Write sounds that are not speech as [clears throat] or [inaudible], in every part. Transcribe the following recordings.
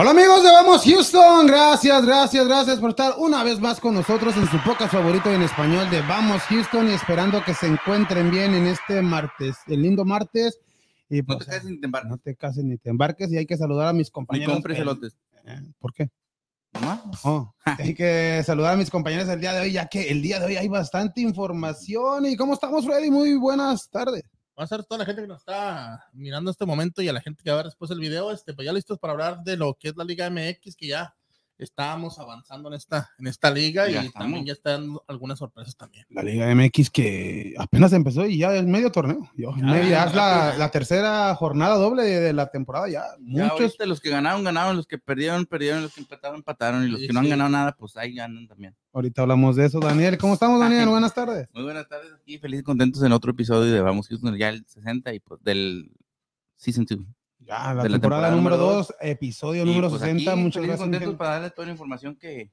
Hola amigos de Vamos Houston, gracias, gracias, gracias por estar una vez más con nosotros en su podcast favorito en español de Vamos Houston y esperando que se encuentren bien en este martes, el lindo martes. Y No pues, te cases ni te embarques. no te cases ni te embarques y hay que saludar a mis Ni compañeros. compres el- elotes. Eh, ¿Por qué? Oh, [laughs] hay que saludar a mis compañeros el día de hoy, ya que el día de hoy hay bastante información. ¿Y cómo estamos, Freddy? Muy buenas tardes. Vamos a ver toda la gente que nos está mirando este momento y a la gente que va a ver después el video, este, pues ya listos para hablar de lo que es la Liga MX, que ya estábamos avanzando en esta, en esta liga Ya y estamos. también ya están algunas sorpresas también. La Liga MX que apenas empezó y ya es medio torneo. Yo, Ya, media- ya, es la, tercera jornada doble de, de la temporada ya. Ya Muchos. ahorita los que ganaron, ganaron, los que perdieron, perdieron, los que empataron, empataron, y los Sí, que no han ganado nada, pues ahí ganan también. Ahorita hablamos de eso, Daniel. ¿Cómo estamos, Daniel? Buenas tardes. Muy buenas tardes aquí, felices y contentos en otro episodio de Vamos Houston, ya el 60 y pues del Season 2. Ya, la, De la temporada, temporada número número 2, episodio número 60. Muchas gracias. contentos para darle toda la información que,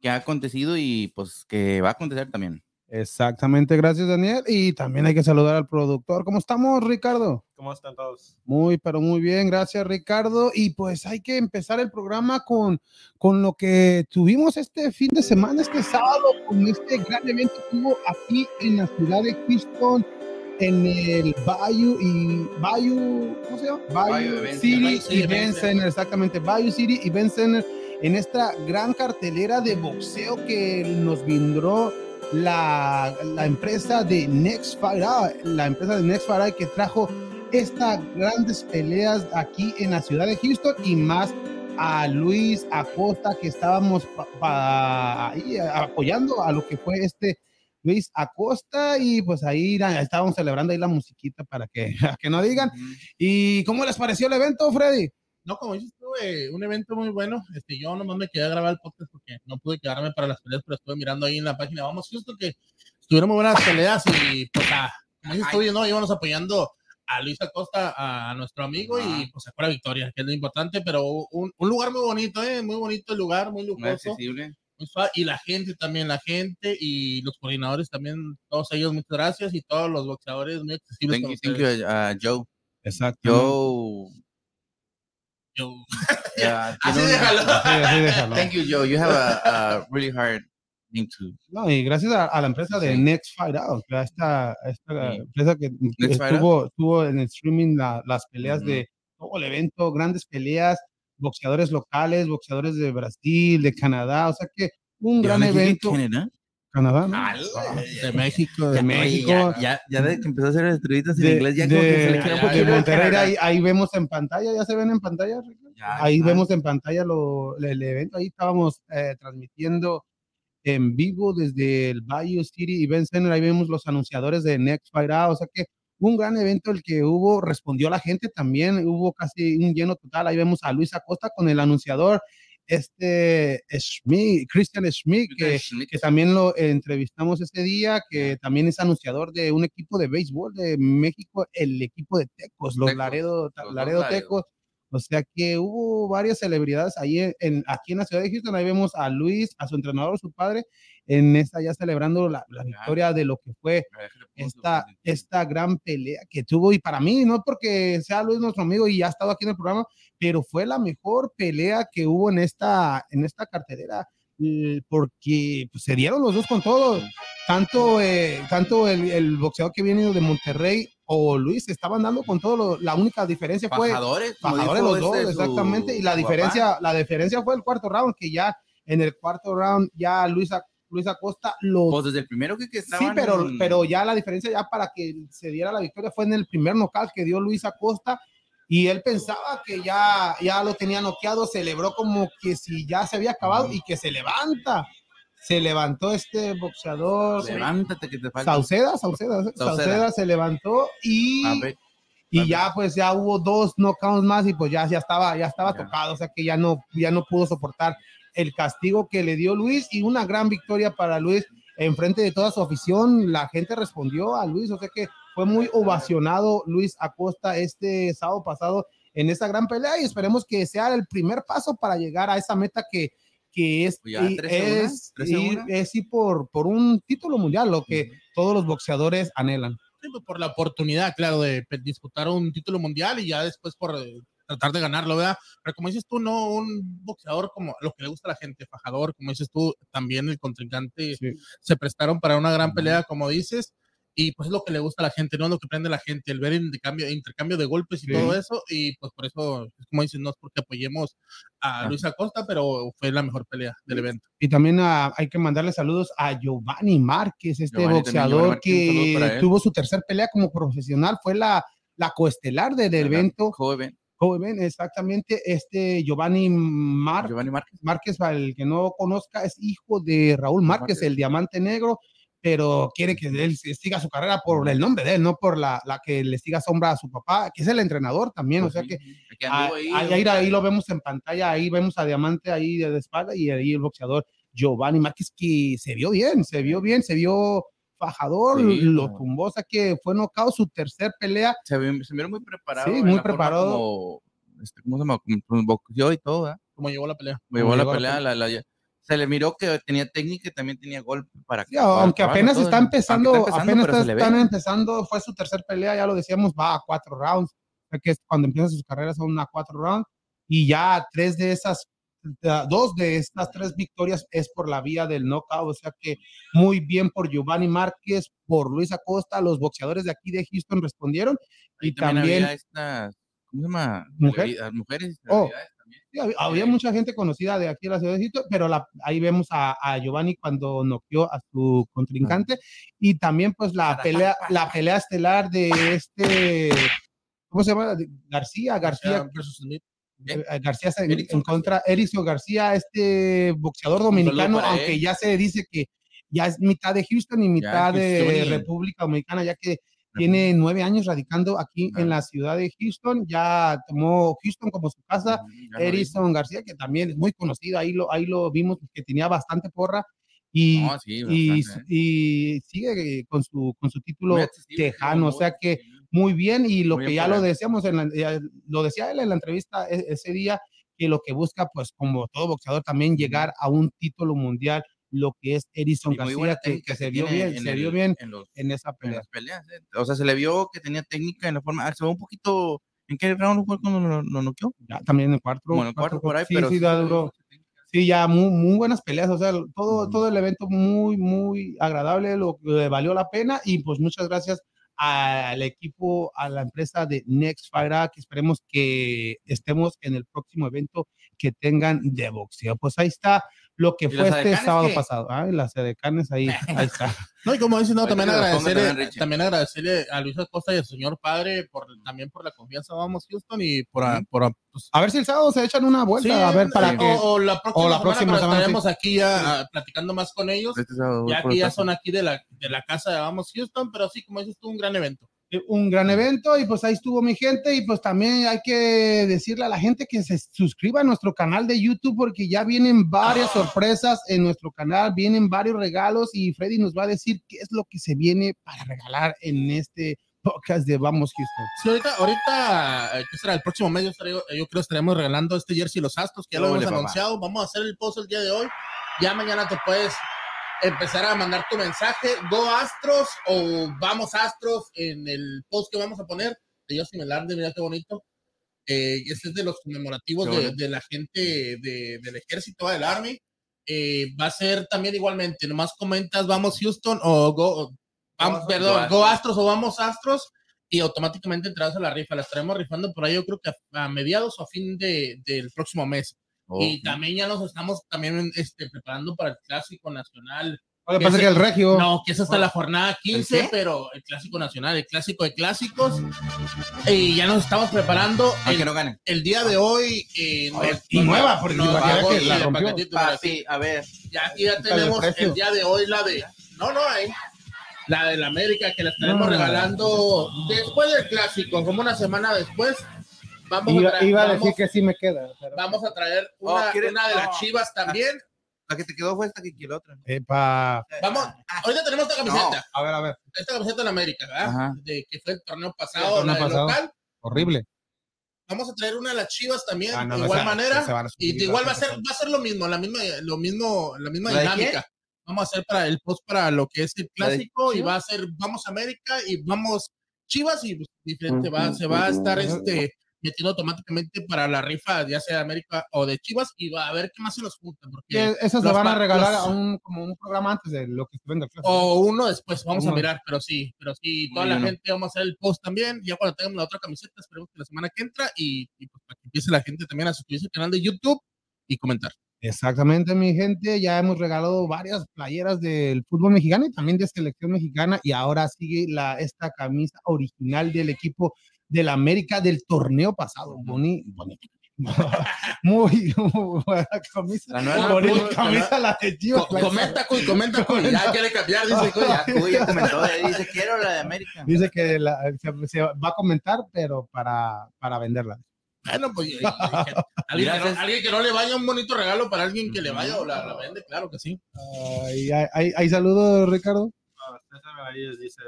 que ha acontecido y pues que va a acontecer también. Exactamente, gracias, Daniel. Y también hay que saludar al productor. ¿Cómo estamos, Ricardo? ¿Cómo están todos? Muy, pero muy bien, gracias Ricardo. Y pues hay que empezar el programa con, con lo que tuvimos este fin de semana, este sábado, con este gran evento que hubo aquí en la ciudad de Houston, en el Bayou y Bayou, ¿cómo se llama? Bayou, City Event Event Center, exactamente, Bayou City Event Center, en esta gran cartelera de boxeo que nos brindó la, la empresa de Next Fight Out, la empresa de Next Fight que trajo estas grandes peleas aquí en la ciudad de Houston y más a Luis Acosta que estábamos ahí, apoyando a lo que fue este Luis Acosta y pues ahí estábamos celebrando ahí la musiquita para que, [laughs] a que no digan. ¿Y cómo les pareció el evento, Freddy? No, como dices, tuve un evento muy bueno. Este, yo nomás me quedé a grabar el podcast porque no pude quedarme para las peleas, pero estuve mirando ahí en la página. Vamos, justo que estuvieron muy buenas peleas y pues, a, como dices tú, no, íbamos apoyando a Luis Acosta, a nuestro amigo, y Ajá. pues fue la victoria, que es lo importante, pero un, un lugar muy bonito, ¿eh? Muy bonito el lugar, muy Muy lujoso. accesible. muy suave, y la gente también, la gente y los coordinadores también, todos ellos, muchas gracias, y todos los boxeadores muy accesibles. Thank you, thank you, uh, Joe. Exacto. Joe. Yo- [laughs] yeah, [laughs] Así déjalo. [laughs] Sí, así déjalo. Thank you, Joe. You have a, a really hard thing to. No, y gracias a, a la empresa de. Next Fight Out, a esta, a esta Sí. empresa que Next estuvo, estuvo en el streaming la- las peleas de todo el evento, grandes peleas, boxeadores locales, boxeadores de Brasil, de Canadá, o sea que un gran ¿De dónde dije evento. Canadá? Canadá, ¿no? de México, de Ya, México. Ya, ya, ya de que empezó a hacer entrevistas en de, inglés, ya de- como que se le queda un poquito de Monterrey, ahí, ahí vemos en pantalla, ya se ven en pantalla, ahí vemos en pantalla lo, el evento, ahí estábamos eh, transmitiendo en vivo desde el Bayou City Event Center, ahí vemos los anunciadores de Next Out, o sea que un gran evento el que hubo, respondió la gente también, hubo casi un lleno total, ahí vemos a Luis Acosta con el anunciador, este Schmidt, Christian Schmidt, que, Schmidt. que también lo entrevistamos ese día, que también es anunciador de un equipo de béisbol de México, el equipo de Tecos, los Tecos, Laredo, los Laredo. Tecos. O sea que hubo varias celebridades ahí en- aquí en la ciudad de Houston. Ahí vemos a Luis, a su entrenador, su padre, en esta ya celebrando la, la victoria de lo que fue esta, esta gran pelea que tuvo. Y para mí, no porque sea Luis nuestro amigo y ya ha estado aquí en el programa, pero fue la mejor pelea que hubo en esta, en esta cartelera. Porque pues, se dieron los dos con todo. Tanto, eh, tanto el, el boxeador que viene de Monterrey o Luis estaban dando con todo. lo- la única diferencia fue Bajadores los dos, este, exactamente. Y la papá. diferencia, la diferencia fue el cuarto round, que ya en el cuarto round ya Luis, Luis Acosta lo... Pues desde el primero que, que sí, pero, pero ya la diferencia ya para que se diera la victoria fue en el primer knockout que dio Luis Acosta y él pensaba que ya, ya lo tenía noqueado, celebró como que si ya se había acabado y que se levanta. Se levantó este boxeador. Levántate que te falta. Sauceda, Sauceda, Sauceda, Sauceda. se levantó y ver, y ya pues ya hubo dos knockouts más y pues ya, ya estaba ya estaba Ya. tocado, o sea que ya no ya no pudo soportar el castigo que le dio Luis y una gran victoria para Luis en frente de toda su afición, la gente respondió a Luis, o sea que fue muy ovacionado Luis Acosta este sábado pasado en esta gran pelea y esperemos que sea el primer paso para llegar a esa meta que que es, Pues ya, y 13 a una, es, 13 a ir, una. es ir por, por un título mundial, lo que todos los boxeadores anhelan. Pues, por la oportunidad, claro, de disputar un título mundial y ya después por eh, tratar de ganarlo, ¿verdad? Pero como dices tú, no un boxeador como lo que le gusta a la gente, fajador, como dices tú, también el contrincante Sí. se prestaron para una gran pelea, como dices, y pues es lo que le gusta a la gente, no es lo que prende a la gente, el ver el intercambio, intercambio de golpes y Sí. todo eso, y pues por eso, como dices, no es porque apoyemos a Ah. Luis Acosta, pero fue la mejor pelea del evento. Y también ah, hay que mandarle saludos a Giovanni Márquez, este Giovanni boxeador Márquez, que tuvo su tercer pelea como profesional, fue la, la coestelar del evento. Joven, Joven, exactamente, este Giovanni Mar- Giovanni Márquez. Márquez, para el que no conozca, es hijo de Raúl Márquez, Márquez. el diamante negro, pero quiere que él siga su carrera por el nombre de él, no por la, la que le siga sombra a su papá, que es el entrenador también, o sea que Que Ah, ahí, ahí lo vemos en pantalla, ahí vemos a Diamante ahí de espalda y ahí el boxeador Giovanni Márquez que se vio bien, se vio bien, se vio fajador, Sí, lo tumbó, o sea que fue nocao su tercer pelea. se, vi- se vieron muy preparados. Sí, muy preparado. Como, este, ¿Cómo se llama? Boxeó y todo, ¿verdad? Como llevó la pelea. Llevó la pelea, la, la- se le miró que tenía técnica y también tenía golpe para Sí, aunque para- apenas está aunque empezando, apenas pero se le ve. están empezando, fue su tercer pelea, ya lo decíamos, va a cuatro rounds, que es cuando empiezan sus carreras son a cuatro rounds y ya tres de esas, dos de estas tres victorias es por la vía del knockout, o sea que muy bien por Giovanni Márquez, por Luis Acosta, los boxeadores de aquí de Houston respondieron y también, había ¿cómo se llama? ¿Mujer? Celebridad- Mujeres. Oh. también. sí, había, había mucha gente conocida de aquí de la ciudad de Houston, pero la- ahí vemos a, a Giovanni cuando noqueó a su contrincante y también pues la pelea, la pelea estelar de este, ¿cómo se llama? García, García, versus Smith. Eh, García se- en, Erickson en contra, Erickson García, este boxeador dominicano, aunque él. ya se dice que ya es mitad de Houston y mitad de Houston y- República Dominicana, ya que tiene nueve años radicando aquí en la ciudad de Houston, ya tomó Houston como su casa, ya. Erison García, que también es muy conocido, ahí lo, ahí lo vimos que tenía bastante porra y, No, sí, y, bastante, ¿eh? y sigue con su, con su título tejano, o sea que. Muy bien y lo Muy que ya lo decíamos, en la- ya lo decía él en la entrevista e- ese día, que lo que busca, pues como todo boxeador, también llegar a un título mundial, lo que es buena García, que, que se vio bien, en se el- vio bien en los- en esa en pelea. las peleas. ¿eh? O sea, se le vio que tenía técnica en la forma. ah, Se ve un poquito. ¿En qué round fue cuando lo, lo noqueó? Ya, también en cuatro. Como en el cuarto por ahí, sí, pero sí, técnica. Sí, ya muy, muy buenas peleas, o sea, todo, Ujú. todo el evento muy, muy agradable, lo que valió la pena y pues muchas gracias al equipo, a la empresa de Next Fight, que esperemos que estemos en el próximo evento que tengan de boxeo. Pues ahí está lo que ¿Y fue este sábado qué? pasado. Ah, las edecanes ahí, [laughs] ahí está. No, y como dices, no, también agradecerle, también, agradecerle a Luis Acosta y al señor padre por también por la confianza, vamos Houston, y por, a- por a- pues, A ver si el sábado se echan una vuelta, sí, a ver para eh, que... o, o la próxima, o la semana, próxima semana, estaremos aquí ya platicando más con ellos, Este sábado ya que ya son aquí de la, de la casa de Vamos Houston, pero sí, como dices tú, un gran evento. Eh, un gran evento y pues ahí estuvo mi gente y pues también hay que decirle a la gente que se suscriba a nuestro canal de YouTube porque ya vienen varias sorpresas en nuestro canal, vienen varios regalos y Freddy nos va a decir qué es lo que se viene para regalar en este podcast de Vamos Houston. Sí, ahorita, ahorita, eh, ¿qué será? El próximo mes yo, estaré- yo creo que estaremos regalando este jersey Los Astros, que ya lo hemos papá. anunciado. Vamos a hacer el post el día de hoy. Ya mañana te puedes empezar a mandar tu mensaje, Go Astros o Vamos Astros en el post que vamos a poner de Justin Melarde, mira qué bonito. Eh, este es de los conmemorativos de, de la gente de- del ejército, del Army. Eh, va a ser también igualmente, nomás comentas Vamos Houston o Go, vamos, Go perdón, Astros. Go Astros o Vamos Astros y automáticamente entrarás a la rifa. La estaremos rifando por ahí, yo creo que a, a mediados o a fin de, del próximo mes. Oh, Y también ya nos estamos también este, preparando para el Clásico Nacional. Lo que Que pasa es que el Regio... No, que es hasta la jornada 15, qué? pero el Clásico Nacional, el Clásico de Clásicos. Y ya nos estamos preparando. Aunque El, Ah, no gane. el día de hoy. eh, Oye, nos- y nos- nueva, porque nos pagó que la el rompió. Ah, sí, a ver. Ya, aquí ya tenemos el día de hoy la de. No, no hay. La del América que la estaremos No. regalando después del Clásico, como una semana después. Vamos a Iba, traer, iba a vamos- decir que sí me queda. pero- vamos a traer Oh, una, ¿quieres? una de las No. chivas también. La que te quedó fue esta que quiero otra. Epa. Vamos, ahorita tenemos esta camiseta. A ver, a ver. Esta camiseta la América, ¿verdad? Ajá. De que fue el torneo El pasado, torneo la pasado. local. Horrible. Vamos a traer una de las chivas también, Ah, no, de no, igual manera. a Y de igual va a ser, va a ser lo mismo, la misma, lo mismo, la misma ¿La dinámica. Vamos a hacer para el post para lo que es el ¿La clásico y va a ser vamos América y vamos Chivas y pues, diferente va, se va a estar este metiendo automáticamente para la rifa, ya sea de América o de Chivas, y va a ver qué más se nos junta. Porque Que Esas se los van a regalar los- a un, como un programa antes de lo que venga. O uno después, vamos a Uno. mirar, pero sí, pero sí, toda Muy la bueno. gente vamos a hacer el post también, ya cuando tengamos la otra camiseta, esperemos que la semana que entra, y, y pues para que empiece la gente también a suscribirse al canal de YouTube y comentar. Exactamente, mi gente. Ya hemos regalado varias playeras del fútbol mexicano y también de selección mexicana. Y ahora sigue la, esta camisa original del equipo del América del torneo pasado. Boni, bonita. [laughs] Muy, muy buena camisa. La nueva- bonita camisa la de Chivas. Co- comenta, Cuy, comenta, Cuy, ya quiere cambiar, dice Cuy, ya. Cuy ya comentó, dice, quiero la de América. Dice que la- se, se va a comentar, pero para, para venderla. Bueno, pues y- y- y- [laughs] alguien, que no, alguien que no le vaya un bonito regalo para alguien que le vaya o la, la vende, claro que sí. Ay, ay, ay, ay, saludos, Ricardo. César ahí dice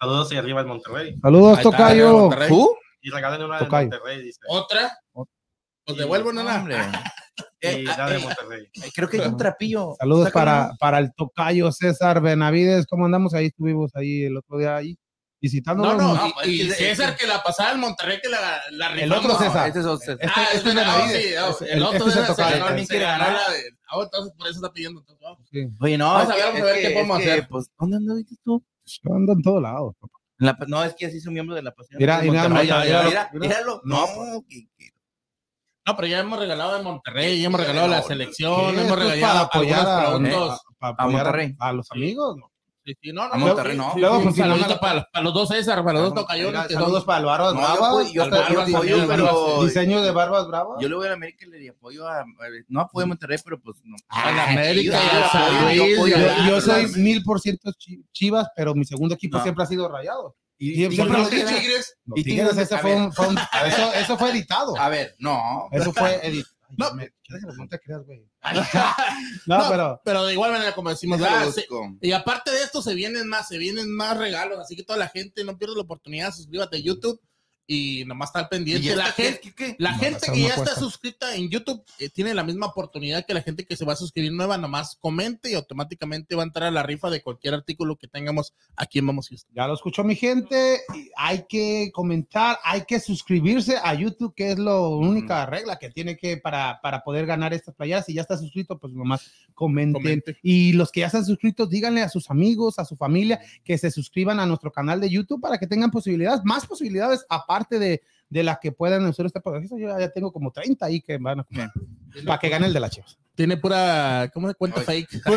saludos y arriba el Monterrey. Saludos, Tocayo. ¿Tú? Y regalen una de. Monterrey, dice. Otra, pues devuelvo, No, nana. hombre. [laughs] Y Eh, la de eh, Monterrey. eh, creo que hay un trapillo. Saludos para, para el tocayo César Benavides. ¿Cómo andamos? Ahí estuvimos ahí el otro día ahí visitando. No, no, no, y, pues, y que- César que la pasaba en Monterrey, que la, la El otro. César. Ese es otro César. Ah, Este- este este es Benavides. sí, no, Este- el otro este es el César ganó- También se quiere ganar. ah, entonces por eso está pidiendo. Sí. Oye, no. Vamos a ver, vamos a ver qué podemos hacer. Pues, ¿dónde andas tú? [laughs] Yo ando en todos lados. papá. La- no, es que así es un miembro de la pasión. Mira, Mira, mira, mira, mira. míralo. No, que- que- No, pero ya hemos regalado en Monterrey, ya hemos regalado la selección, hemos regalado apoyar a, algunos productos. a- para A apoyar Monterrey. a, a los amigos. ¿no? Sí, sí, no, no, A Monterrey, no. sí, Luego, sí, pues, para, los- para los dos César, para los dos tocayones. Que Saludos son- para el Barbas No, yo Bravas. apoyo- yo Al apoyo- pero Diseño de Barbas Bravas. yo le voy a América y le apoyo a. No apoyo a Monterrey, pero pues no. A la América, yo yo Yo, yo soy mil por ciento chi- chivas, pero mi segundo equipo siempre ha sido rayado. Y, y- siempre y- lo dije. Tigres. Los Y Tigres, Tigres, ese fue un, fue un- eso, eso fue editado. A ver, no. Eso fue editado. No. No, me, no te creas, güey. [laughs] [laughs] No, No, pero Pero de igual manera, como decimos, ah, se- y aparte de esto, se vienen más, se vienen más regalos. Así que toda la gente no pierda la oportunidad, suscríbete a YouTube y nomás estar ¿Y pendiente. La gente, qué- qué- qué? La No, gente esa que ya está suscrita en YouTube eh, tiene la misma oportunidad que la gente que se va a suscribir nueva, nomás comente y automáticamente va a entrar a la rifa de cualquier artículo que tengamos aquí en Vamos Houston. ya lo escuchó mi gente. Hay que comentar, hay que suscribirse a YouTube, que es la única regla que tiene que para, para poder ganar estas playeras. Si ya está suscrito, pues nomás comenten. Comente. Y los que ya están suscritos, díganle a sus amigos, a su familia, que se suscriban a nuestro canal de YouTube para que tengan posibilidades, más posibilidades aparte de, de las que puedan hacer este proceso. Yo ya tengo como 30 ahí que van a para que gane el de la Chivas. Tiene pura, ¿cómo se cuenta? Ay. Fake. [laughs]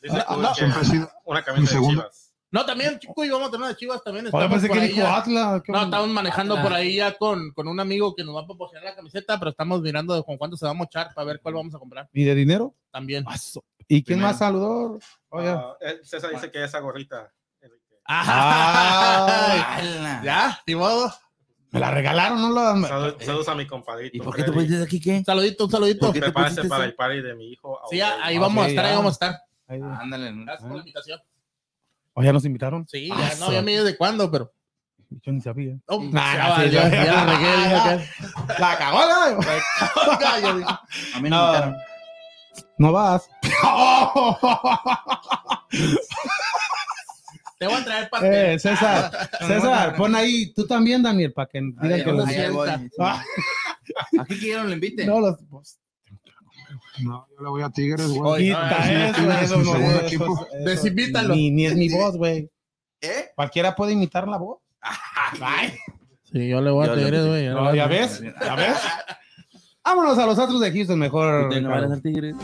Ha sido una mi camisa de. Chivas. No, también, chico, y vamos a tener de Chivas también. Oye, Estamos pensé por que ahí dijo ya- Atlas. No, estamos manejando Ah. por ahí ya con, con un amigo que nos va a proporcionar la camiseta, pero estamos mirando de con cuánto se va a mochar para ver cuál vamos a comprar ¿Y de dinero? también. ¿Y quién Primero. más saludó? Oye. Ah, él- César dice que esa gorrita. ¡Hala! Ya, ni modo. me la regalaron, ¿no? La... Salud- Saludos a mi compadrito. ¿Y por qué te pusiste aquí qué? Un saludito, un saludito. ¿Por qué te Prepárese pusiste para el party de mi hijo. Sí, ahí Ah, vamos a sí, estar, ahí vamos a estar. Ahí- Ándale. ¿no? Gracias por la invitación. ¿O ya nos invitaron? Sí, Ah, ya no, ya me desde cuándo, pero. Yo ni sabía. Oh, Nah, sí, ya, ya- [laughs] ya la regué, ya- ya- La cagó, [laughs] la- A mí no, No. me invitaron. No vas. [laughs] Te voy a traer pastel. Eh, César, César, pon ahí, tú también, Daniel, para que digan Ahí, que sí. Ah, [laughs] Aquí quieren lo inviten. no, los... pues, No, yo le voy a Tigres, güey. Ah, Tigres, Desinvítalo. Ni, ni es mi voz, güey. ¿Eh? Cualquiera puede imitar la voz. [laughs] Ay, Sí, yo le voy a Yo traer, güey. no, ya ves, ya ves. Vámonos a los Astros de Houston, mejor. No a ser tigres.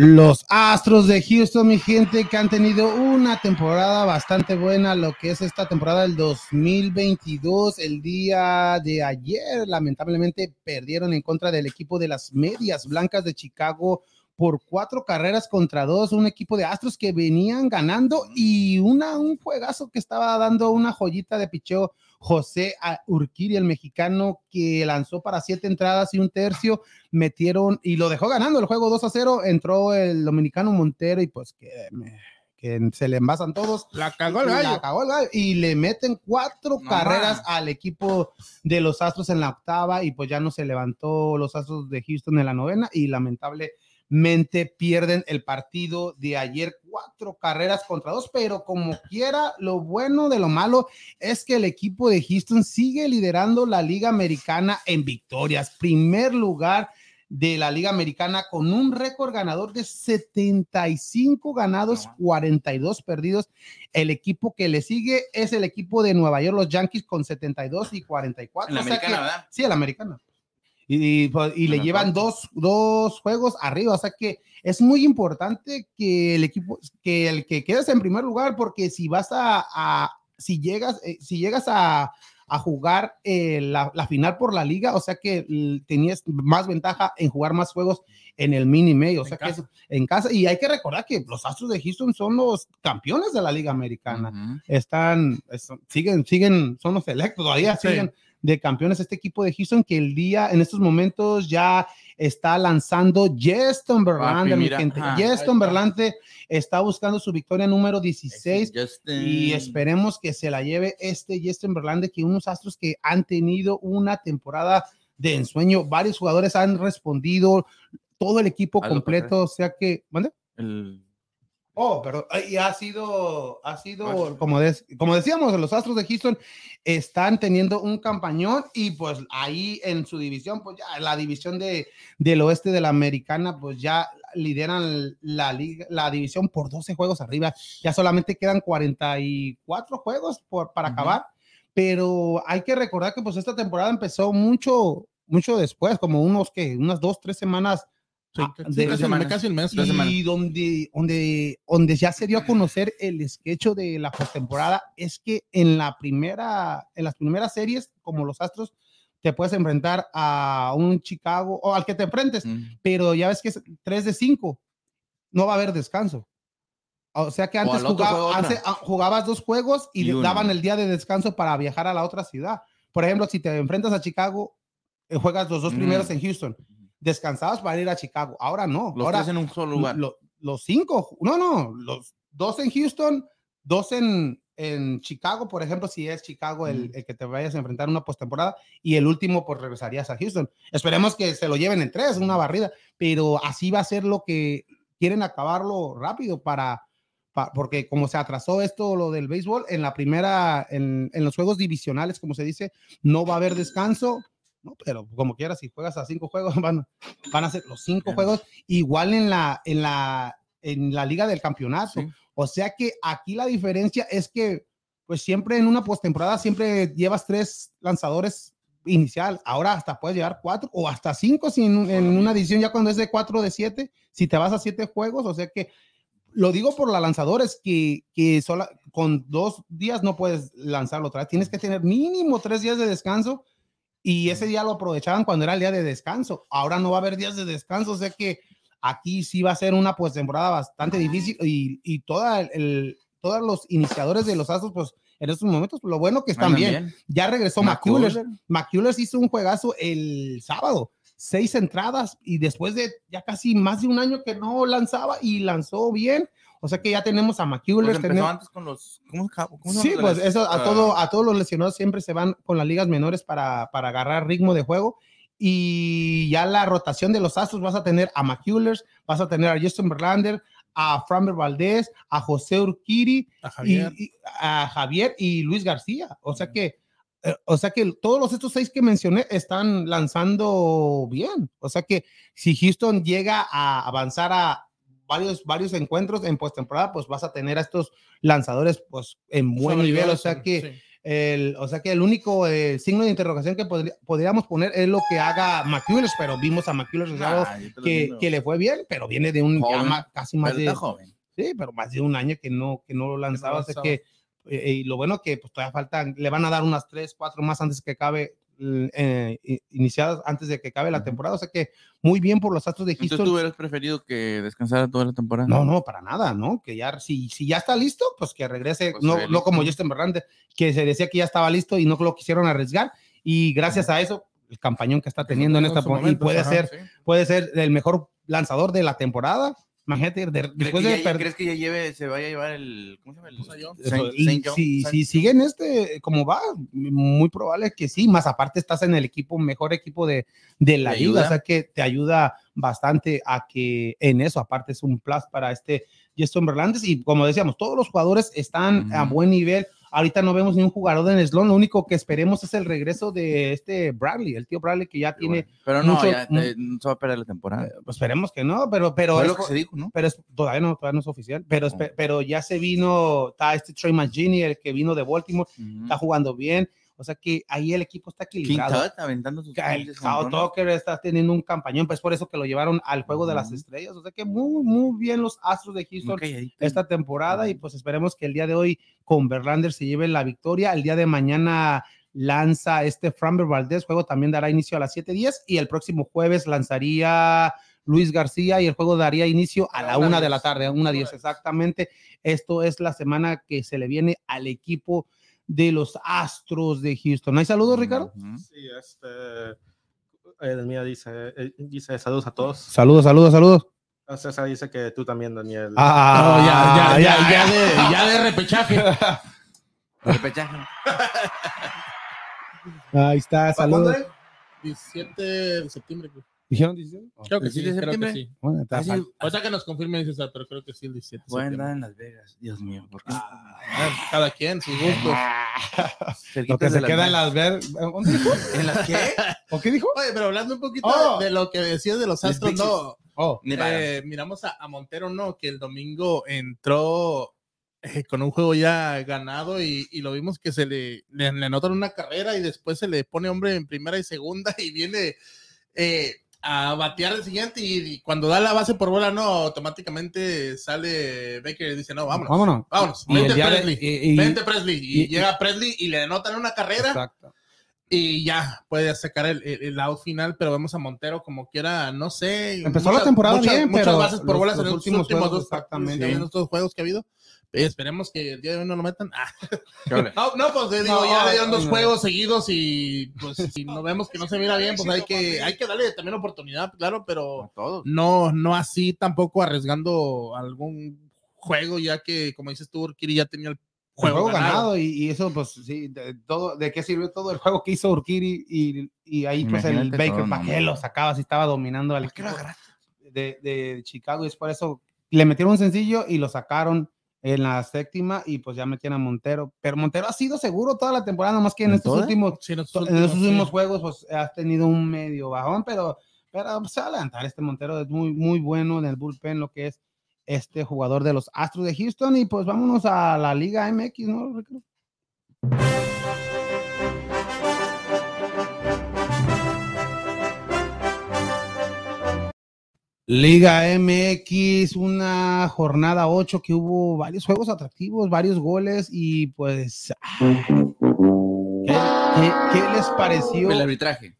Los Astros de Houston, mi gente, que han tenido una temporada bastante buena, lo que es esta temporada del 2022. El día de ayer, lamentablemente, perdieron en contra del equipo de las Medias Blancas de Chicago por cuatro carreras contra dos. Un equipo de Astros que venían ganando y una, un juegazo que estaba dando una joyita de picheo. José Urquiri, el mexicano, que lanzó para siete entradas y un tercio metieron y lo dejó ganando el juego 2 a 0. Entró el dominicano Montero y pues que me, que se le envasan todos. La cagó el Y la gallo. cagó el gallo, y le meten cuatro carreras al equipo de los Astros en la octava y pues ya no se levantó los Astros de Houston en la novena y lamentablemente pierden el partido de ayer cuatro carreras contra dos, pero como quiera, lo bueno de lo malo es que el equipo de Houston sigue liderando la liga americana en victorias, primer lugar de la Liga Americana con un récord ganador de 75 ganados, No. 42 perdidos. El equipo que le sigue es el equipo de Nueva York, los Yankees, con 72 y 44. En la O sea americana, que- ¿verdad? Sí, el americano. Y, y, pues, y le llevan dos, dos juegos arriba. O sea que es muy importante que el equipo, que el que quedes en primer lugar, porque si vas a, a- si llegas, eh, si llegas a, a jugar eh, la, la final por la liga, o sea que tenías más ventaja en jugar más juegos en el mini medio, o En sea que casa. es en casa. Y hay que recordar que los Astros de Houston son los campeones de la liga americana están, es- siguen, siguen, son los selectos, todavía Sí. siguen de campeones este equipo de Houston que el día, en estos momentos ya está lanzando Justin Verlander, mi gente. ajá. Justin está. Verlander está buscando su victoria número 16 Justin. y esperemos que se la lleve este Justin Verlander, que unos astros que han tenido una temporada de ensueño, varios jugadores han respondido, todo el equipo completo, o sea que, ¿mande? El- Oh, pero y ha sido, ha sido, como, decíamos, los Astros de Houston están teniendo un campañón y pues ahí en su división, pues ya la división de, del oeste de la americana, pues ya lideran la liga, la división por 12 juegos arriba. Ya solamente quedan 44 juegos por, para acabar, pero hay que recordar que pues esta temporada empezó mucho, mucho después, como unos que, unas dos, tres semanas. Ah, casi, de- casi, semanas. casi el mes. Y donde, donde, donde ya se dio a conocer el sketch de la postemporada es que en la primera, en las primeras series, como los Astros, te puedes enfrentar a un Chicago o al que te enfrentes, Mm. pero ya ves que es 3 de 5, no va a haber descanso. O sea que antes jugaba- antes, ah, jugabas dos juegos y, Y daban el día de descanso para viajar a la otra ciudad. Por ejemplo, si te enfrentas a Chicago, eh, juegas los dos Mm. primeros en Houston, descansabas para ir a Chicago. Ahora no. Los Ahora tres en un solo lugar. lo- los cinco, no, no, los dos en Houston, dos en, en Chicago, por ejemplo, si es Chicago el, el que te vayas a enfrentar en una postemporada, y el último, pues regresarías a Houston. Esperemos que se lo lleven en tres, una barrida, pero así va a ser lo que quieren acabarlo rápido para, pa- porque como se atrasó esto, lo del béisbol, en la primera, en, en los juegos divisionales, como se dice, no va a haber descanso. No, pero como quieras, si juegas a cinco juegos, [laughs] van, van a ser los cinco juegos igual en la, en la, en la liga del campeonato. Sí. O sea que aquí la diferencia es que, pues siempre en una postemporada siempre llevas tres lanzadores inicial. Ahora hasta puedes llevar cuatro o hasta cinco si en, una edición ya cuando es de cuatro de siete, si te vas a siete juegos, o sea que lo digo por la lanzadores que, que sola, con dos días no puedes lanzarlo otra vez. Tienes que tener mínimo tres días de descanso y ese día lo aprovechaban cuando era el día de descanso. Ahora no va a haber días de descanso, o sea que aquí sí va a ser una pues temporada bastante difícil y, y toda el, todos los iniciadores de los Astros pues en estos momentos lo bueno que están bien. Ya regresó. McCullers. McCullers hizo un juegazo el sábado, seis entradas y después de ya casi más de un año que no lanzaba y lanzó bien. O sea que ya tenemos a Pues McCullers. empezó tenemos- antes con los. ¿Cómo, cómo Sí, pues eso a, ah, todo, a todos los lesionados siempre se van con las ligas menores para, para agarrar ritmo de juego. Y ya la rotación de los Astros vas a tener a McCullers, vas a tener a Justin Verlander, a Framber Valdez, a José Urquiri, A y, Javier. y a Javier y Luis García. O sea que, eh, o sea que todos los estos seis que mencioné están lanzando bien. O sea que si Houston llega a avanzar a varios, varios encuentros en postemporada, pues vas a tener a estos lanzadores pues en buen nivel. O sea que Sí. el, o sea que el único eh, signo de interrogación que podría- podríamos poner es lo que haga McCullers, pero vimos a McCullers lo que, que le fue bien, pero viene de un ya Joven, ma- casi más de joven. Sí, pero más de un año que no, que no lo lanzaba. lanzaba. que, eh, y lo bueno que pues todavía faltan, le van a dar unas tres, cuatro más antes que acabe, eh, iniciadas antes de que acabe la temporada. O sea que muy bien por los Astros de Houston. tú hubieras preferido que descansara toda la temporada. No, no, para nada, ¿no? Que ya, si, si ya está listo, pues que regrese, Pues no, no como. Justin Verlander, que se decía que ya estaba listo y no lo quisieron arriesgar. Y gracias a eso, el campañón que está teniendo en esta y puede ajá, ser, Sí. puede ser el mejor lanzador de la temporada. Imagínate, de- ¿Crees, después que de ya, ¿Crees que ya lleve, se vaya a llevar el. ¿Cómo se llama? El, Saint. Eso, Saint- Saint John, si, Saint- si siguen este, como va, muy probable que sí, más aparte estás en el equipo, mejor equipo de, de la liga, ayuda. o sea que te ayuda bastante a que en eso, aparte es un plus para este Justin Verlandes y como decíamos, todos los jugadores están a buen nivel, ahorita no vemos ni un jugador en slot, lo único que esperemos es el regreso de este Bradley, el tío Bradley que ya tiene, Pero no, mucho- ya eh, no se va a perder la temporada. pues esperemos que no, pero, pero Fue es lo que se dijo, ¿no? pero es, todavía, no, todavía no es oficial, pero, espe- Oh. pero ya se vino, está este Trey Mancini, el que vino de Baltimore, está jugando bien, o sea que ahí el equipo está King equilibrado. Tut aventando sus Kyle. Tucker está teniendo un campañón, pues por eso que lo llevaron al juego de las estrellas, o sea que muy, muy bien los Astros de Houston esta temporada y pues esperemos que el día de hoy con Verlander se lleve la victoria, el día de mañana lanza este Framber Valdez, juego también dará inicio a las 7:10 y el próximo jueves lanzaría Luis García y el juego daría inicio a la una una de la tarde, a una 10 diez. exactamente. Esto es la semana que se le viene al equipo de los Astros de Houston. ¿Hay saludos, Ricardo? Sí, este. El mío dice, eh, dice saludos a todos. Saludos, saludos, saludos. César dice que tú también, Daniel. Ah, No, ya, ya, ya, ya, de, ya de repechaje. Repechaje. Ahí está, saludos. 17 de septiembre. ¿Dijeron 17? Creo que ¿El sí, 17 de creo que septiembre? sí. Bueno, está Ah, sí, fal- Ahorita que nos confirme, César, pero creo que sí el 17 de Voy a septiembre. andar en Las Vegas. Dios mío, ¿por qué? Ah, Cada quien, sus gustos. [laughs] Lo que se Las queda en las ver. ¿Dónde dijo? ¿En las qué? [laughs] ¿O qué dijo? Oye, pero hablando un poquito Oh. de, lo que decías de los Astros, no. Oh, Nevada. Eh, miramos a, a Montero, no, que el domingo entró eh, con un juego ya ganado y, y lo vimos que se le, le, le anotan una carrera y después se le pone hombre en primera y segunda y viene eh, a batear el siguiente y, y cuando da la base por bola, no, automáticamente sale Baker y dice, no, vámonos, vámonos. vámonos, Y vente Presley, y- vente Presley, y, llega Presley y le anotan una carrera Exacto. y ya puede sacar el, el, el out final, pero vemos a Montero como quiera, no sé. Empezó la temporada bien, muchas pero bases por los- bolas los en los últimos últimos, juegos, dos exactamente. exactamente en estos juegos que ha habido. Eh, esperemos que el día de hoy no lo metan. Ah, [laughs] no, no, pues eh, digo, No, ya le dieron dos no. juegos seguidos y pues si no vemos que no se mira bien, pues hay que, hay que darle también oportunidad, claro, pero no, no así tampoco arriesgando algún juego, ya que como dices tú, Urquiri ya tenía el Juego, juego, ganado, ganado. y, y eso, pues sí, de, todo, ¿de qué sirvió todo el juego que hizo Urquiri? Y, y ahí, pues el Baker, ¿para qué lo sacaba si estaba dominando al ¿Por qué lo equipo de, de Chicago? Y es por eso le metieron un sencillo y lo sacaron en la séptima y pues ya metían a Montero. Pero Montero ha sido seguro toda la temporada, nomás que en, ¿En estos toda? últimos Sí, en estos en últimos, los últimos sí. juegos pues has tenido un medio bajón, pero, pero pues, se va a levantar este Montero, es muy, muy bueno en el bullpen lo que es este jugador de los Astros de Houston y pues vámonos a la Liga MX, ¿no? Ricardo? Liga MX, una jornada 8 que hubo varios juegos atractivos, varios goles y pues, ah, ¿qué, qué- qué les pareció? El arbitraje.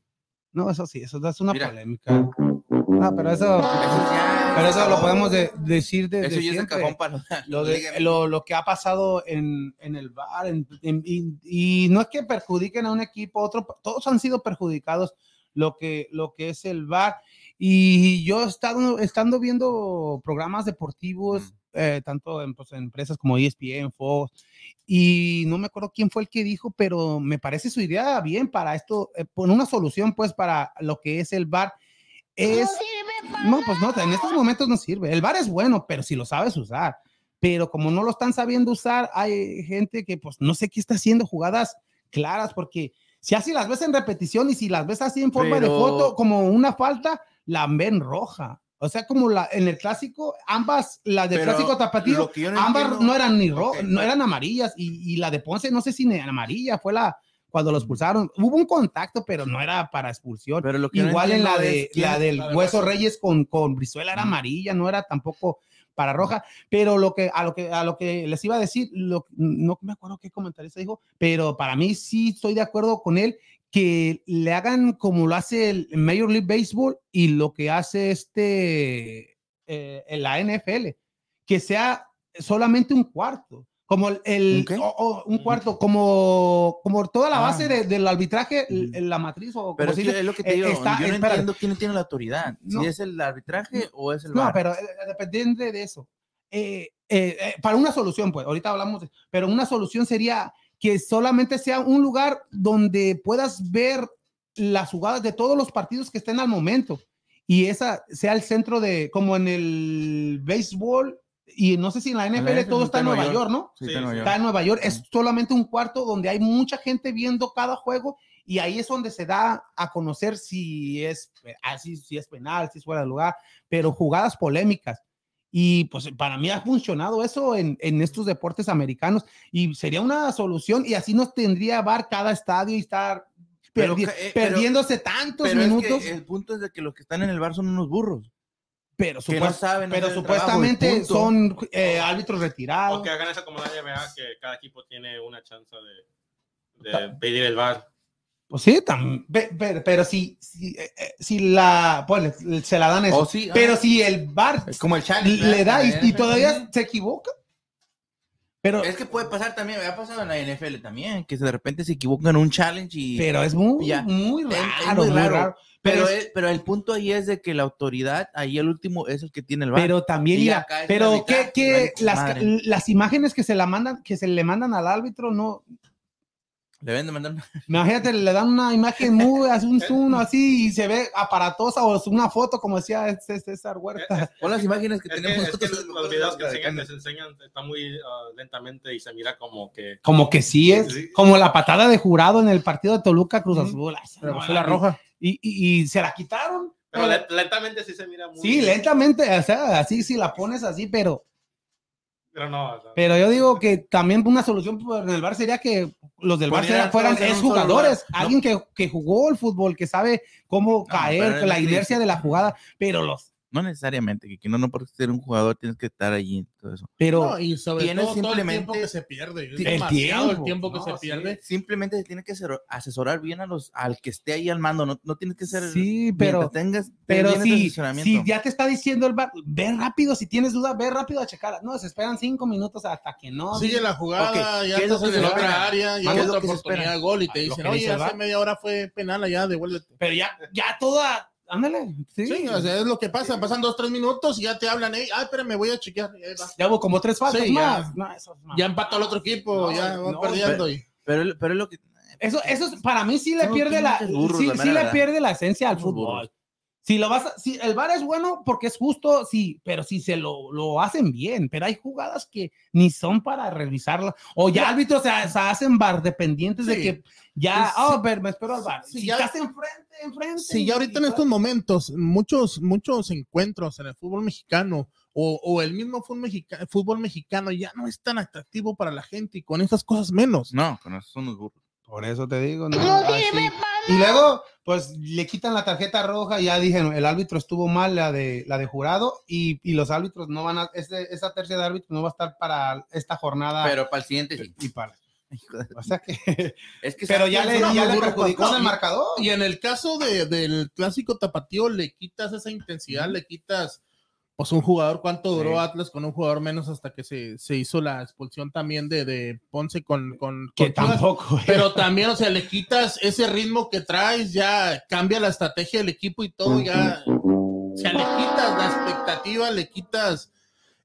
No, eso sí, eso es una Mira. polémica. No, pero eso, Eso ya- pero eso lo podemos de- decir desde Eso ya es el cajón para Lo, de- lo, lo que ha pasado en, en el bar en- en- y, y no es que perjudiquen a un equipo, otro, todos han sido perjudicados lo que, lo que es el bar. Y yo he estado estando viendo programas deportivos, Mm. eh, tanto en, pues, en empresas como ESPN, Fox, y no me acuerdo quién fue el que dijo, pero me parece su idea bien para esto, eh, poner una solución pues para lo que es el bar. Es, no, pues no, en estos momentos no sirve. El bar es bueno, pero si lo sabes usar. Pero como no lo están sabiendo usar, hay gente que pues no sé qué está haciendo jugadas claras, porque si así las ves en repetición y si las ves así en forma de Pero- foto como una falta, la ven roja. O sea, como la en el clásico, ambas, las de Pero clásico tapatío, no ambas entiendo- no eran ni rojas, no eran amarillas y, y la de Ponce no sé si ni amarilla, fue la cuando lo expulsaron. Hubo un contacto, pero no era para expulsión. Pero lo que no Igual en la de es la del la Hueso. Reyes con, con Brizuela era Ujú. amarilla, no era tampoco para roja, pero lo que a lo que a lo que les iba a decir, lo, no me acuerdo qué comentarista dijo, pero para mí sí estoy de acuerdo con él que le hagan como lo hace el Major League Baseball y lo que hace este eh, en la NFL, que sea solamente un cuarto, como el ¿Un qué? o- o un cuarto, como, como toda la Ah. base de- del arbitraje, el- la matriz o Pero como es, que es lo que te eh, digo. está- yo no espérate. entiendo quién tiene la autoridad. No. Si es el arbitraje o es el No, VAR. pero eh, dependiente de eso. Eh, eh, eh, para una solución, pues, ahorita hablamos, de- pero una solución sería que solamente sea un lugar donde puedas ver las jugadas de todos los partidos que estén al momento y esa sea el centro de, como en el béisbol y no sé si en la NFL NFL todo está en Nueva York, ¿no? Sí, está en Nueva. York. Está en Nueva York, es solamente un cuarto donde hay mucha gente viendo cada juego y ahí es donde se da a conocer si es así, si es penal, si es fuera de lugar, pero jugadas polémicas. Y pues para mí ha funcionado eso en, en estos deportes americanos y sería una solución y así no tendría VAR cada estadio y estar Pero perdi- eh, pero- perdiéndose tantos Pero es que minutos, el punto es de que los que están en el bar son unos burros. pero, que no supuest- saben pero trabajo, supuestamente punto. son eh, árbitros retirados. O que hagan eso como la NBA, que cada equipo tiene una chance de, de pedir el VAR. Pues sí, tam- pe- pero, pero si, si, eh, eh, si la, pues se la dan eso. O sí, pero ah, si el VAR es como el challenge. le da y, todavía se equivoca. Pero, Es que puede pasar también, ha pasado en la NFL también, que de repente se equivocan en un challenge y... pero es muy, Ya. muy Es- raro, es muy muy raro. raro. Pero, pero, es- el, pero el punto ahí es de que la autoridad, ahí el último es el que tiene el bar. pero también, Y mira, acá es el pero que, las, las imágenes que se la mandan, que se le mandan al árbitro, no, Le deben de mandar una- [laughs] imagínate, le dan una imagen muy, así un zoom así y se ve aparatosa o es una foto como decía este César Huerta. Pon las imágenes que Es que, tenemos. es que los videos que [laughs] enseñan, les enseñan, está muy ah, lentamente y se mira como que... Como que sí es, Sí. como la patada de jurado en el partido de Toluca Cruz. Azul. Pero no, fue la roja. Y, y, y se la quitaron. Pero le- lentamente sí se mira muy... sí, lentamente, o sea, así si la pones así, pero, Pero no, o sea, pero yo digo que también una solución por- en el bar sería que los del bar fueran es jugadores, alguien que, que jugó el fútbol, que sabe cómo caer, pero la inercia de la jugada, pero los, No necesariamente, que, que no, no por ser un jugador tienes que estar allí. Todo eso. pero No, y sobre tienes todo, todo el simplemente- tiempo que se pierde. Es El demasiado tiempo. el tiempo que No, se sí. pierde. Simplemente se tiene que asesor- asesorar bien a los, al que esté ahí al mando. No, no tienes que ser. Sí, pero- tengas Pero si, si ya te está diciendo el bar, ve rápido, si tienes duda, ve rápido a checar. No, se esperan cinco minutos hasta que no. Sigue la jugada, Ok, ya ¿qué es lo estás en se otra área, ¿Qué ya es otra oportunidad de gol y te dicen, oye, hace media hora fue penal allá, devuélvete. Pero ya, ya toda, ándale. Sí, Sí, o sea, es lo que pasa, pasan dos, tres minutos y ya te hablan, "Ey, ay, espérame, voy a chequear. ya hubo como tres faltas Sí, ya. más. No, eso es más. Ya empató el otro equipo, No, ya van no, perdiendo. y- Pero, pero es lo que. Eso, eso es- para mí sí le pierde la, pinches burros, sí, la sí mera le pierde la esencia al fútbol. Si lo vas, a- si el VAR es bueno porque es justo, sí, pero si se lo, lo hacen bien, pero hay jugadas que ni son para revisarla, o ya árbitros se, se hacen VAR dependientes de que ya, Pues, oh, pero me espero al VAR. Sí, si ya- estás enfrente, enfrente. Sí, ya ahorita en estos momentos, muchos, muchos encuentros en el fútbol mexicano o, o el mismo fútbol, mexica- fútbol mexicano ya no es tan atractivo para la gente y con esas cosas menos. No, con esos son unos burros. Por eso te digo, no, así. Y luego, pues le quitan la tarjeta roja, y ya dijeron, el árbitro estuvo mal, la de, la de jurado, y, y los árbitros no van a, este, esa tercia de árbitros no va a estar para esta jornada. Pero para el siguiente sí. y para. O sea que, [laughs] Es que pero ¿sabes ya le, ya le perjudicó el marcador. Y en el caso de- del clásico tapatío, le quitas esa intensidad, le quitas, pues un jugador, ¿cuánto duró Sí. Atlas con un jugador menos hasta que se, se hizo la expulsión también de, de Ponce con, con, Que con tampoco. Pero también, o sea, le quitas ese ritmo que traes, ya cambia la estrategia del equipo y todo, ya, o sea, le quitas la expectativa, le quitas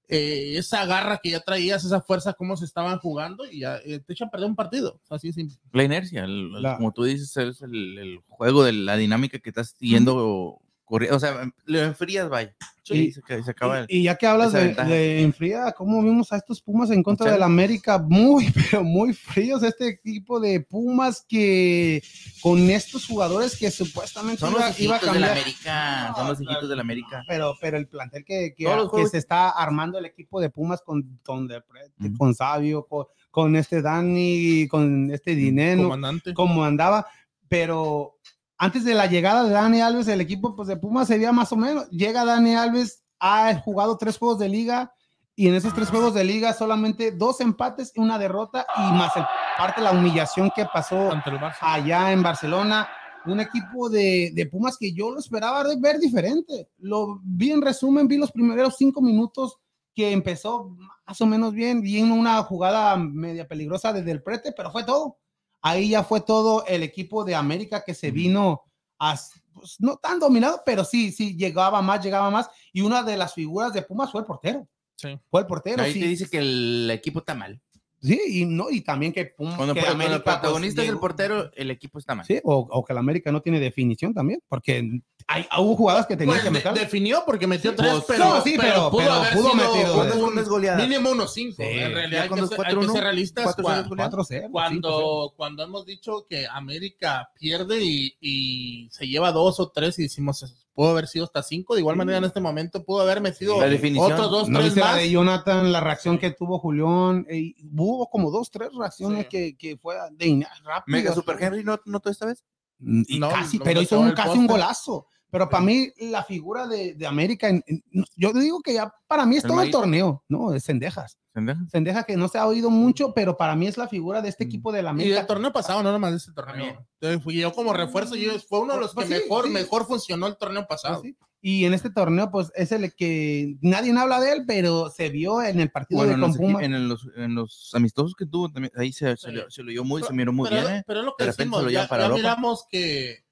eh, esa garra que ya traías, esa fuerza, cómo se estaban jugando y ya eh, te echan a perder un partido. Así es simple. La inercia, el- el- La- como tú dices, es el, el juego de la dinámica que estás siguiendo corriendo. O sea, lo enfrías, vaya. Sí. Y se, se acaba el. Y, ya que hablas de, de enfría, ¿cómo vimos a estos Pumas en contra del América? Muy, [laughs] pero muy fríos. Este equipo de Pumas que con estos jugadores que supuestamente Son iba, los iba a hijitos de la cambiar. América. Son los hijitos de la América. Pero, pero el plantel que, que, que se está armando el equipo de Pumas con, con, Ujú. con Sabio, con, con este Dani, con este Dineno, Comandante. como andaba, pero antes de la llegada de Dani Alves, el equipo pues, de Pumas se veía más o menos. Llega Dani Alves, ha jugado tres juegos de liga y en esos tres juegos de liga solamente dos empates y una derrota y más el, parte la humillación que pasó allá en Barcelona. Un equipo de, de Pumas que yo lo esperaba ver diferente. Lo vi en resumen, vi los primeros cinco minutos que empezó más o menos bien, bien una jugada media peligrosa desde el prete, pero fue todo. Ahí ya fue todo el equipo de América que se vino a, pues, no tan dominado, pero sí, sí, llegaba más, llegaba más. Y una de las figuras de Pumas fue el portero. Sí. Fue el portero, Ahí sí. te dice que el equipo está mal. Sí, y, no, y también que Pumas. Cuando, que cuando el América, pues, protagonista es el portero, el equipo está mal. Sí, o, o que la América no tiene definición también, porque hay, hubo jugadas que tenían Pues, que de- meter. definió porque metió Pues, tres, pero, no, sí, pero- pero haber pudo sido meter dos. ¿Cuántas- un- mínimo unos cinco. Sí. En realidad hay que, ser, cuatro, hay que ser realistas. Cuatro, cua- seis goleadas. 4-0. cuando, cuando hemos dicho que América pierde y, y se lleva dos o tres y decimos pudo haber sido hasta cinco, de igual manera en este momento pudo haber metido La definición. otros dos, ¿No tres viste la más. de Jonathan, la reacción que tuvo Julián? Eh, hubo como dos, tres reacciones Sí. que, que fue de rápidas. Mega Super Henry no notó esta vez. Y No, casi, pero hizo un, casi un golazo. Pero para mí, la figura de, de América, en- en- yo digo que ya para mí es El todo el torneo, ¿no? Es Sendejas. ¿Pendeja? Sendejas que no se ha oído mucho, pero para mí es la figura de este Mm. equipo de la Y del América. torneo pasado, no nomás de este torneo. Entonces, fui yo como refuerzo, yo, fue uno de los que Pues sí, mejor, sí. mejor funcionó el torneo pasado. Pues sí. Y en este torneo, pues es el que nadie habla de él, pero se vio en el partido Bueno, de en los, en, los, en los amistosos que tuvo, también, ahí se, se, Sí. le, se lo dio muy, se miró muy pero, bien. ¿eh? pero es lo que De repente decimos, lo ya, ya miramos que,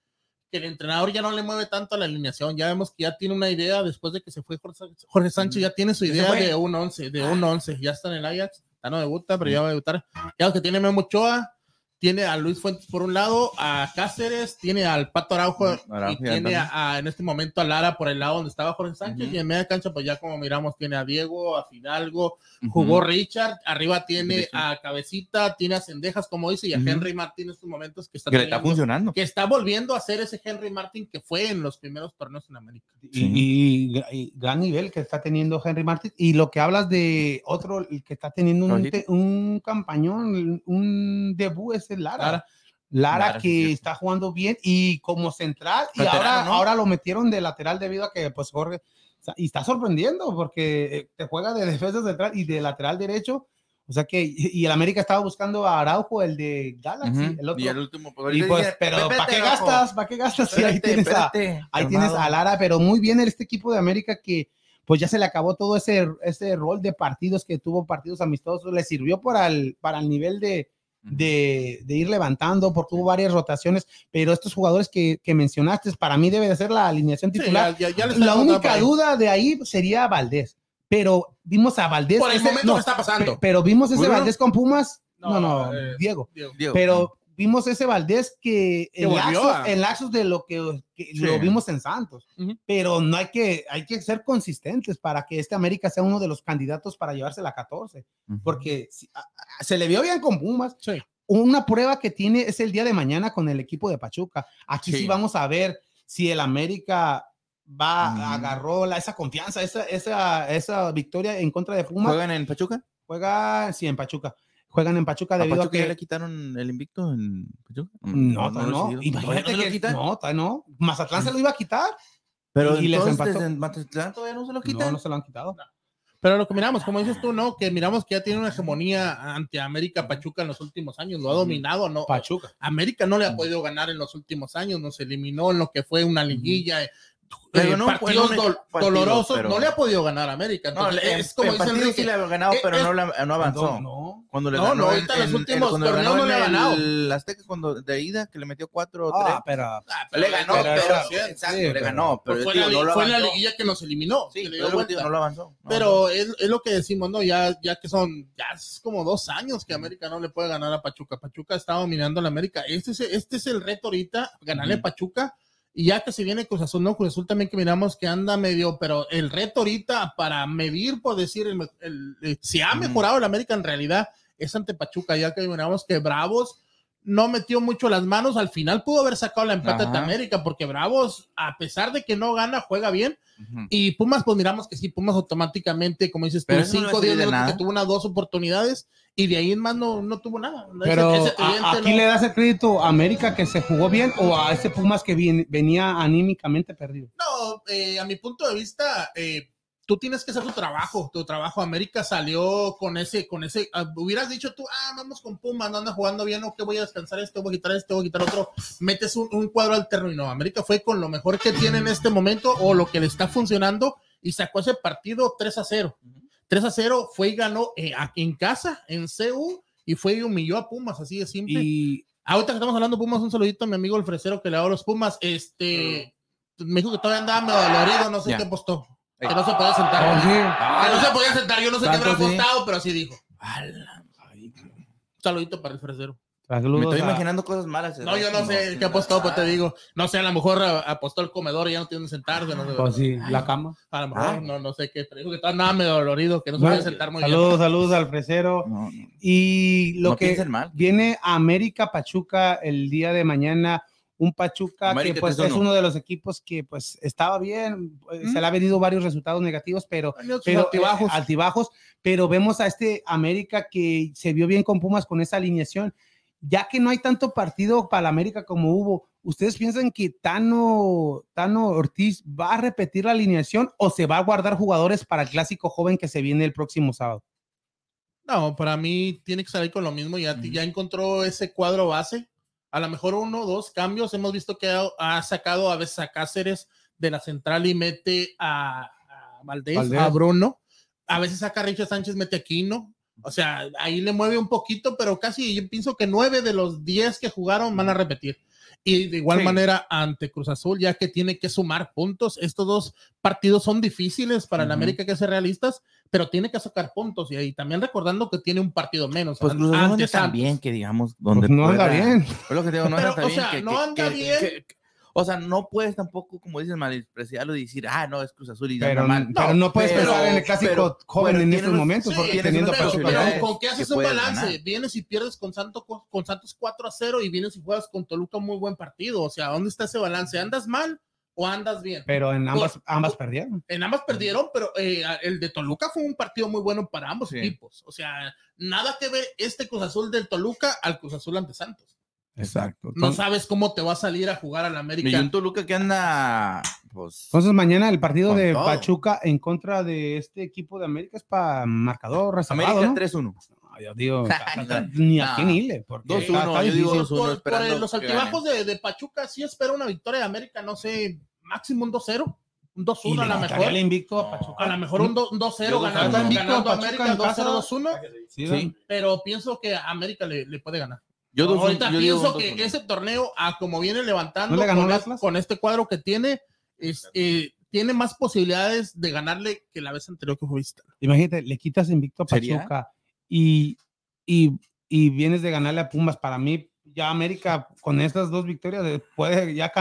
que el entrenador ya no le mueve tanto a la alineación, ya vemos que ya tiene una idea después de que se fue Jorge, Jorge Sánchez, ya tiene su ¿Ya se idea de un 11, de un 11, ya está en el Ajax, ya no debuta, pero ya va a debutar. Ya que tiene Memo Ochoa, tiene a Luis Fuentes por un lado, a Cáceres, tiene al Pato Araujo, Araujo y tiene a, a- en este momento a Lara por el lado donde estaba Jorge Sánchez, y en media cancha, pues ya como miramos, tiene a Diego, a Fidalgo, jugó Richard, arriba tiene a Cabecita, tiene a Cendejas, como dice, y a. Henry Martín en estos momentos que está, Que funcionando. que está volviendo a ser ese Henry Martin que fue en los primeros torneos en América. Y, y- y gran nivel que está teniendo Henry Martin. Y lo que hablas de otro el que está teniendo un, un campañón, un debut es Lara. Lara. Que está jugando bien y como central, y ahora, ¿no? ahora lo metieron de lateral debido a que pues Jorge, y está sorprendiendo porque eh, te juega de defensa central y de lateral derecho, o sea que, y el América estaba buscando a Araujo, el de Galaxy, Ujú. el otro. Y el último. pues, Y pues, pero "Espérate, ¿para qué gastas? ¿Para qué gastas? Sí, ahí espérate, tienes a, Ahí tienes calmado". a Lara, pero muy bien este equipo de América que pues ya se le acabó todo ese, ese rol de partidos que tuvo, partidos amistosos, le sirvió para el, para el nivel de, de, de ir levantando, porque tuvo varias rotaciones, pero estos jugadores que, que mencionaste, para mí debe de ser la alineación Sí, titular. ya- ya- ya le está la única duda de ahí sería Valdés, pero vimos a Valdés. Por el ese- momento no, que está pasando. pe- pero vimos ese. Valdés con Pumas. No, No, no, eh, Diego. Diego. Diego, Pero vimos ese Valdés que Que en volvió en lapsos de lo que, que Sí. lo vimos en Santos. Ujú. Pero no hay que, hay que ser consistentes para que este América sea uno de los candidatos para llevarse la 14. Ujú. Porque si- a- a- se le vio bien con Pumas. Sí. Una prueba que tiene es el día de mañana con el equipo de Pachuca. Aquí sí, Sí. vamos a ver si el América va, Mm. agarró la, esa confianza, esa, esa, esa victoria en contra de Pumas. ¿Juegan en Pachuca? Juega, sí, en Pachuca. Juegan en Pachuca ¿A debido Pachuca a ya que le quitaron el invicto en Pachuca? no, no, no. Imagínate ¿Todavía no lo que quitan? no, no. Mazatlán se lo iba a quitar. Pero y les empató. desde Mazatlán todavía no se lo quitan. No, no se lo han quitado. Pero lo que miramos, como dices tú, ¿no? Que miramos que ya tiene una hegemonía ante América Pachuca en los últimos años, lo ha dominado, ¿no? Pachuca. América no le ha podido ganar en los últimos años, nos eliminó en lo que fue una liguilla. Eh, Pero eh, no, partidos fue en un dol- partido, dolorosos, pero- no le ha podido ganar a América. No, Entonces, le- es como en dice Enrique, sí le ha ganado, eh, pero es- no, la- no avanzó. No. Cuando le No, ganó no, en- ahorita los en- últimos cuando le torneos ganó no le ha ganado. El Azteca cuando de ida que le metió cuatro o Ah, tres. pero Ah, pero Le ganó, pero pero, esa- exacto, sí, le pero- ganó, pero Pues fue, digo, la, no fue la liguilla que nos eliminó. Sí, que pero vuelta. no lo avanzó. No Pero es, es lo que decimos, ¿no? Ya, ya que son, ya es como dos años que América no le puede ganar a Pachuca. Pachuca está dominando a la América. Este es, este es el reto ahorita, ganarle a. Pachuca. Y ya que se viene Cruz Azul, no, Cruz Azul también que miramos que anda medio, pero el reto ahorita para medir, por decir, el, el- el- si ha Ujú. mejorado el América en realidad es ante Pachuca, ya que miramos que Bravos no metió mucho las manos, al final pudo haber sacado la empate de. América, porque Bravos, a pesar de que no gana, juega bien, y Pumas, pues miramos que sí, Pumas automáticamente, como dices tú, Pero eso no 5 le 10 sirve de minutos nada. que tuvo unas dos oportunidades y de ahí en más no, no tuvo nada. Pero Ese- ese a- aquí no- le das el crédito a América que se jugó bien o a ese Pumas que venía anímicamente perdido. No, eh, a mi punto de vista, eh, tú tienes que hacer tu trabajo. Tu trabajo, América salió con ese, con ese, ah, hubieras dicho tú, ah, vamos con Pumas, no anda jugando bien, o que voy a descansar este, voy a quitar este, voy a quitar otro, metes un, un cuadro alterno y no, América fue con lo mejor que tiene en este momento o lo que le está funcionando y sacó ese partido 3 a 0. 3 a 0, fue y ganó eh, en casa, en CU, y fue y humilló a Pumas, así de simple. Y Ahorita que estamos hablando de Pumas, un saludito a mi amigo el fresero que le hago los Pumas. Este me dijo que todavía andaba medio dolorido, no sé qué apostó. Que no se podía sentar. Oh, sí. Que no se podía sentar, yo no sé qué habrá Tanto sí. apostado, pero así dijo. Ala, Un saludito para el fresero. Me saludos estoy a- imaginando cosas malas. No, yo no sé qué apostó, pues te digo. No sé, a lo mejor a- apostó el comedor y ya no tiene donde sentarse. No sé, Pues sí, la cama. A lo mejor, Ay. no, no sé qué. Pero dijo que estaba nada medio dolorido, que no se podía sentar muy bien. Saludos, saludos al fresero. No, no, Y lo no que mal. viene a América Pachuca el día de mañana. Un Pachuca América que pues 3-1. es uno de los equipos que pues estaba bien, eh, ¿Mm? se le ha venido varios resultados negativos, pero eh, altibajos. pero vemos a este América que se vio bien con Pumas con esa alineación. Ya que no hay tanto partido para la América como hubo, ¿ustedes piensan que Tano, Tano Ortiz va a repetir la alineación o se va a guardar jugadores para el clásico joven que se viene el próximo sábado? No, para mí tiene que salir con lo mismo. Ya, ya encontró ese cuadro base. A lo mejor uno o dos cambios. Hemos visto que ha, ha sacado a veces a Cáceres de la central y mete a, a Valdés, Valdés. a Bruno. A veces saca a Richard Sánchez, mete a Quino. O sea, ahí le mueve un poquito, pero casi yo pienso que nueve de los diez que jugaron van a repetir. Y de igual Sí. manera ante Cruz Azul, ya que tiene que sumar puntos. Estos dos partidos son difíciles para el Ujú. América que ser realistas, pero tiene que sacar puntos. Y ahí también recordando que tiene un partido menos. Pues Cruz Azul no bien que digamos donde Pues no anda pueda- bien. Es lo que te digo, no Pero, anda o bien. sea, que- no que- anda que- bien. que- que- o sea, no puedes tampoco, como dices, malpreciarlo y decir, ah, no, es Cruz Azul y Pero, anda mal. pero no, puedes pero- pensar en el clásico pero- joven pero en estos momentos, Sí, porque teniendo pero, posibilidades. pero con qué haces un balance, ganar. vienes y pierdes con Santos con Santos 4 a 0 y vienes y juegas con Toluca un muy buen partido. O sea, ¿dónde está ese balance? ¿Andas mal o andas bien? Pero en ambas, Por- ambas perdieron. En ambas perdieron, pero eh, el de Toluca fue un partido muy bueno para ambos Sí. equipos. O sea, nada que ver este Cruz Azul del Toluca al Cruz Azul ante Santos. Exacto. No sabes cómo te va a salir a jugar al Y América. un Toluca que anda, pues, Entonces mañana el partido de todo. Pachuca en contra de este equipo de América es para marcador reservado, América ¿no? 3-1. Digo, [laughs] ni a quién hile. porque 2-1, está- está yo digo difícil. 2-1. por, los altibajos de, Pachuca, sí espero una victoria de América, no sé, máximo un 2-0, un Y 2-1 a quitaría mejor. el invicto a Pachuca. A lo mejor un, do- un 2-0 Yo ganando, invicto ganando a Pachuca América en casa. 2-0-2-1, Sí, Sí. pero pienso que a América le, le puede ganar. Yo dos- Ahorita yo pienso que 2-1. ese torneo, a como viene levantando ¿No le ganó con, el este cuadro que tiene, es, eh, tiene más posibilidades de ganarle que la vez anterior que fue visitante. Imagínate, le quitas invicto a ¿Sería? Y, y, y vienes de ganarle a Pumas. Para mí, ya América con estas dos victorias eh, puede ya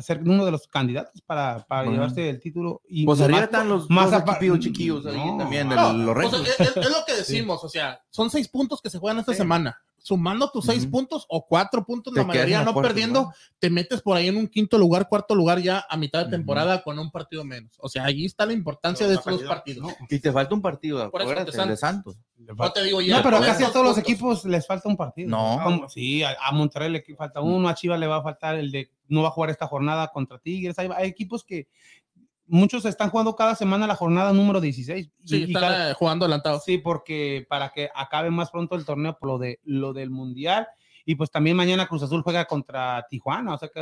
ser uno de los candidatos para, para Bueno. llevarse el título. Y Pues arriba están los más equipillos chiquillos ahí No. también, de No, los o sea, es, es- lo que decimos, o sea, son seis puntos que se juegan esta Sí. semana. Sumando tus seis puntos o cuatro puntos, Te la mayoría no perdiendo, ¿no? te metes por ahí en un quinto lugar, cuarto lugar ya a mitad de temporada con un partido menos. O sea, ahí está la importancia Pero de no estos dos partidos. Y te falta un partido, Por eso acuérdate, te el de Santos. No te digo ya. No, pero casi a todos los equipos les falta un partido. No. Como- sí, a, a Monterrey le falta uno, a Chivas le va a faltar el de no va a jugar esta jornada contra Tigres. Hay, hay equipos que muchos están jugando cada semana la jornada número 16. y- Sí, y están cada- eh, jugando adelantados. Sí, porque para que acabe más pronto el torneo por lo de lo del mundial y pues también mañana Cruz Azul juega contra Tijuana, o sea que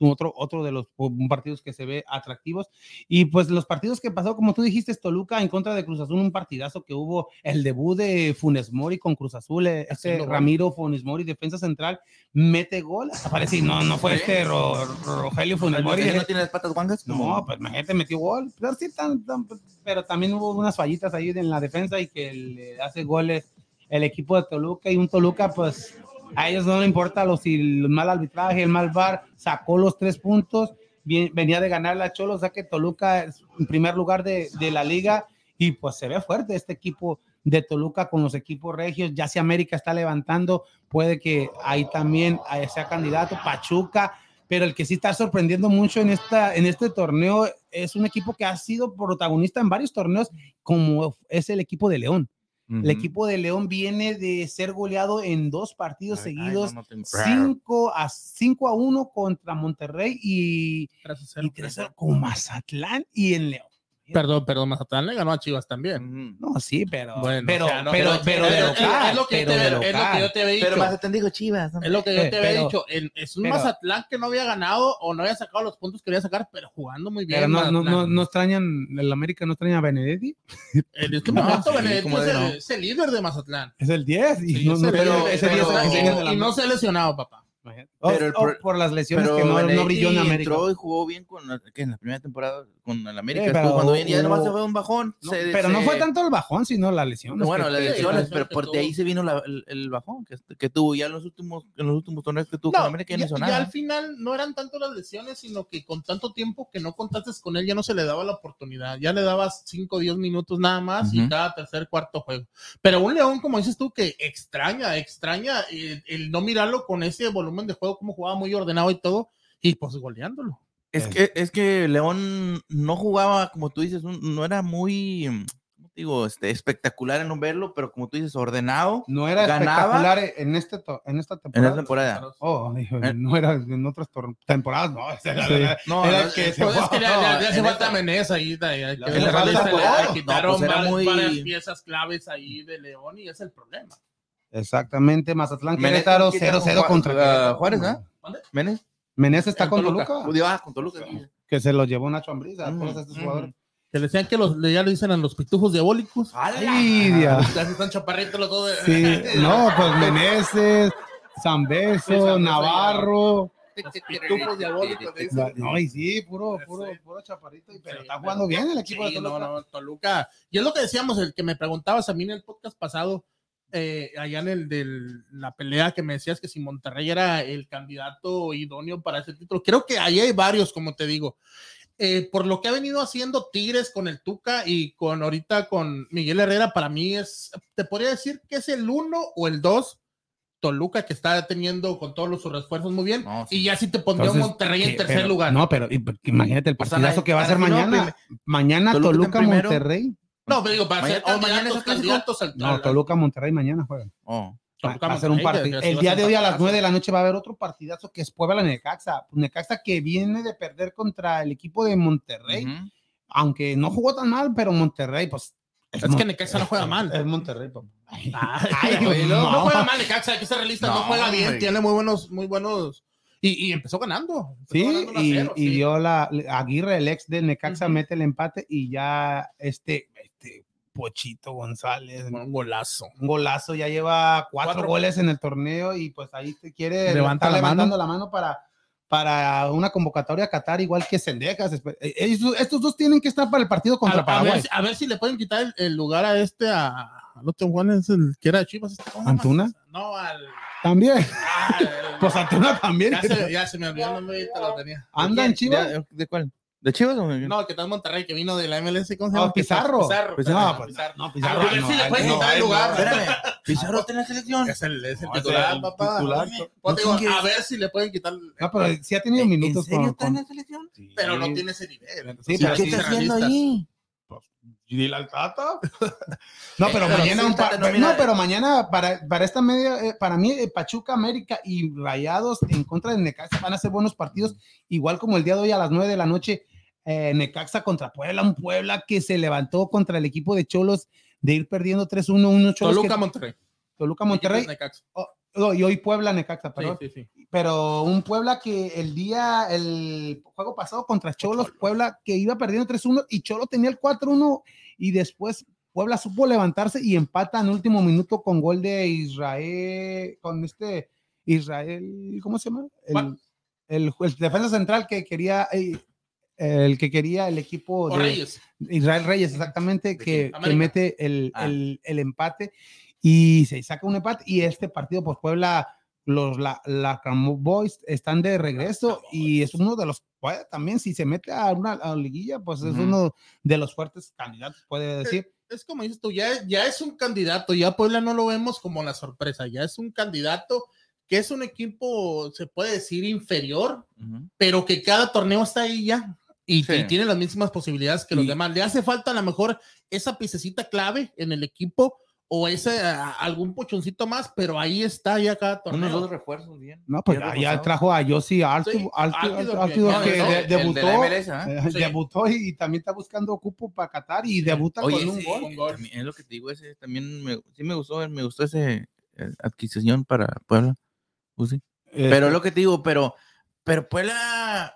otro otro de los partidos que se ve atractivos y pues los partidos que pasó como tú dijiste Toluca en contra de Cruz Azul un partidazo que hubo el debut de Funes Mori con Cruz Azul eh, gol. Ramiro Funes Mori defensa central mete gol parece no no fue este Ro- Rogelio Funes Mori ¿Ese no tiene las patas guangas? no, pues imagínate, metió gol. Pero, sí, tan- tan- pero también hubo unas fallitas ahí en la defensa y que le hace goles el equipo de Toluca y un Toluca, pues a ellos no le importa los, el mal arbitraje, el mal bar, sacó los tres puntos, bien- venía de ganar la Cholo, o sea que Toluca es en primer lugar de, la liga y pues se ve fuerte este equipo de Toluca con los equipos regios, ya si América está levantando, puede que ahí también sea candidato, Pachuca, pero el que sí está sorprendiendo mucho en, esta, en este torneo es un equipo que ha sido protagonista en varios torneos, como es el equipo de León. El Ujú. equipo de León viene de ser goleado en dos partidos Ay, seguidos, no, no te- 5 a 5 a 1 contra Monterrey y, Tres a y cero. 3 a con Mazatlán y en León. Perdón, perdón, Mazatlán le ganó a Chivas también. No, sí, pero. Bueno, pero, o sea, no, pero, pero- pero de es- es- local. es lo que pero te- de es lo que yo te había Pero dicho. Mazatlán dijo Chivas. ¿no? Es lo que yo Eh, te había pero- dicho. el- es un pero- Mazatlán que no había ganado o no había sacado los puntos que quería sacar, pero jugando muy bien. Pero no, no, no, extrañan, el América no extraña a Benedetti. En este [laughs] No, momento, sí, Benedetti es, de el, no. es el líder de Mazatlán. Es el 10. Y Sí, no, es no el- pero- ese pero- 10 es el 10 de la y no se ha lesionado, papá. Pero el o pro- por las lesiones Pero que no, brilló en América. entró y jugó bien con que en la primera temporada con el América. Sí, pero cuando bien y ya nomás se fue un bajón. No, se- pero no se- fue tanto el bajón, sino la lesión. No, bueno, las lesiones, sí, pero que por de tuvo. ahí se vino la- el, el bajón que, que tuvo ya en los últimos, en los últimos torneos que tuvo con No, América ya ya, no ya al final no eran tanto las lesiones, sino que con tanto tiempo que no contaste con él, ya no se le daba la oportunidad. Ya le dabas 5 o 10 minutos nada más y Ujú. cada tercer, cuarto juego. Pero un León, como dices tú, que extraña, extraña el, el no mirarlo con ese volumen de juego, como jugaba muy ordenado y todo, y pues goleándolo. Es que, es que León no jugaba, como tú dices, un- no era muy, mm, ¿cómo te digo? Este, espectacular en no verlo, pero como tú dices, ordenado No era ganaba espectacular en, este en esta en temporada. esa temporada. Oh, dijo, Eh. no era en otras temporadas, no. No, era no, que es- se es que le, hace en falta esta- Menés ahí, de- ahí, que le quitaron pues varias- muy- varias piezas claves ahí de León y es el problema. Exactamente, Mazatlán Menés Querétaro con quién está 0-0 con contra. Juárez, ¿ah? Menes. Menés está con Toluca. Toluca, Ah, con Toluca. que se lo llevó Nacho Ambriz a Ujú, todos estos ujú. jugadores. Que le decían que los, ya le dicen a los pitujos diabólicos. Ay, Dios. Ya están chaparritos los dos. Sí, no, pues Meneses, Zambeso, Navarro. Pitujos diabólicos. le dicen. No, y sí, puro, puro, puro chaparrito. y- Pero Sí, está pero- jugando bien el equipo de Sí, Toluca. no, no, Toluca. Y es lo que decíamos, el que me preguntabas a mí en el podcast pasado, eh, allá en el de la pelea que me decías que si Monterrey era el candidato idóneo para ese título. Creo que ahí hay varios, como te digo. Eh, por lo que ha venido haciendo Tigres con el Tuca y con ahorita con Miguel Herrera, para mí es, te podría decir que es el uno o el dos. Toluca que está teniendo con todos los sus refuerzos muy bien. No, sí. Y ya sí te pondría Entonces, Monterrey en tercer Pero- lugar. No, pero imagínate el O sea, partidazo la- que va a ser mí no, mañana. Mañana Toluca Toluca. Monterrey. No, pero digo, para Mañana- ser oh, mañana candidatos, candidatos al- No, Toluca, Monterrey mañana juegan. Oh. Va, a ser un partido. El día de hoy a las partidazo. 9 de la noche va a haber otro partidazo que es Puebla Necaxa. Necaxa que viene de perder contra el equipo de Monterrey. Aunque no jugó tan mal, pero Monterrey, pues. Es que Mon- Necaxa no juega mal. Es Monterrey, papá. [laughs] Ay, Ay, güey, no, juega mal Necaxa, hay que ser realista, no, No, juega bien, hombre. tiene muy buenos, muy buenos. Y, y empezó ganando. empezó Sí, ganando 1 a y, 0, y sí. dio la Aguirre, el ex del Necaxa, mete el empate y ya este Pochito González, un golazo. un golazo, ya lleva cuatro, Cuatro. goles en el torneo y pues ahí te quiere Levanta está la levantando mano. la mano para, para una convocatoria a Qatar, igual que Sendejas. Eh, Estos, dos tienen que estar para el partido contra A, a Paraguay. ver, a ver si le pueden quitar el, el lugar a este, a, otro Juan, es el que era de Chivas. Este. ¿Antuna? No, al. También. ah, [laughs] Pues Antuna también. ya, se, ya se me olvidó el nombre, ahorita lo tenía. Anda en Chivas. ¿De, de cuál? ¿De Chivas o de- No, que está en Monterrey, que vino de la MLS, ¿cómo se Ah, llama? Pizarro. Pizarro. Pues Pizarro, no, pues Pizarro. no, A Pizarro. ver si no, le pueden no, quitar el no, lugar. Espérame, Pizarro está en la selección. Es el, es el No, titular, el papá. titular. Pues a ver si le pueden quitar. No, pero sí ha tenido ¿En minutos serio con- está en la selección? pero no tiene ese nivel. Sí, ¿Y pero qué está haciendo ahí? ¿Y dile al Tata? No, pero Pero mañana sí, un pa- no, pero mañana para, para esta media, eh, para mí eh, Pachuca América y Rayados en contra de Necaxa van a ser buenos partidos, igual como el día de hoy a las 9 de la noche eh, Necaxa contra Puebla, un Puebla que se levantó contra el equipo de Cholos de ir perdiendo 3-1, unos Cholos Toluca, que- Monterrey. Toluca Monterrey Necaxa. Y hoy Puebla Necaxa, perdón. sí, sí. pero un Puebla que el día, el juego pasado contra Cholos, Puebla que iba perdiendo 3-1 y Cholo tenía el 4-1 y después Puebla supo levantarse y empata en último minuto con gol de Israel, con este Israel, ¿cómo se llama? El, el, el defensa central que quería, eh, el que quería el equipo de Reyes. Israel Reyes, exactamente, que, que mete el, Ah. el- el empate y se saca un empate. Y este partido, pues Puebla, los la, la Boys están de regreso y es uno de los, puede también, si se mete a una a liguilla, pues es Ujú. uno de los fuertes candidatos, puede decir. Es como dices tú, ya, ya es un candidato, ya Puebla no lo vemos como la sorpresa, ya es un candidato que es un equipo, se puede decir, inferior, Ujú. pero que cada torneo está ahí ya y, Sí. y tiene las mismas posibilidades que los Y- demás. Le hace falta a lo mejor esa piececita clave en el equipo o ese a- algún pochoncito más, pero ahí está ya cada Unos torneo. dos refuerzos bien. No, pues ya, ya trajo a Yossi Sí, Altidor, que- debutó, ¿ah? eh, debutó y, también está buscando cupo para Qatar y debuta Oye, con un gol. Gol. es lo que te digo, ese también me, sí me gustó, me gustó ese eh, adquisición para Puebla. Uzi. Eh, Pero es lo que te digo, pero, pero Puebla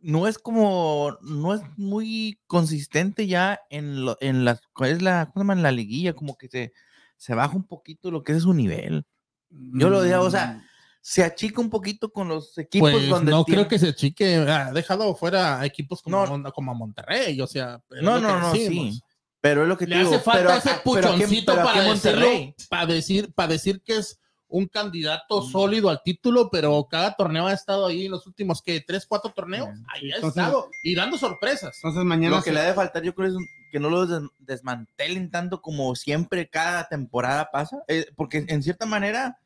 no es como, no es muy consistente ya en, lo, en la, ¿cuál es la, ¿cómo se llama? En la liguilla, como que se, se baja un poquito lo que es su nivel. Yo lo digo, o sea, se achica un poquito con los equipos Pues donde no tiene- creo que se chique, ha dejado fuera equipos como, No. Como a Monterrey, o sea, No, no, no, decimos. sí. Pero es lo que te Le digo. hace falta pero, ese ah, pero puchoncito pero para decirlo, Monterrey. para decir, para decir que es un candidato sólido al título, pero cada torneo ha estado ahí en los últimos que tres, cuatro torneos, Sí. ahí ha Entonces- estado y dando sorpresas. Entonces mañana Lo que se- le ha de faltar, yo creo, es un- que no lo des- desmantelen tanto como siempre cada temporada pasa. eh, porque en cierta manera,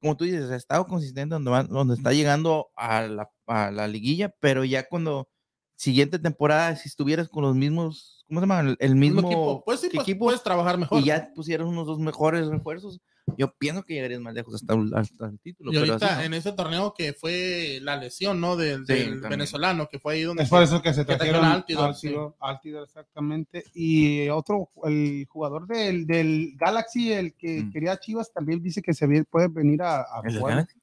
como tú dices, ha estado consistente donde, va- donde está llegando a la, a la liguilla, pero ya cuando siguiente temporada, si estuvieras con los mismos, ¿cómo se llama? El, el mismo, equipo, pues sí, pues, equipo puedes trabajar mejor. y ya pusieras unos dos mejores refuerzos, yo pienso que llegarías más lejos hasta, el- hasta el título. Y pero ahorita así no. en ese torneo que fue la lesión, ¿no? Del, Sí, venezolano, que fue ahí donde Es por eso que se trajeron Altidor, Altidor, Altidor, exactamente. Y otro, el jugador del, del Galaxy, el que Mm. quería Chivas, también dice que se puede venir a, a ¿El del Puebla. Galaxy?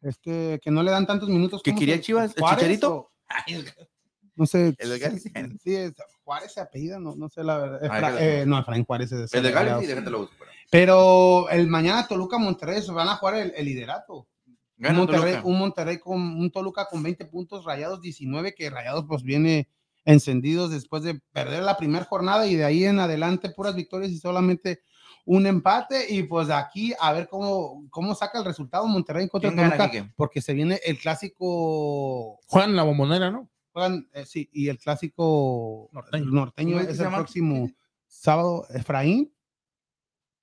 Este, que no le dan tantos minutos. ¿Que ¿cómo quería Chivas, el Chicharito? No sé. [laughs] ¿El del Galaxy? Sí, es, Juárez se apellida, no, no sé la verdad. Ah, Efra- eh, no, Efraín Juárez es El de. Galaxy, déjate lo busco. Pero el mañana Toluca Monterrey se van a jugar el, el liderato. Un Monterrey, Toluca. un Monterrey con un Toluca con 20 puntos, Rayados 19, que Rayados pues viene encendidos después de perder la primera jornada y de ahí en adelante puras victorias y solamente un empate y pues de aquí a ver cómo, cómo saca el resultado Monterrey en contra de ¿Quién gana, Toluca, porque se viene el clásico, Juan la bombonera, ¿no? juegan, eh, sí, y el clásico Norteño. norteño, ¿Cómo es el llama? próximo sábado, Efraín.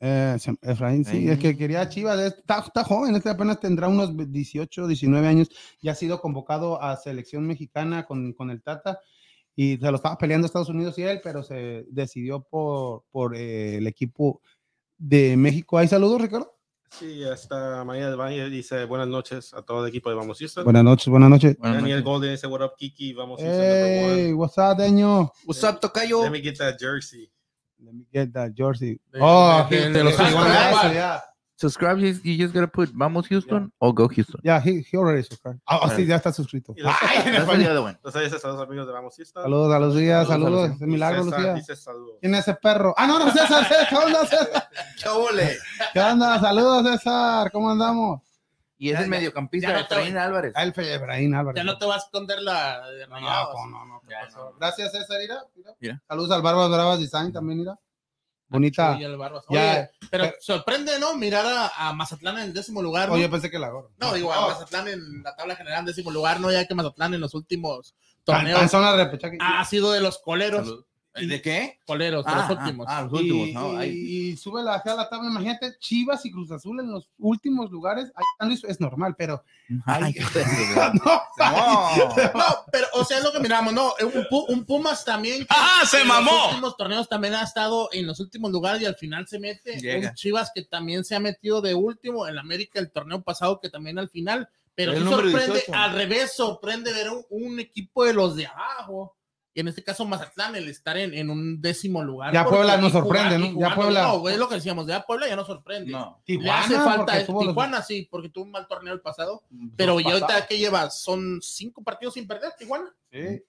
Eh, Efraín, sí, es que quería Chivas, es- está, está joven, este apenas tendrá unos 18, 19 años, ya ha sido convocado a selección mexicana con, con el Tata y se lo estaba peleando Estados Unidos y él, pero se decidió por, por eh, el equipo de México. ¿Hay saludos, Ricardo? Sí, hasta María del Valle dice buenas noches a todo el equipo de Vamos Houston. Buenas noches, buenas noches. Buenas Daniel noches. Golden dice what up Kiki, Vamos Houston Hey, what's up, Deño? What's up, Tocayo? Let me get that jersey. Let me get that jersey. Oh, he- los he- Astros, yeah, yeah. Subscribe, you, just gotta put Vamos Houston or Go Houston. Yeah, he, he already subscribed. Ah, oh, sí, ya está suscrito. Los- Ay, en That's español. the other one. Entonces dice saludos amigos de Vamos Houston. Saludos a Saludos a saludos. Es milagro, César Lucía. Saludos. ¿Quién es ese perro? Ah, no, no, César, César, ¿qué onda, César? [laughs] ¿Qué onda? Saludos, César, ¿cómo andamos? Y es Ya, el ya, mediocampista ya de no te- Efraín Álvarez. Ah, El Fe- Efraín Álvarez. Ya no te vas a esconder la de No, no, no, no, ¿qué Ya, no. Gracias, César, mira, mira. Mira. Saludos al Barbas Bravas Design también, mira. Bonita. El Barbas. Ya, Oye, pero, pero- sorprende, ¿no? Mirar a, a Mazatlán en el décimo lugar. ¿no? Oye, pensé que la gorra. no, digo, a Mazatlán en la tabla general en décimo lugar, no, ya que Mazatlán en los últimos torneos Tan ha sido de los coleros. Salud. ¿De qué? Coleros, de Ah, los últimos. Ah, ah, los Y, últimos, ¿no? y- Ahí. y sube la, a la tabla, imagínate, Chivas y Cruz Azul en los últimos lugares, ahí es normal, pero Ay, [laughs] [laughs] no, no. [laughs] No, pero, o sea, es lo que miramos, ¿no? Un, Pu- un Pumas también. ¡Ah, se en mamó! Los últimos torneos también ha estado en los últimos lugares y al final se mete. Llega. Un Chivas que también se ha metido de último en América el torneo pasado, que también al final. Pero sí sorprende, 18. al revés, sorprende ver un, un equipo de los de abajo. Y en este caso, Mazatlán, el estar en, en un décimo lugar. Ya Puebla nos sorprende, ¿no? Ya Puebla- No, es lo que decíamos, ya Puebla ya no sorprende. No. Le hace falta los- Tijuana, sí, porque tuvo un mal torneo el pasado. Pero ya ahorita que lleva, son cinco partidos sin perder, Tijuana. Sí.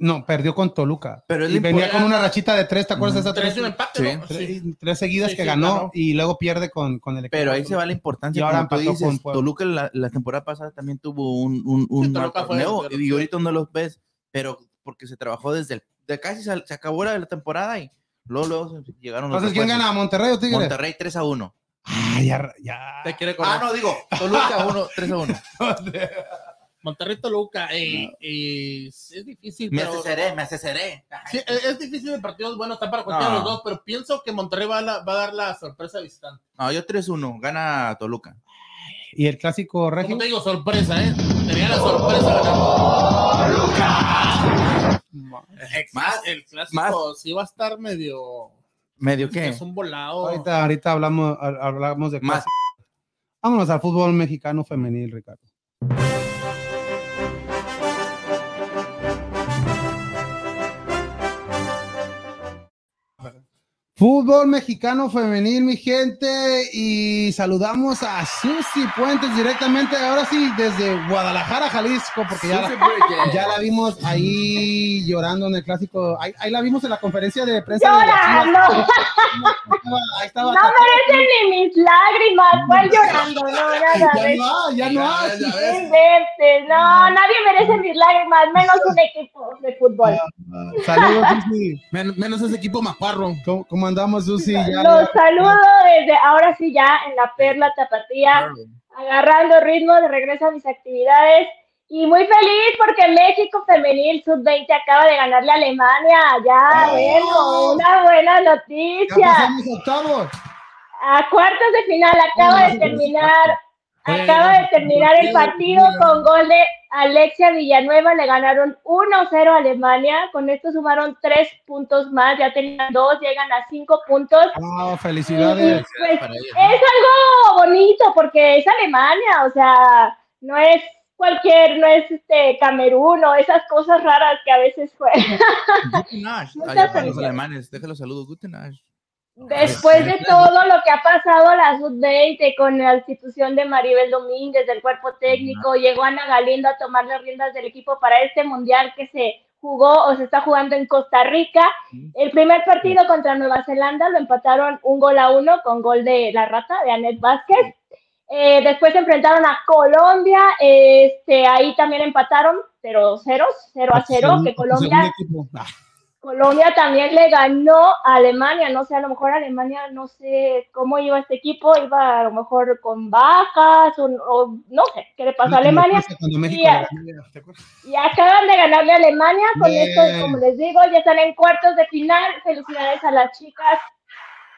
No, perdió con Toluca. Pero y venía con una rachita de tres, ¿te acuerdas de esa Tres tres? un empate, Sí. ¿no? Tres, Sí. tres seguidas Sí, que sí, ganó claro. y luego pierde con, con el equipo. Pero ahí se va la importancia. Y ahora empató dices, con Puebla. Toluca la, la temporada pasada también tuvo un, un, un Sí, mal torneo y ahorita no los ves, pero porque se trabajó desde el, de casi sal- se acabó la, la temporada y luego, luego se- llegaron los Entonces, ¿quién refuerzos. gana? ¿Monterrey o Tigres? Monterrey 3 a 1. Ah, ya, ya. Te quiere correr. Ah, no, digo, Toluca 1, 3 [laughs] a 1. Monterrey Toluca, eh, eh, es difícil, Me pero asesoré, me asesoré. sí, es, es difícil de partidos, bueno, está para cualquiera de No. los dos, pero pienso que Monterrey va a, la- va a dar la sorpresa visitante. No, yo 3 a 1, gana Toluca. ¿Y el clásico regio? Como te digo, sorpresa, ¿eh? Tenía la sorpresa ganando. Más, El clásico sí va a estar medio... ¿Medio qué? Es un volado. Ahorita, ahorita hablamos, ha- hablamos de Más. cosas. Vámonos al fútbol mexicano femenil, Ricardo. Fútbol mexicano femenil, mi gente, y saludamos a Susi Puentes directamente, ahora sí, desde Guadalajara, Jalisco, porque ya, la- ya la vimos ahí llorando en el clásico, ahí, ahí la vimos en la conferencia de prensa. de. Ahí estaba. No merecen ni mis lágrimas, ¿cuál llorando? No, nada Ya no ya no hay. No, nadie merece mis lágrimas, menos un equipo de fútbol. Saludos, Susi. Men- menos ese equipo macuarro. ¿Cómo, cómo andamos, Susi? Ya- Los saludo desde ahora sí ya en la Perla Tapatía, agarrando ritmo de regreso a mis actividades y muy feliz porque México Femenil Sub-20 acaba de ganarle a Alemania. Ya, ¡Oh! bueno, una buena ya noticia. pasamos a octavos. A cuartos de final acaba de terminar, acaba de terminar el partido con gol de Alexia Villanueva, le ganaron 1-0 a Alemania, con esto sumaron tres puntos más, ya tenían dos, llegan a cinco puntos. Wow, Y, felicidades. pues, para ellas, es algo bonito porque es Alemania, o sea, no es cualquier, no es este Camerún o esas cosas raras que a veces juegan. Guten [laughs] para los alemanes, déjalo saludos. Guten Tag. Después de todo lo que ha pasado a la sub-20 con la institución de Maribel Domínguez del cuerpo técnico, llegó Ana Galindo a tomar las riendas del equipo para este mundial que se jugó o se está jugando en Costa Rica. El primer partido contra Nueva Zelanda lo empataron un gol a uno con gol de la rata de Anet Vázquez. Eh, después se enfrentaron a Colombia, este, ahí también empataron, pero ceros, 0 a 0, que Colombia. Ah, Colombia también le ganó a Alemania, no sé, a lo mejor Alemania, no sé cómo iba este equipo, iba a lo mejor con bajas o, o no sé qué le pasó a Alemania. Y acaban de ganarle a Alemania, con Bien. esto, como les digo, ya están en cuartos de final. Felicidades a las chicas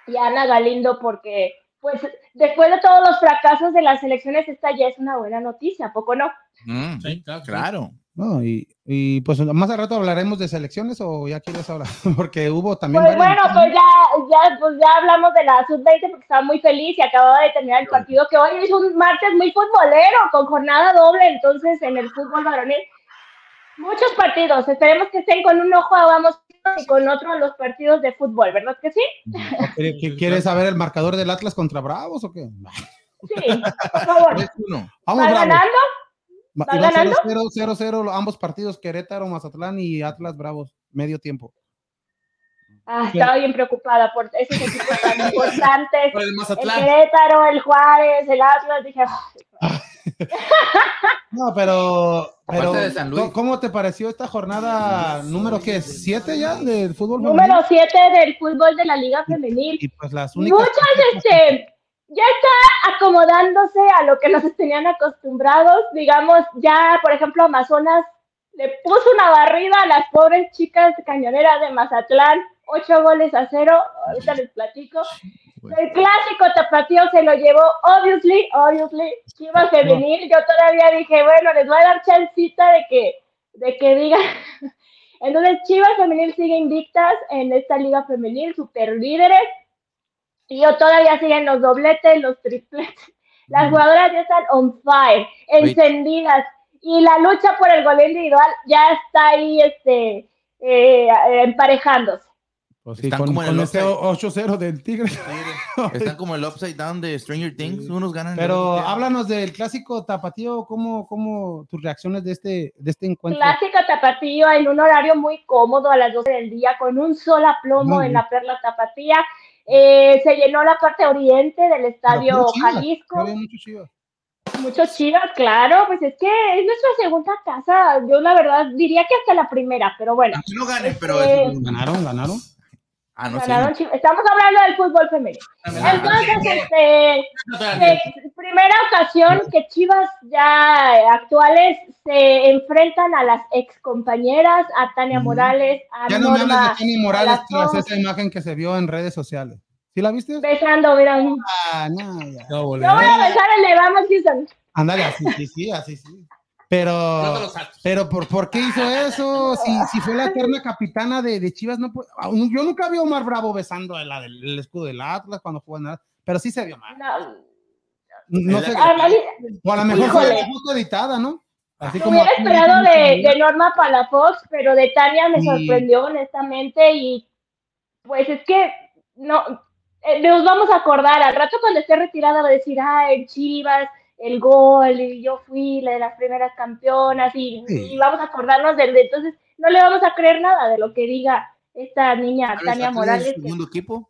y a Ana Galindo porque, pues, después de todos los fracasos de las elecciones, esta ya es una buena noticia, ¿a poco no? Mm, Sí, claro. que sí. claro. No, y, y pues más al rato hablaremos de selecciones o ya quieres hablar, [laughs] porque hubo también. Pues varias- bueno, pues ya, ya, pues ya hablamos de la sub-20 porque estaba muy feliz y acababa de terminar el partido que hoy es un martes muy futbolero con jornada doble, entonces en el fútbol varonil. Muchos partidos, esperemos que estén con un ojo a vamos y con otro a los partidos de fútbol, ¿verdad que sí? ¿Qué- qué- ¿Quieres saber el marcador del Atlas contra Bravos o qué? Sí, por favor. 3-1. Vamos, ¿Va Bravos. ganando? Va- ¿Va iba ganando? 0-0, 0-0, ambos partidos, Querétaro, Mazatlán y Atlas Bravos, medio tiempo. Ah, estaba bien preocupada por esos equipos tan [laughs] importantes. Por el El Mazatlán. Querétaro, el Juárez, el Atlas, dije, "Ah, [laughs] No, pero, pero Aparte de San Luis. ¿cómo- ¿cómo te pareció esta jornada número qué? ¿Siete ya del fútbol? número femenil? 7 del fútbol de la Liga Femenil. Y pues las únicas. Muchas, este, ya está acomodándose a lo que nos tenían acostumbrados. Digamos, ya, por ejemplo, Amazonas le puso una barrida a las pobres chicas cañoneras de Mazatlán, ocho goles a cero. Ahorita les platico. El clásico tapatío se lo llevó, obviously, obviously, Chivas Femenil. Yo todavía dije, bueno, les voy a dar chancita de que, de que digan. [laughs] Entonces, Chivas Femenil sigue invictas en esta liga femenil, super líderes. Y yo todavía siguen los dobletes, los tripletes. Las jugadoras ya están on fire, encendidas. Y la lucha por el gol individual ya está ahí este, eh, emparejándose. Pues sí, Están con, como en el este offside. 8-0 del Tigre. Están como el upside down de Stranger Things. Unos ganan. Pero pierden. háblanos del clásico tapatío, ¿cómo, cómo tus reacciones de este, de este encuentro? Clásico tapatío en un horario muy cómodo a las 12 del día, con un sol a plomo Muy en la Perla Tapatía. Eh, se llenó la parte oriente del estadio Chivas, Jalisco. Chivas. Muchos chivas, claro, pues es que es nuestra segunda casa. Yo la verdad diría que hasta la primera, pero bueno. Aunque no ganen, pero. Este, Ganaron, ganaron. Ah, no ganaron. Estamos hablando del fútbol femenino. Entonces, este, eh, primera ocasión que Chivas ya eh, actuales se enfrentan a las ex compañeras, a Tania. Morales, a Ya no me hables de Kenny Morales tras esa imagen que se vio en redes sociales. ¿Sí la viste? besando, mira. Ah, no, ya. No, Yo voy a besar el de Vamos Houston. Ándale, así, sí, sí, así, sí. Pero, pero ¿por, ¿por qué hizo eso? Si, si fue la eterna capitana de, de Chivas, no puede- aún- yo nunca vi a Omar Bravo besando el, el- el escudo del Atlas cuando jugó en Atlas, pero sí se vio mal. No, No sé, además, o a lo mejor fue foto editada, ¿no? Así Me hubiera como- esperado de, de Norma Palafox, pero de Tania me sorprendió honestamente y pues es que no eh, nos vamos a acordar. Al rato cuando esté retirada va a decir, ah, en Chivas, el gol, y yo fui la de las primeras campeonas y, Sí. y vamos a acordarnos del de entonces no le vamos a creer nada de lo que diga esta niña Tania Morales. que- segundo equipo?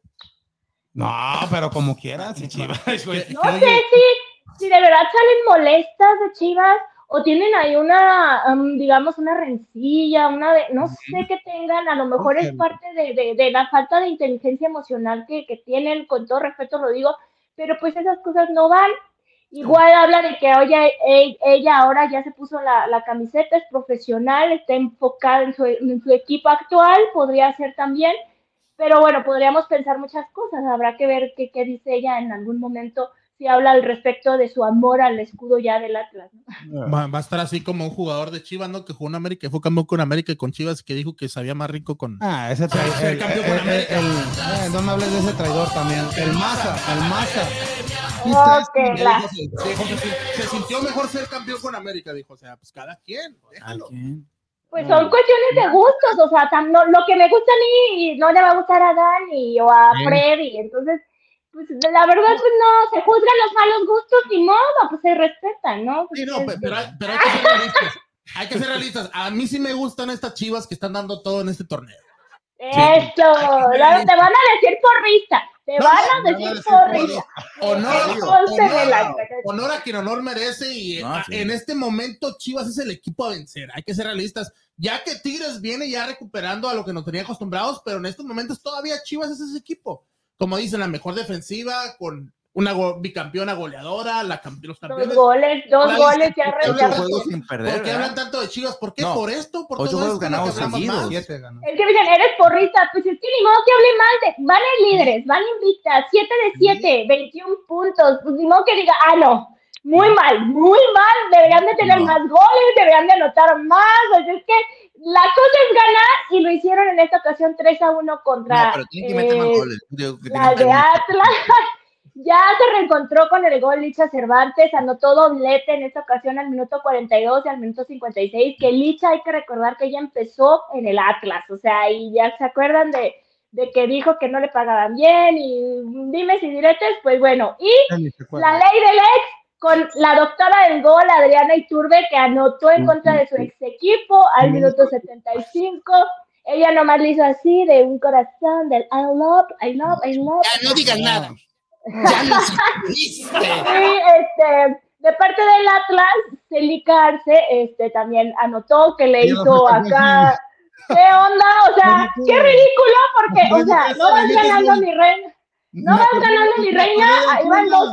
No, pero como quieras, si Chivas. No sé si, si de verdad salen molestas de Chivas o tienen ahí una, um, digamos, una rencilla, una de, no sé qué tengan, a lo mejor es parte de, de- de la falta de inteligencia emocional que, que tienen, con todo respeto lo digo, pero pues esas cosas no van. Igual habla de que oye, ella ahora ya se puso la, la camiseta, es profesional, está enfocada en su, en su equipo actual, podría ser también, pero bueno, podríamos pensar muchas cosas, habrá que ver qué, qué dice ella en algún momento, si habla al respecto de su amor al escudo ya del Atlas. ¿no? Va, va a estar así como un jugador de Chivas, ¿no? Que jugó en América, fue campeón con América y con Chivas, que dijo que sabía más rico con. Ah, ese traidor. Eh, no me hables de ese traidor también. El Maza, el Maza. Oh, que la- Dijo, se, dijo que se- se sintió mejor ser campeón con América, dijo. O sea, pues cada quien, déjalo. Pues son cuestiones de gustos, o sea, tam- no- lo que me gusta a mí no le va a gustar a Dani o a Sí. Freddy, entonces, pues la verdad, pues no, se juzgan los malos gustos y modo, pues se respetan, ¿no? Pues, Sí, no, es- pe- pero hay, pero hay que ser [laughs] realistas. Hay que ser realistas. A mí sí me gustan estas chivas que están dando todo en este torneo. Eso, la- te van a decir porrista, te No, van a decir. Honor, honor- a quien honor merece y No, a- sí. en este momento Chivas es el equipo a vencer. Hay que ser realistas. Ya que Tigres viene ya recuperando a lo que nos tenía acostumbrados, pero en estos momentos todavía Chivas es ese equipo. Como dicen, la mejor defensiva con una go- bicampeona goleadora, la cam- los Dos campeones. goles, dos La goles ya, ya juegos sin perder. ¿Por qué ¿verdad? hablan tanto de Chivas? ¿Por qué? No. Por esto, por Ocho juegos ganados seguidos. más. Siete. Es que me dicen, eres porrista, pues es que ni modo que hable mal de, van en líderes, van invictas, 7 de 7, 21 puntos, pues ni modo que diga, ah, no, muy mal, muy mal, deberían de tener No. más goles, deberían de anotar más, pues es que la cosa es ganar y lo hicieron en esta ocasión 3 a 1 contra No, pero tiene que meter más eh, goles. Digo, que la de Atlas. [laughs] Ya se reencontró con el gol Licha Cervantes, anotó doblete en esta ocasión al minuto 42 y al minuto 56, que Licha hay que recordar que ella empezó en el Atlas, o sea, y ya se acuerdan de, de que dijo que no le pagaban bien y dime si diretes, pues bueno, y la ley del ex con la doctora del gol, Adriana Iturbe, que anotó en contra de su ex equipo al minuto 75. Ella nomás le hizo así de un corazón del I love, I love, I love. Ya no digan nada. Y [laughs] este, de parte del Atlas, Celica Arce este, también anotó que le hizo acá. ¿Qué onda? O sea, qué ridículo, porque, o sea, no vas ganando mi reina. No Me vas acordé- ganando mi me reina, van Antuna. dos,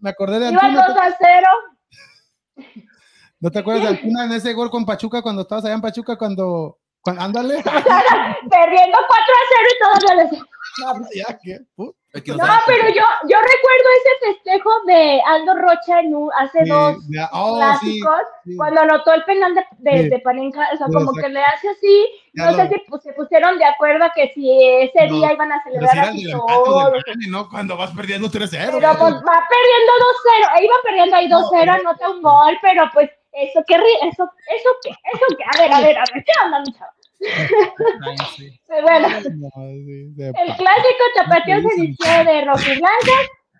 Me acordé de iban Antuna. 2 a 0. ¿No te acuerdas de Antuna en ese gol con Pachuca cuando estabas allá en Pachuca cuando, cuando ándale? [laughs] perdiendo 4 a 0 y todavía les... No, ya, ¿qué? No no, pero yo, yo recuerdo ese festejo de Aldo Rocha en un- hace Sí, dos ya, oh, sí, clásicos, sí. cuando anotó el penal de, de, Sí. de Panenka, o sea, Sí, como que le hace así, Ya no lo- sé si pues, se pusieron de acuerdo que si ese No, día iban a celebrar así todo. ¿no? Cuando vas perdiendo 3-0. Pero pues va perdiendo 2-0, iba perdiendo ahí 2-0, anota un gol, pero pues eso qué eso, eso qué, eso qué, a ver, a ver, a ver, ¿qué onda, mi chavo? [laughs] Pues bueno, No, sí, El clásico tapatío se vistió de rojiblanca.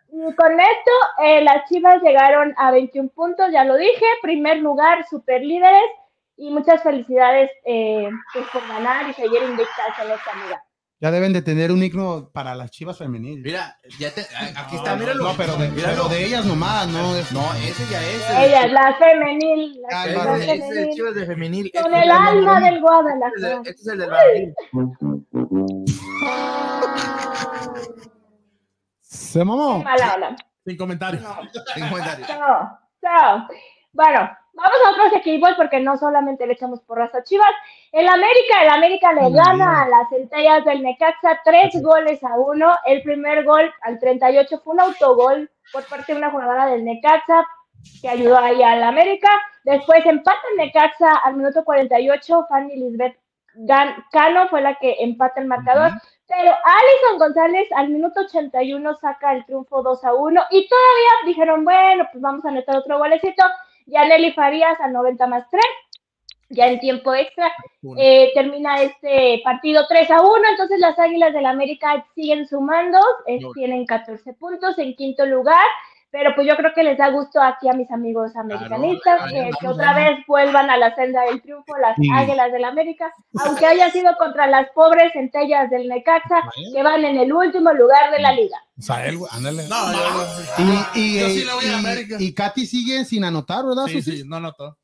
Y con esto, eh, las Chivas llegaron a 21 puntos, ya lo dije. Primer lugar, super líderes. Y muchas felicidades eh, pues, por ganar y seguir invictas en esta liga. Ya deben de tener un himno para las chivas femeniles. Mira, ya te, a- aquí No, está, míralo. No, pero de, míralo. pero de ellas nomás, ¿no? Es- No, ese ya es. el- Ellas, la femenil, la Ah, Chivas ese es el Chivas de femenil. con Este el es alma del Este es el Guadalajara. este es el del varonil. Se mamó. Sin comentarios. Sin comentarios. Chao, chao. Bueno, vamos a otros equipos porque no solamente le echamos porras a Chivas. El América, el América le gana a las centellas del Necaxa tres goles a uno. El primer gol al 38 fue un autogol por parte de una jugadora del Necaxa. que ayudó ahí al América. Después empata el Necaxa al minuto 48, Fanny Lisbeth Gan- Cano fue la que empata el marcador. Pero Alison González al minuto 81 saca el triunfo 2 a 1 y todavía dijeron, bueno, pues vamos a meter otro golecito. Yaneli Farías al 90 más 3, ya en tiempo extra. Eh, termina este partido 3 a 1, entonces las Águilas del América siguen sumando, eh, tienen 14 puntos en quinto lugar, pero pues yo creo que les da gusto aquí a mis amigos americanistas ahí que, otra vez vuelvan a la senda del triunfo las Sí. Águilas del América, aunque haya sido contra las pobres centellas del Necaxa que van en el último lugar de la liga. Sael, güey, ándale. No, yo, Y, y, Yo sí le voy a América. y Katy sigue sin anotar, ¿verdad? sí, Susi? sí, no notó.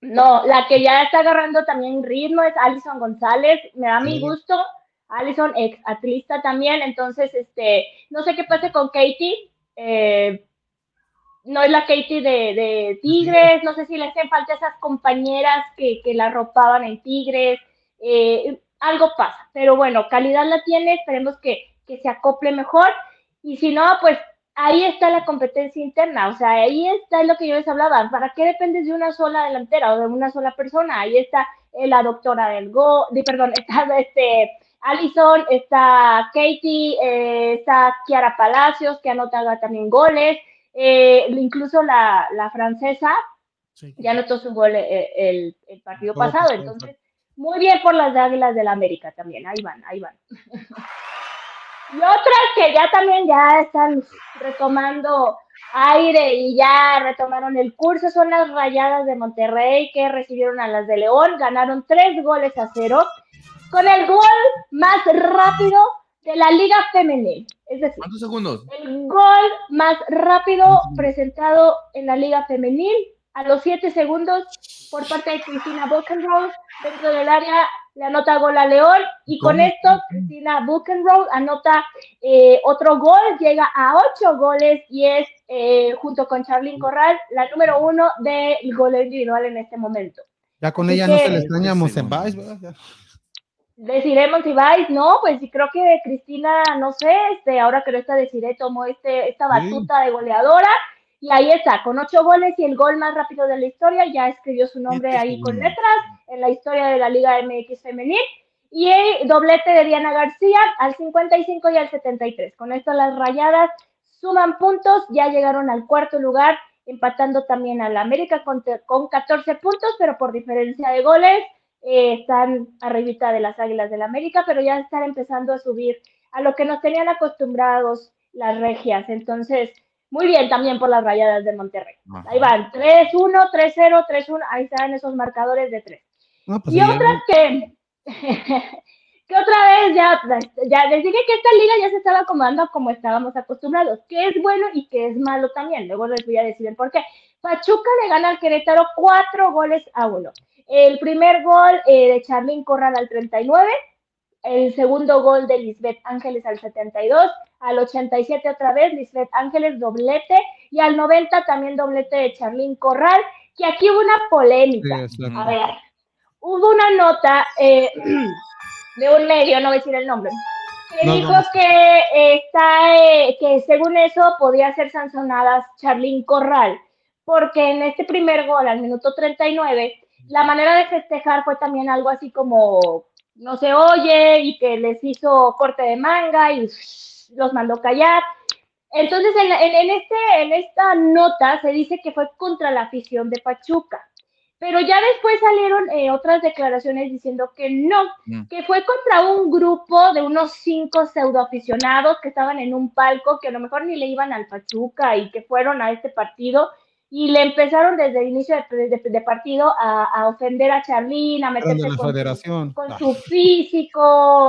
No, la que ya está agarrando también ritmo es Alison González, me da mi gusto. Alison, ex atlista también, entonces, este, no sé qué pase con Katie, eh, no es la Katie de, Tigres, no sé si le hacen falta esas compañeras que, la ropaban en Tigres, eh, algo pasa, pero bueno, calidad la tiene, esperemos que, que se acople mejor, y si no, pues ahí está la competencia interna, o sea, ahí está lo que yo les hablaba, ¿para qué dependes de una sola delantera o de una sola persona? Ahí está la doctora del Go, perdón, [laughs] está este Alison, está Katie, eh, está Kiara Palacios, que anota también goles, eh, incluso la, la francesa Sí. ya anotó su gol eh, el, el partido Todo pasado, entonces muy bien por las Águilas del América también, ahí van, ahí van. [laughs] y otras que ya también ya están retomando aire y ya retomaron el curso son las Rayadas de Monterrey que recibieron a las de León, ganaron tres goles a cero con el gol más rápido de la Liga Femenil, es decir, ¿Cuántos segundos? el gol más rápido presentado en la Liga Femenil a los 7 segundos por parte de Cristina Buchenroth dentro del área le anota gol a León y con esto Cristina Buchenroth anota eh, otro gol, llega a 8 goles y es eh, junto con Charlyn Corral la número uno del gol individual en este momento. Ya con Así ella no que- se le extraña a Monsenbais, ¿verdad? Ya. Deciremos si vais, no, pues sí creo que Cristina, no sé, este, ahora que no está Desiree, tomó este, esta Sí. batuta de goleadora y ahí está, con ocho goles y el gol más rápido de la historia, ya escribió su nombre ahí con letras en la historia de la Liga MX femenil y el doblete de Diana García al 55 y al 73. Con esto las rayadas suman puntos, ya llegaron al cuarto lugar, empatando también al América con, con 14 puntos, pero por diferencia de goles eh, están arribita de las Águilas del América, pero ya están empezando a subir a lo que nos tenían acostumbrados las regias. Entonces, muy bien también por las rayadas de Monterrey. Ajá. Ahí van, 3-1, 3-0, 3-1, ahí están esos marcadores de 3. No, pues y sí, otras que, [laughs] que otra vez ya, ya les dije que esta liga ya se estaba acomodando como estábamos acostumbrados, que es bueno y que es malo también. Luego les voy a decir el por qué. Pachuca le gana al Querétaro cuatro goles a uno. El primer gol eh, de Charlín Corral al 39, el segundo gol de Lisbeth Ángeles al 72, al 87 otra vez Lisbeth Ángeles doblete. Y al 90 también doblete de Charlín Corral, que aquí hubo una polémica. A ver, hubo una nota eh, [clears throat] de un medio, no voy a decir el nombre, que No, dijo que está, eh, que según eso podía ser sancionada Charlín Corral, porque en este primer gol, al minuto 39, la manera de festejar fue también algo así como no se oye y que les hizo corte de manga y los mandó callar. Entonces, en, en- en este, en esta nota se dice que fue contra la afición de Pachuca, pero ya después salieron eh, otras declaraciones diciendo que no, Mm. que fue contra un grupo de unos cinco pseudoaficionados que estaban en un palco que a lo mejor ni le iban al Pachuca y que fueron a este partido y le empezaron desde el inicio de, de- de partido a, a ofender a Charlín, a meterse la con su- federación. con Ah, su físico,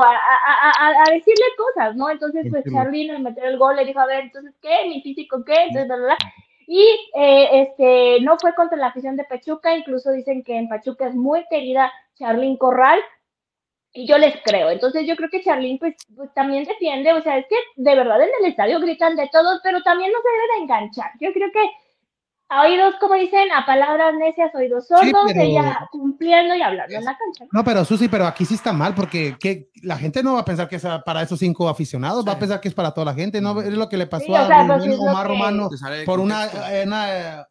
a, a- a- decirle cosas, ¿no? Entonces, pues. Charlín al meter el gol le dijo, a ver, entonces, ¿qué? ¿Mi físico qué? Entonces, bla, bla, bla. Y eh, este, no fue contra la afición de Pachuca, incluso dicen que en Pachuca es muy querida Charlín Corral, y yo les creo. Entonces, yo creo que Charlín, pues, pues, también defiende, o sea, es que de verdad en el estadio gritan de todos, pero también no se debe de enganchar. Yo creo que a oídos, como dicen, a palabras necias, oídos sordos, pero- ella cumpliendo y hablando en la cancha. No, pero Susi, pero aquí sí está mal porque que la gente no va a pensar que es para esos cinco aficionados, va a pensar que es para toda la gente, ¿no? Es lo que le pasó Sí, o a sea, Omar que- Romano por una, eh, una, eh,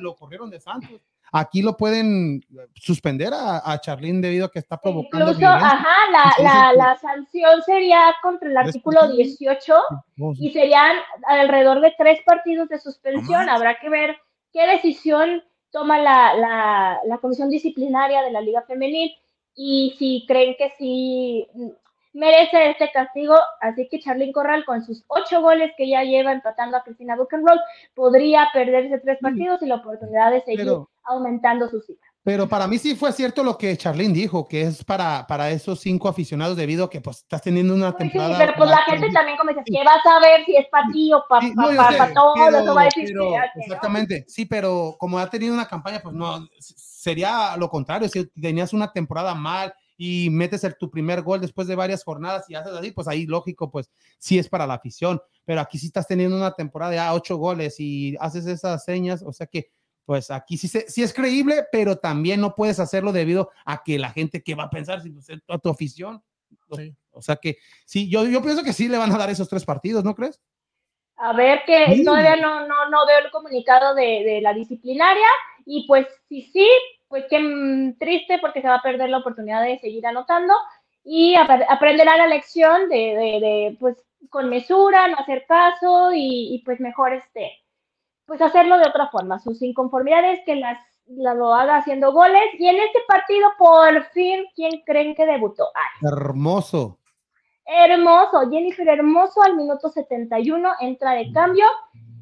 lo corrieron de Santos. Aquí lo pueden suspender a, a Charlín debido a que está provocando. Incluso, violencia. ajá, la, Entonces, la, la sanción sería contra el artículo Desportivo. 18 Vamos, y serían alrededor de tres partidos de suspensión. Habrá que ver qué decisión toma la, la, la comisión disciplinaria de la Liga Femenil y si creen que sí merece este castigo. Así que Charlyn Corral, con sus ocho goles que ya lleva empatando a Cristina Buchenroll, podría perderse tres partidos y la oportunidad de seguir Pero- aumentando su cifra. Pero para mí sí fue cierto lo que Charlene dijo, que es para, para esos cinco aficionados debido a que pues estás teniendo una Pues sí, temporada. pero pues la gente también como dice, ¿qué vas a ver si es para ti o para Sí, no, todos? pero- Eso va a decir pero- que ya que no. Exactamente, sí, pero como ha tenido una campaña, pues no, sería lo contrario, si tenías una temporada mal y metes el, tu primer gol después de varias jornadas y haces así, pues ahí lógico, pues sí es para la afición, pero aquí sí estás teniendo una temporada de ah, ocho goles y haces esas señas, o sea que pues aquí sí, se- sí es creíble, pero también no puedes hacerlo debido a que la gente que va a pensar, si pues, es a tu afición, o- Sí. o sea que sí, yo, yo pienso que sí le van a dar esos tres partidos, ¿no crees? A ver que Sí. todavía no, no, no veo el comunicado de, de la disciplinaria y pues si sí, pues qué mm, triste porque se va a perder la oportunidad de seguir anotando y ap- aprenderá la lección de, de, de, pues con mesura, no hacer caso y, y, pues mejor este, pues hacerlo de otra forma. Sus inconformidades que las, las lo haga haciendo goles y en este partido por fin, ¿quién creen que debutó? Ay, Hermoso. Hermoso, Jennifer Hermoso al minuto 71 entra de cambio.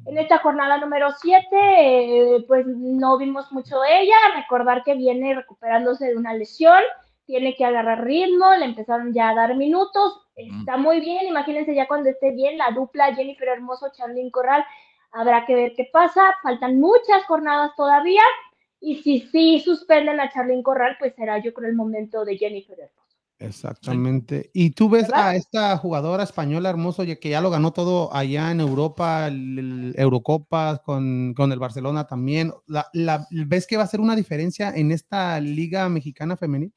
En esta jornada número 7, pues no vimos mucho de ella. Recordar que viene recuperándose de una lesión, tiene que agarrar ritmo, le empezaron ya a dar minutos. Está muy bien, imagínense ya cuando esté bien la dupla Jennifer Hermoso, Charlyn Corral. Habrá que ver qué pasa. Faltan muchas jornadas todavía. Y si sí suspenden a Charlyn Corral, pues será yo creo el momento de Jennifer Hermoso. Exactamente. Y tú ves ¿Verdad? a esta jugadora española hermoso, que ya lo ganó todo allá en Europa, el, el Eurocopa, con, con el Barcelona también. La, la- ¿Ves que va a ser una diferencia en esta liga mexicana femenil?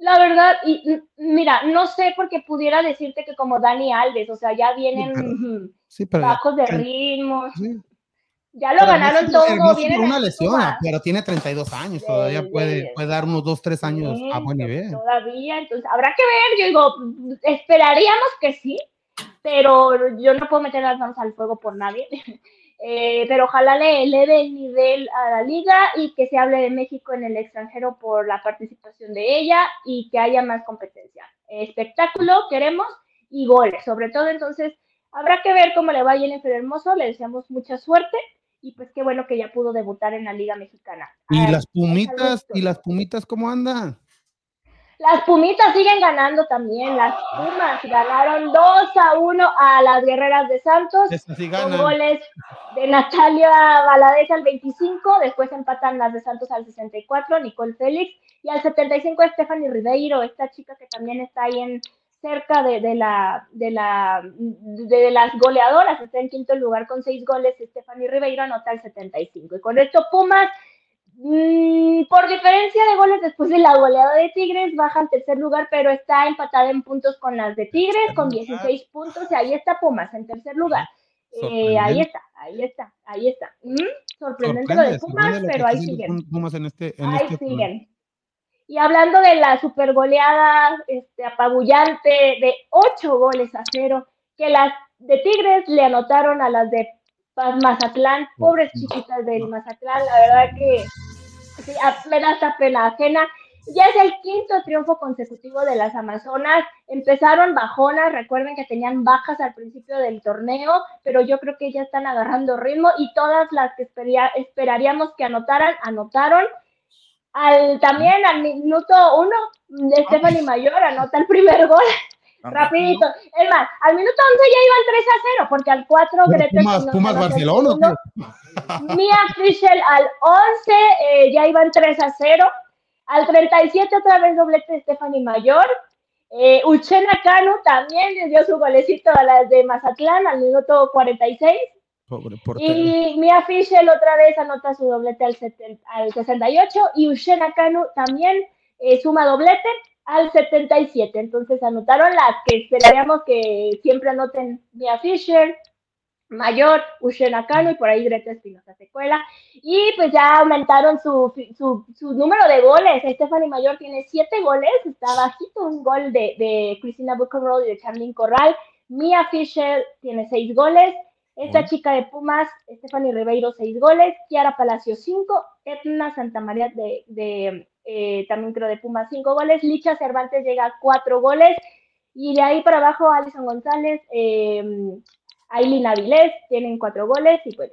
La verdad, y mira, no sé porque pudiera decirte que como Dani Alves, o sea, ya vienen pero- Sí, pero ya- bajos de ritmo, sí. Ya lo Pero ganaron Hermoso- todo, Hermoso vienen por una lesión, pero tiene 32 años, Sí, todavía sí, puede, sí. puede dar unos 2, 3 años a buen nivel. Todavía, entonces habrá que ver, yo digo, esperaríamos que sí, pero yo no puedo meter las manos al fuego por nadie. [laughs] Eh, pero ojalá le eleve el nivel a la liga y que se hable de México en el extranjero por la participación de ella y que haya más competencia. Espectáculo queremos y goles, sobre todo entonces habrá que ver cómo le va a Jennifer Hermoso, le deseamos mucha suerte y pues qué bueno que ya pudo debutar en la Liga Mexicana. Y las pumitas, y las pumitas, ¿cómo andan? Las Pumitas siguen ganando también. Las Pumas ganaron 2 a 1 a las Guerreras de Santos sí con goles de Natalia Valadez al 25. Después empatan las de Santos al 64, Nicole Félix. Y al 75, Stephanie Ribeiro, esta chica que también está ahí en cerca de, de la, de, la, de las goleadoras. Está en quinto lugar con seis goles. Stephanie Ribeiro anota el 75. Y con esto, Pumas Mm, por diferencia de goles después de la goleada de Tigres, baja al tercer lugar, pero está empatada en puntos con las de Tigres, con 16 puntos, y ahí está Pumas en tercer lugar. Eh, ahí está, ahí está, ahí está. Mm, sorprendente lo de Pumas, pero ahí siguen. Pumas en este, en Ahí este siguen. Y hablando de la super goleada este, apabullante de 8 goles a cero, que las de Tigres le anotaron a las de Mazatlán, pobres chiquitas del Mazatlán, la verdad que sí, me da hasta pena ajena. Ya es el quinto triunfo consecutivo de las Amazonas. Empezaron bajonas, recuerden que tenían bajas al principio del torneo, pero yo creo que ya están agarrando ritmo y todas las que esperaríamos que anotaran, anotaron. Al, también al minuto uno, Stephanie Mayor anota el primer gol. Rapidito. Es más, al minuto 11 ya iban 3 a 0, porque al 4 Pero Gretel Pumas, Espinosa Pumas el Barcelona, tío. [laughs] Mia Fischel al 11, eh, ya iban 3 a 0. Al 37 otra vez doblete de Stephanie Mayor. Eh, Uchena Canu también le dio su golecito a las de Mazatlán al minuto 46. Y Mia Fischel otra vez anota su doblete al, 70 al 68. Y Uchena Canu también eh, suma doblete al 77. Entonces anotaron las que esperaríamos que siempre anoten Mia Fischer, Mayor, Ushena Cano y por ahí Greta Espinosa Secuela. Y pues ya aumentaron su, su, su número de goles. Stephanie Mayor tiene siete goles, está bajito un gol de, de Cristina Buckenroll y de Charlene Corral. Mia Fisher tiene seis goles. Esta chica de Pumas, Stephanie Ribeiro, seis goles. Kiara Palacio, cinco. Etna Santa María de, de eh, también creo de Pumas, cinco goles. Licha Cervantes llega a cuatro goles. Y de ahí para abajo, Alison González, eh, Aileen Avilés tienen cuatro goles y pues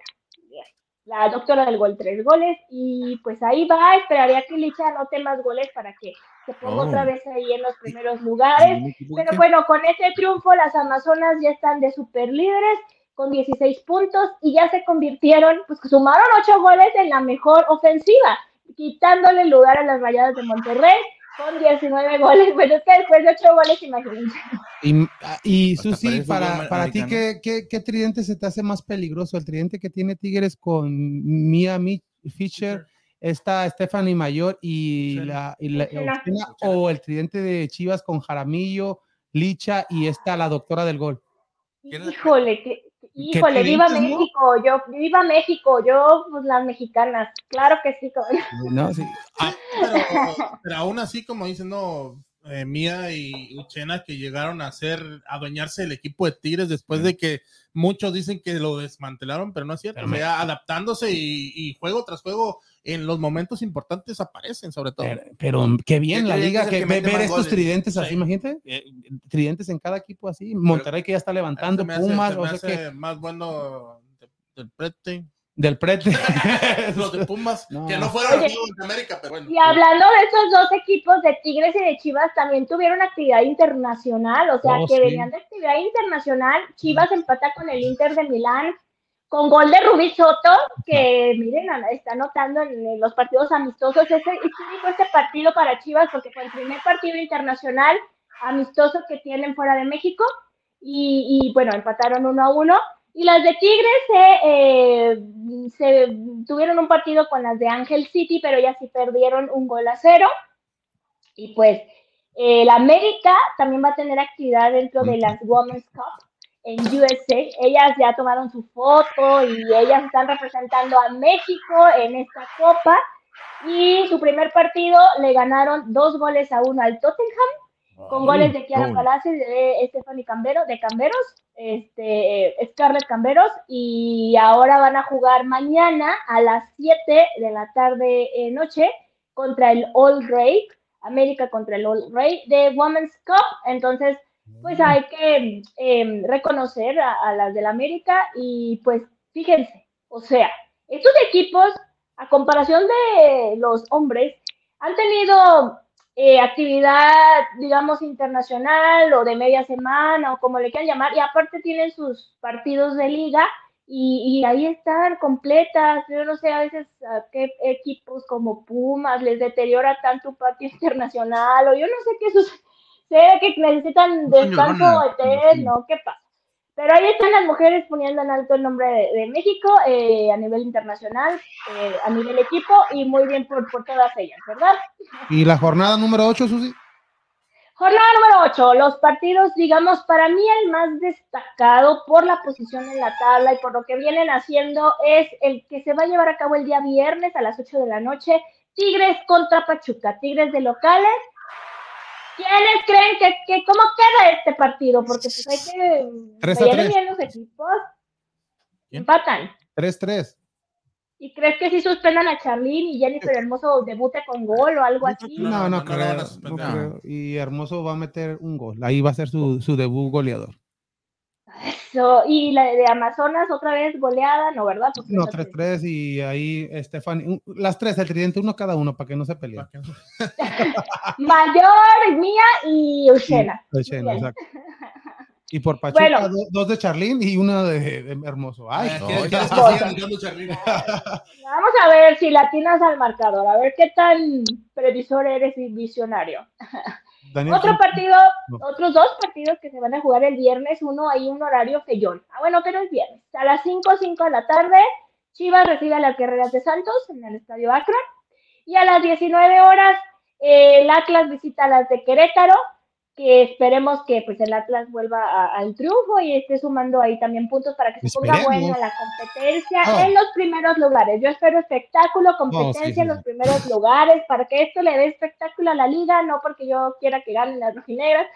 la doctora del gol tres goles y pues ahí va, esperaría que Licha anote más goles para que se ponga Oh. otra vez ahí en los primeros lugares. Pero bueno, con ese triunfo las Amazonas ya están de super líderes con 16 puntos y ya se convirtieron, pues que sumaron 8 goles en la mejor ofensiva, quitándole lugar a las Rayadas de Monterrey con 19 goles. [laughs] Bueno, es que después de 8 goles, imagínense. Y, y Susi, para, para ti. ¿qué, qué, qué tridente se te hace más peligroso? ¿El tridente que tiene Tigres con Mia Mi- Fisher, esta Stephanie Mayor y la, y la- o el tridente de Chivas con Jaramillo, Licha y esta la doctora del gol? ¿Quién la- Híjole, que, híjole, viva no? México, yo, viva México, yo, pues las mexicanas, claro que sí, cabrón. [laughs] No, sí. Ah, pero, pero aún así, como dicen, no, eh, Mía y Uchena que llegaron a ser, a adueñarse del equipo de Tigres después de que muchos dicen que lo desmantelaron, pero no es cierto. Pero o sea, adaptándose y, y juego tras juego en los momentos importantes aparecen, sobre todo. Pero, pero qué bien ¿Qué la liga que ver estos goles? tridentes así, Sí. imagínate, eh, tridentes en cada equipo así. Monterrey que ya está levantando hace- Pumas, o sea hace que más bueno de- del prete. del prete. [laughs] Los de Pumas, No. que no fueron Oye. amigos de América, pero bueno. Y hablando de esos dos equipos de Tigres y de Chivas, también tuvieron actividad internacional, o sea, Oh, que sí. venían de actividad internacional. Chivas empata con el Inter de Milán, con gol de Rubí Soto, que miren, está anotando en, los partidos amistosos. Ese histórico este partido para Chivas, porque fue el primer partido internacional amistoso que tienen fuera de México. Y, y, bueno, empataron uno a uno. Y las de Tigres se, eh, se tuvieron un partido con las de Ángel City, pero ellas sí perdieron un gol a cero. Y pues el América también va a tener actividad dentro de las Women's Cup en USA. Ellas ya tomaron su foto y ellas están representando a México en esta copa. Y su primer partido le ganaron dos goles a uno al Tottenham con goles de Kiara. Palacios, de Stephanie Cambero, de Camberos, este, Scarlett Camberos, y ahora van a jugar mañana a las 7 de la tarde eh, noche contra el All Ray, América contra el All Ray de Women's Cup, entonces pues hay que eh, reconocer a, a las del América y pues fíjense, o sea, estos equipos, a comparación de los hombres, han tenido eh, actividad, digamos, internacional o de media semana o como le quieran llamar, y aparte tienen sus partidos de liga y, y ahí están completas. Yo no sé a veces a qué equipos como Pumas les deteriora tanto un partido [laughs] internacional o yo no sé qué sucede. Sé que necesitan descanso lloronas, eterno, ¿qué pasa? Pero ahí están las mujeres poniendo en alto el nombre de, de México eh, a nivel internacional, eh, a nivel equipo y muy bien por, por todas ellas, ¿verdad? y la jornada número 8, Susi. Jornada número 8, los partidos, digamos, para mí el más destacado por la posición en la tabla y por lo que vienen haciendo es el que se va a llevar a cabo el día viernes a las 8 de la noche, Tigres contra Pachuca, Tigres de locales. ¿Quiénes creen que, que cómo queda este partido? Porque pues hay que Tres a vienen tres. bien los equipos. ¿Quién? Empatan. 3-3. ¿Y crees que si suspendan a Charlene y Jennifer Hermoso debute con gol o algo así? No, No, no, creo, no creo. Y Hermoso va a meter un gol. Ahí va a ser su, su debut goleador. Eso, y la de Amazonas otra vez goleada, ¿no, verdad? Porque No, esa- 3-3 y ahí Estefan, las tres, el tridente, uno cada uno para que no se peleen. [laughs] Mayor, Mía y Bien. exacto. Y por [laughs] Pachuca, Bueno. do- dos de Charlín y uno de, de Hermoso. Ay, Ay, no, ¿quieres- ya. quieres que siga anotando Charlín? [laughs] Vamos a ver si latinas al marcador, a ver qué tan previsor eres y visionario. Daniel, Otro partido, No. otros dos partidos que se van a jugar el viernes, uno hay un horario feyón. Ah, bueno, pero es viernes. A las 5, 5 de la tarde, Chivas recibe a las Guerreras de Santos en el Estadio Akron. Y a las 19 horas, eh, el Atlas visita a las de Querétaro. Que esperemos que pues el Atlas vuelva a- al triunfo y esté sumando ahí también puntos para que se ponga buena la competencia Ah. en los primeros lugares. Yo espero espectáculo, competencia sí, sí, en los primeros lugares para que esto le dé espectáculo a la liga, no porque yo quiera que ganen las rojinegras,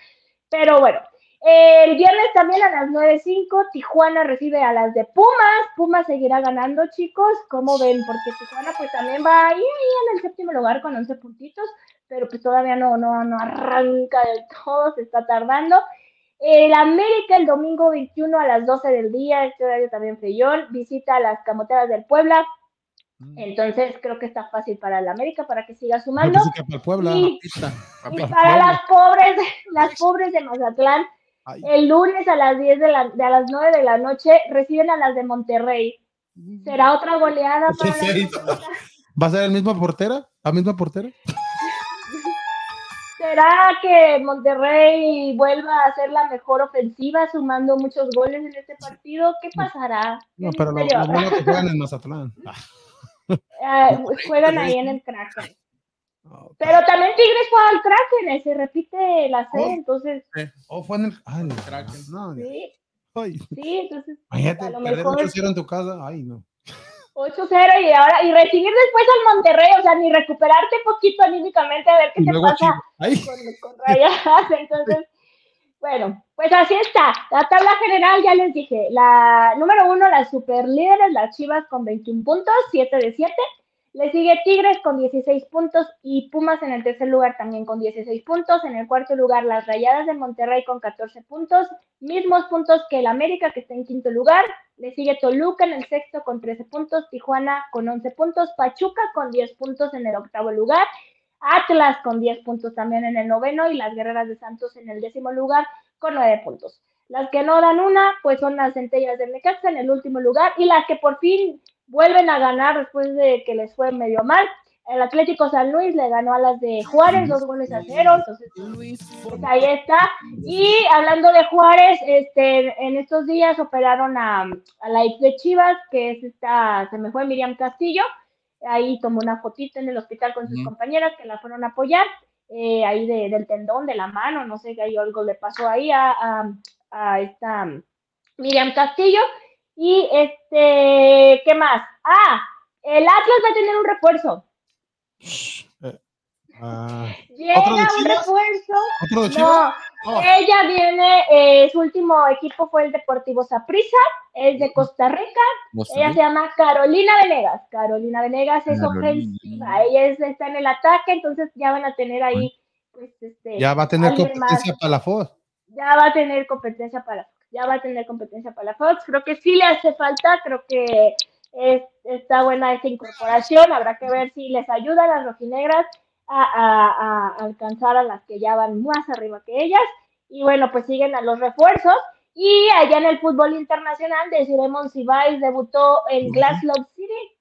pero bueno. El viernes también a las 9.05 Tijuana recibe a las de Pumas. Pumas seguirá ganando, chicos. ¿Cómo ven? Porque Tijuana pues también va ahí, ahí en el séptimo lugar con 11 puntitos, pero pues todavía no, no, no arranca del todo, se está tardando. El América el domingo 21 a las 12 del día, este horario también frillón, visita a las Camoteras del Puebla. Entonces creo que está fácil para el América para que siga sumando. Que para el Puebla. Y, Pista. y para las pobres, las pobres de Mazatlán, Ay. el lunes a las 10 de, la, de a las 9 de la noche reciben a las de Monterrey. ¿Será otra goleada para? ¿Va a ser el mismo portera? ¿La misma portera? ¿Será que Monterrey vuelva a hacer la mejor ofensiva sumando muchos goles en este partido? ¿Qué pasará? No, ¿Qué pero lo, lo habrá? bueno que juegan en Mazatlán. [laughs] Ah, [laughs] juegan ahí en el Kraken. Ah, Pero también Tigres fue al Kraken, eh, se repite la C, Oh. entonces Oh, fue en el. No. Kraken. No, sí, ay. sí, entonces Imagínate, a lo perder mejor 8-0 en tu casa. Ay, no. 8-0 y ahora y recibir después al Monterrey, o sea, ni recuperarte poquito anímicamente a ver qué Y te pasa con, con Rayadas. Entonces, bueno, pues así está. La tabla general, ya les dije, la número uno, las super líderes, las Chivas con 21 puntos, 7 de 7. Le sigue Tigres con 16 puntos y Pumas en el tercer lugar también con 16 puntos. En el cuarto lugar, las Rayadas de Monterrey con 14 puntos, mismos puntos que el América que está en quinto lugar. Le sigue Toluca en el sexto con 13 puntos, Tijuana con 11 puntos, Pachuca con 10 puntos en el octavo lugar, Atlas con 10 puntos también en el noveno y las Guerreras de Santos en el décimo lugar con 9 puntos. Las que no dan una, pues son las centellas del Necaxa en el último lugar y las que por fin vuelven a ganar después de que les fue medio mal. El Atlético San Luis le ganó a las de Juárez dos goles a cero, entonces pues ahí está. Y hablando de Juárez, este, en estos días operaron a, a la ex de Chivas, que es esta, se me fue Miriam Castillo, ahí tomó una fotito en el hospital con sus compañeras que la fueron a apoyar, eh, ahí de- del tendón, de la mano, no sé, que ahí algo le pasó ahí a, a- a esta Miriam Castillo. Y este, ¿qué más? Ah, el Atlas va a tener un refuerzo. ah, Llega ¿Otro de un refuerzo. ¿Otro de Chivas? No, Oh. ella viene, eh, su último equipo fue el Deportivo Saprissa, es de Costa Rica, ella se llama Carolina Venegas, Carolina Venegas es Carolina. ofensiva, ella es- está en el ataque, entonces ya van a tener ahí, pues, este, Ya va a tener competencia más. para la FOS. ya va a tener competencia para Fox, ya va a tener competencia para la Fox, creo que sí le hace falta, creo que es- está buena esa incorporación, habrá que ver si les ayuda a las rojinegras a, a- a alcanzar a las que ya van más arriba que ellas, y bueno, pues siguen a los refuerzos, y allá en el fútbol internacional, Desiree Monsiváis debutó en Glasgow City,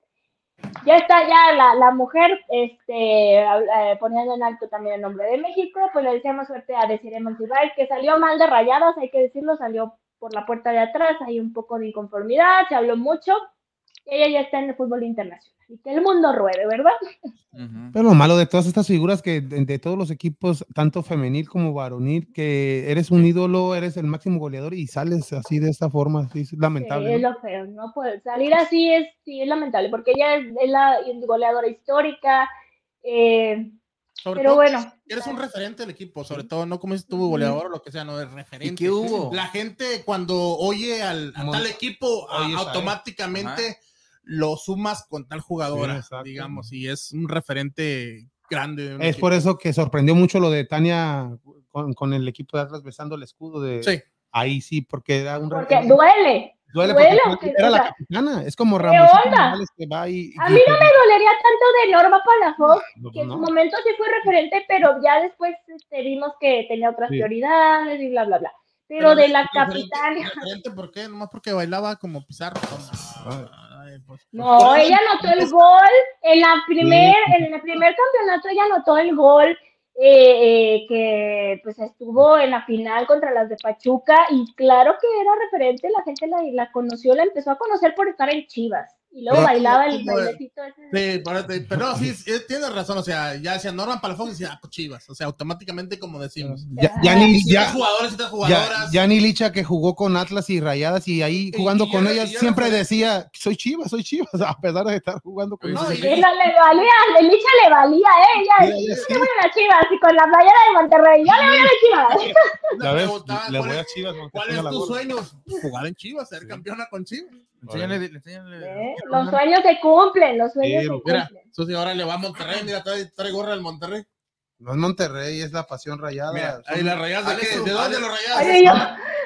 ya está ya la, la mujer este, eh, poniendo en alto también el nombre de México, pues le deseamos suerte a Desiree Monsiváis, que salió mal de rayadas, hay que decirlo, salió por la puerta de atrás, hay un poco de inconformidad, se habló mucho, ella ya está en el fútbol internacional, y que el mundo ruede, ¿verdad? Pero lo malo de todas estas figuras que de, de todos los equipos, tanto femenil como varonil, que eres un ídolo, eres el máximo goleador y sales así de esta forma, sí, es lamentable. Sí, es ¿no? lo feo, no puede salir así es, sí, es lamentable, porque ella es, es la goleadora histórica, eh, Sobre pero todo, bueno. eres un referente del equipo, sobre todo, no como si estuvo goleador o lo que sea, no es referente. ¿Y qué hubo? La gente cuando oye al a tal equipo, a automáticamente lo sumas con tal jugadora, exacto. digamos, y es un referente grande. de un Es equipo. por eso que sorprendió mucho lo de Tania con, con el equipo de Atlas besando el escudo de Sí. ahí sí, porque era un Porque referente. duele. Duele duele, porque era o la sea, capitana, es como ¿qué Ramos onda? que va y, A mí no me dolería tanto de Norma Palafox, no, que en su no. momento sí fue referente, pero ya después este, vimos que tenía otras Sí. prioridades y bla, bla, bla. Pero, de la capitana, referente, ¿Por qué? Nomás porque bailaba como Pizarro. Ay, pues. no, Por eso- ella anotó el gol en la primer, en el primer campeonato ella anotó el gol eh, eh, que pues estuvo en la final contra las de Pachuca y claro que era referente, la gente la, la conoció, la empezó a conocer por estar en Chivas Y luego Pero- bailaba el bailecito ese. Sí, pero, pero no, sí, sí, tienes razón. O sea, ya decía Norman Palafox y decía ah, pues Chivas. O sea, automáticamente, como decimos. Ya, ya ni, ya, jugadores y tres ya, jugadoras. ya ni Licha que jugó con Atlas y Rayadas y ahí jugando y con ellas siempre decía, soy Chivas, soy Chivas, [laughs] a pesar de estar jugando con No, ellas. y- Sí, no le valía, a Licha le valía, ¿eh? Ella, Sí, ella sí. yo le voy a las chivas y con la playera de Monterrey, yo le voy a las chivas. [laughs] ves, preguntaban, le ¿cuál voy a Chivas. ¿Cuál es la tu sueño? Jugar en Chivas, ser campeona con Chivas. Enséñale, enséñale. ¿Eh? Los sueños se cumplen, los sueños Sí, se Mira, cumplen. Susi ahora le va a Monterrey. Mira, trae, trae gorra del Monterrey. No es Monterrey, es la pasión rayada. Mira, ahí las rayadas de? ¿De dónde los rayados? Oye, yo,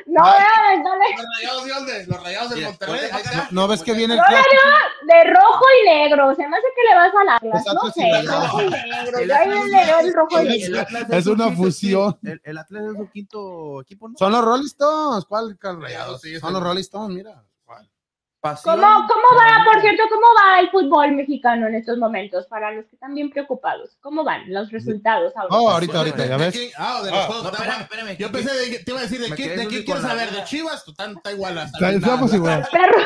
no, vean, dale, Los rayados de dónde? Los rayados del Monterrey. acá. ¿No ves que viene el No, no, clásico? de rojo y negro, se me hace que le vas al Atlas, Exacto, no sé, no. rojo y negro, yo ahí le veo el es- rojo y negro. Es una fusión. El, el Atlas es su quinto equipo, ¿no? Son los Rolling Stones. ¿Cuál cal- rayados? Sí. Son los Rolling Stones, mira. Pasión. ¿Cómo, ¿Cómo va, por cierto, cómo va el fútbol mexicano en estos momentos? Para los que están bien preocupados, ¿cómo van los resultados ahora? Oh, ahorita, ahorita, ya ¿De ves. Ah, de los Ah, juegos. No, está espérame, bueno. espérame. Yo pensé, de, te iba a decir, ¿de, qué, de quién quieres saber? ¿De. Chivas? Tú tan- está igual. hasta Está- el Estamos igual. Perro,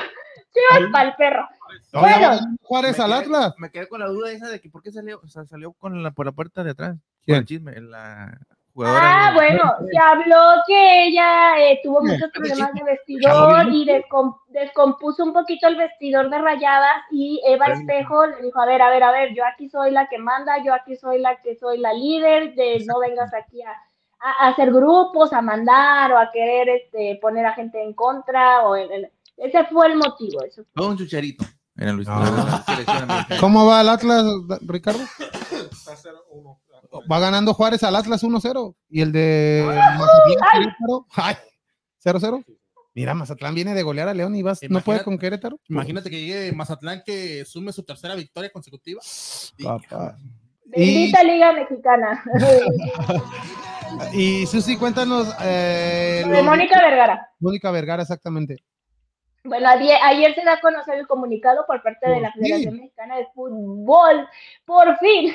chivas para el perro. No, Bueno. Juárez Me al quedé- Atlas. Me quedé con la duda esa de que por qué salió, o sea, salió con la, por la puerta de atrás. ¿Quién? El chisme, la jugadora. Ah, de- bueno, se habló que ella eh, tuvo muchos problemas de ¿Chavo vestidor y descom- descompuso un poquito el vestidor de rayadas y Eva Pero- Espejo le dijo, a ver, a ver, a ver, yo aquí soy la que manda, yo aquí soy la que soy la líder, de no vengas aquí a, a- a hacer grupos, a mandar o a querer este, poner a gente en contra. o en- en- Ese fue el motivo. Eso. Todo un chucharito. Era Luis. No. ¿Cómo va el Atlas, Ricardo? Va ganando Juárez al Atlas 1-0. Y el de Mazatlán, Querétaro, ay, 0-0. Mira, Mazatlán viene de golear a León y vas, no puede con Querétaro. Imagínate que llegue Mazatlán que sume su tercera victoria consecutiva. Papá. Bendita Liga Mexicana. [laughs] Y Susi, cuéntanos. Eh, de Mónica Vergara. Mónica Vergara, exactamente. Bueno, ayer, ayer se da a conocer el comunicado por parte de la. Federación Mexicana de Fútbol, por fin,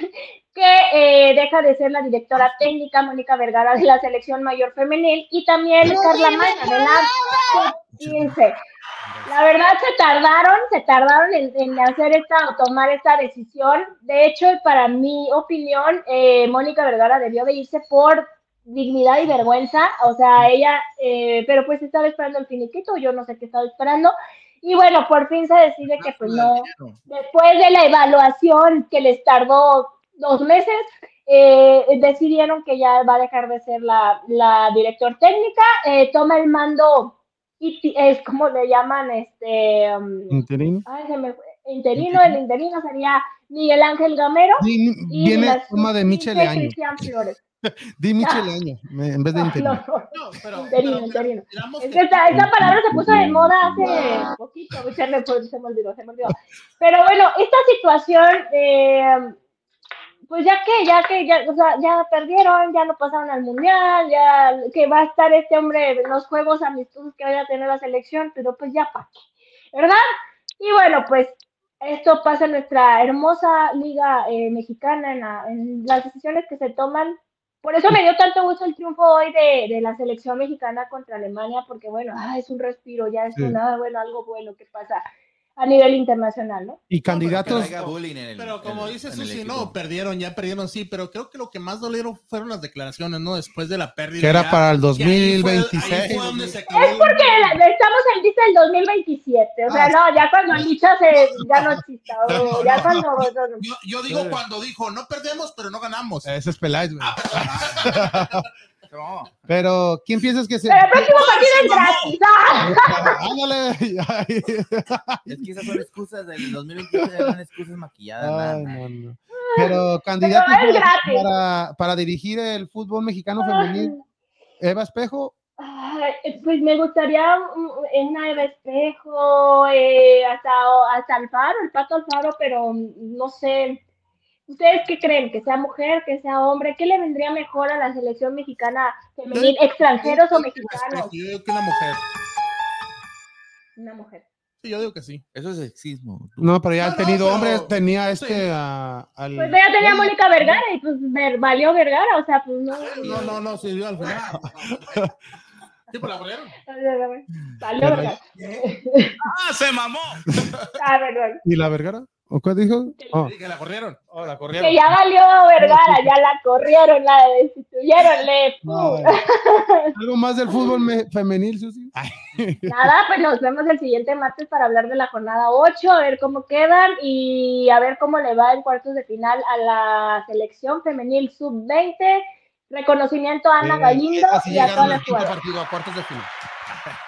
que eh, deja de ser la directora técnica Mónica Vergara de la selección mayor femenil y también Carla Maña de la 15. La verdad se tardaron, se tardaron en, en hacer esta o tomar esta decisión. De hecho, para mi opinión, eh, Mónica Vergara debió de irse por dignidad y vergüenza, o sea, ella, eh, pero pues estaba esperando el finiquito, yo no sé qué estaba esperando, y bueno, por fin se decide que pues no, después de la evaluación que les tardó dos meses, eh, decidieron que ya va a dejar de ser la, la director técnica, eh, toma el mando, es como le llaman, este, um, Interino. ay, se me fue, interino, el interino sería Miguel Ángel Gamero, y Viene la forma de sub-15 Michele Año. Cristian Flores. [laughs] Di Michele Año en vez de No, interino. no, pero, Interino, pero interino. Es que- que esta, esta palabra se puso de moda hace poquito, se me, se me olvidó, se me olvidó. Pero bueno, esta situación, eh, pues ya que, ya que, ya, o sea, ya perdieron, ya no pasaron al mundial, ya que va a estar este hombre en los juegos amistosos que vaya a tener la selección, pero pues ya para qué, ¿verdad? Y bueno, pues esto pasa en nuestra hermosa liga eh, mexicana, en, la- en las decisiones que se toman por eso me dio tanto gusto el triunfo hoy de, de la selección mexicana contra Alemania, porque bueno, ah, es un respiro, ya es Sí. una, bueno, algo bueno que pasa a nivel internacional, ¿no? Y candidatos. No el- Pero como el- dice Susi, no, perdieron, ya perdieron, sí, pero creo que lo que más dolieron fueron las declaraciones, ¿no? Después de la pérdida. Que era ya, para el que ahí fue- ahí 2026. fue donde se acabó Es porque la- estamos en dice el 2027, o sea, Ah, no, ya cuando Licha se, ya no exista, [laughs] o ya cuando... Yo, yo digo cuando dijo, no perdemos, pero no ganamos. Ese es Peláez, güey. [laughs] [laughs] No. Pero, ¿quién piensas que se. Pero el próximo partido es gratis, ¡ah! Ándale. Es que esas son excusas del 2021, eran excusas maquilladas. Ay, nada. no, no. Pero es para, para, para dirigir el fútbol mexicano femenil, Eva Espejo, Ay, pues me gustaría mm, una Eva Espejo, eh, hasta, hasta Alfaro, el Pato Alfaro, pero mm, no sé. ¿Ustedes qué creen? ¿Que sea mujer, que sea hombre? ¿Qué le vendría mejor a la selección mexicana femenil? ¿Extranjeros o mexicanos? Yo digo que una mujer. Una mujer. Sí, yo digo que sí. Eso es sexismo. no, pero ya No, ha no, tenido pero- hombres, tenía este Sí. a- al. Pues ya tenía a Mónica Vergara y pues ver- valió Vergara, o sea, pues no. No, no, no, sí, yo al final. [laughs] Sí, pues la abrieron. [laughs] Valió Vergara. [laughs] ¡Ah, se mamó! Ah, perdón. ¿Y la Vergara? ¿O qué dijo? Oh, Sí, que la corrieron. oh, la Que corrieron. ya valió Vergara, ya la corrieron, la destituyeron, le. ¿Algo más del fútbol me- femenil, Susi? [laughs] Nada, pues nos vemos el siguiente martes para hablar de la jornada 8, a ver cómo quedan y a ver cómo le va en cuartos de final a la selección femenil sub-20. Reconocimiento a Ana Eh, Galindo así y a llegaron todas las quinto jugadoras. partido, a cuartos de final.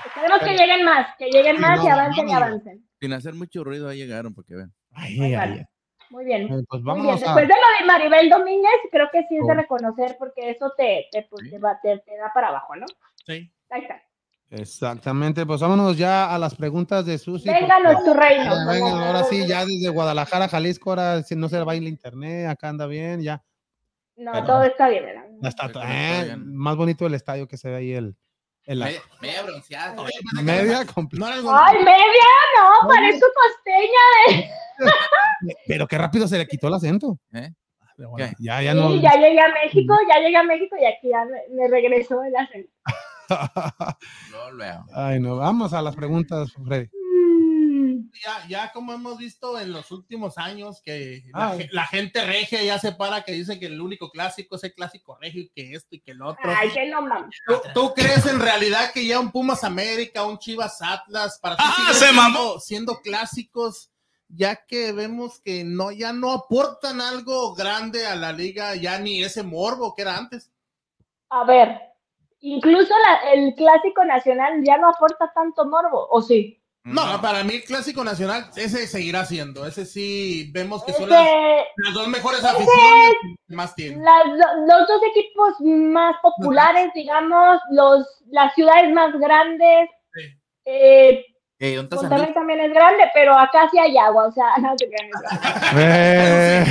Esperemos que lleguen más, que lleguen más y no, avancen y avancen. Sin hacer mucho ruido, ahí llegaron, porque vean. Ay, Ahí ay, van. ay. Muy bien. Eh, Pues Muy bien. a... Después de lo de Maribel Domínguez, creo que sí es de reconocer porque eso te, te, pues, Sí. te, va- te- te da para abajo, ¿no? Sí. Ahí está. Exactamente, pues vámonos ya a las preguntas de Susi. Vénganos tu reino. Ah, venga, ahora sí, ya desde Guadalajara, Jalisco, ahora si no se va a ir el internet, acá anda bien, ya. No, Pero- todo está bien, ¿verdad? Está, Está eh, bien. más bonito el estadio que se ve ahí el, el Media, media bronceada. media completa. No. Ay, media, no, parezco costeña de... [laughs] Pero qué rápido se le quitó el acento. ¿Eh? Bueno. Ya, no. Llegué a México, ya llegué a México y aquí ya me, me regresó el acento. [laughs] No. Ay, no, vamos a las preguntas, Freddy. Ya, ya como hemos visto en los últimos años que la, Ah. la gente regia ya se para que dice que el único clásico es el clásico regio y que esto y que el otro. Ay, que no mames. ¿Tú, tú crees en realidad que ya un Pumas América, un Chivas Atlas, para ti ¡Ah, se siendo- mamó! siendo clásicos, ya que vemos que no, ya no aportan algo grande a la liga, ya ni ese morbo que era antes? A ver, incluso la- el clásico nacional ya no aporta tanto morbo, ¿o sí? No, para mí el clásico nacional, ese seguirá siendo, ese sí vemos que son las, Ese- las dos mejores aficiones que más tienen. las los dos equipos más populares, digamos, los, las ciudades más grandes. Sí. eh, Eh, ¿dónde está San Monterrey también es grande, pero acá sí hay agua, o sea, [laughs] no te crean. [laughs] Eh.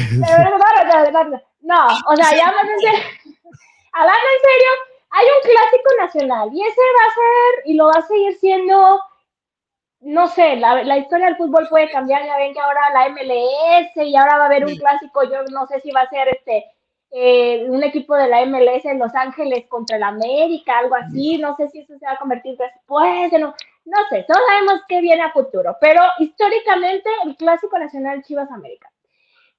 No, o sea, ya más en serio, [laughs] hablando en serio, hay un clásico nacional y ese va a ser y lo va a seguir siendo, no sé, la, la historia del fútbol puede cambiar, ya ven que ahora la MLS y ahora va a haber un clásico, yo no sé si va a ser este eh, un equipo de la MLS en Los Ángeles contra el América, algo así, no sé si eso se va a convertir después, en un- no sé, todos sabemos que viene a futuro, pero históricamente el clásico nacional Chivas América.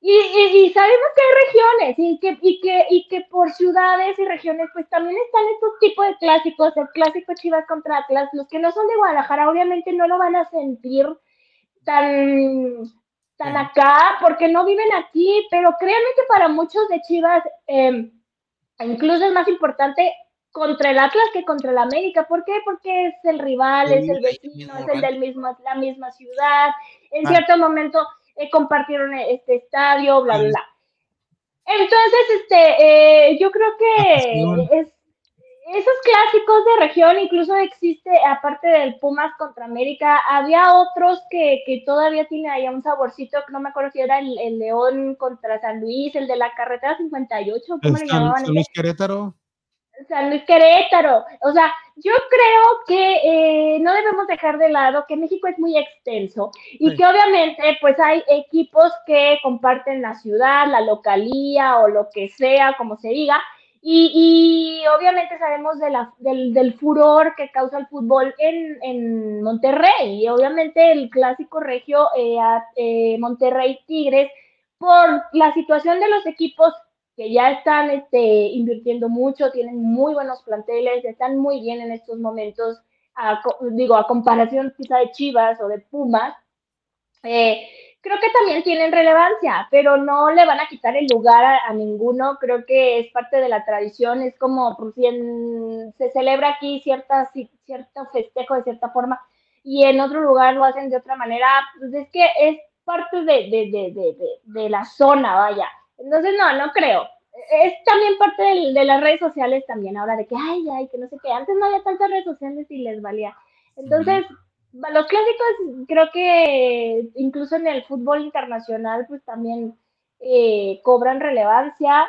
Y, y- y sabemos que hay regiones y que, y, que, y que por ciudades y regiones pues también están estos tipos de clásicos, el clásico Chivas contra Atlas, los que no son de Guadalajara obviamente no lo van a sentir tan, tan acá porque no viven aquí, pero créanme que para muchos de Chivas eh, incluso es más importante contra el Atlas que contra el América. ¿Por qué? Porque es el rival, es el vecino, es el del mismo, la misma ciudad. En Ah. cierto momento eh, compartieron este estadio, bla, bla, bla. Entonces, este, eh, yo creo que es, esos clásicos de región, incluso existe, aparte del Pumas contra América, había otros que, que todavía tienen ahí un saborcito, no me acuerdo si era el, el León contra San Luis, el de la carretera 58, ¿cómo le llamaban? San? Luis Querétaro. San Luis Querétaro. O sea, yo creo que eh, no debemos dejar de lado que México es muy extenso y Sí. que obviamente pues hay equipos que comparten la ciudad, la localía o lo que sea, como se diga. Y, y obviamente sabemos de la, del, del furor que causa el fútbol en, en Monterrey. Y obviamente el clásico regio eh, eh, Monterrey Tigres, por la situación de los equipos que ya están este, invirtiendo mucho, tienen muy buenos planteles, están muy bien en estos momentos, a digo, a comparación quizá de Chivas o de Pumas, eh, creo que también tienen relevancia, pero no le van a quitar el lugar a, ninguno, creo que es parte de la tradición, es como si en- se celebra aquí cierta, ci- cierto festejo de cierta forma y en otro lugar lo hacen de otra manera, pues es que es parte de, de, de- de la zona, vaya. Entonces, no, no creo. Es también parte del- de las redes sociales también, ahora de que, ay, ay, que no sé qué. Antes no había tantas redes sociales y les valía. Entonces, los clásicos creo que incluso en el fútbol internacional, pues también eh, cobran relevancia.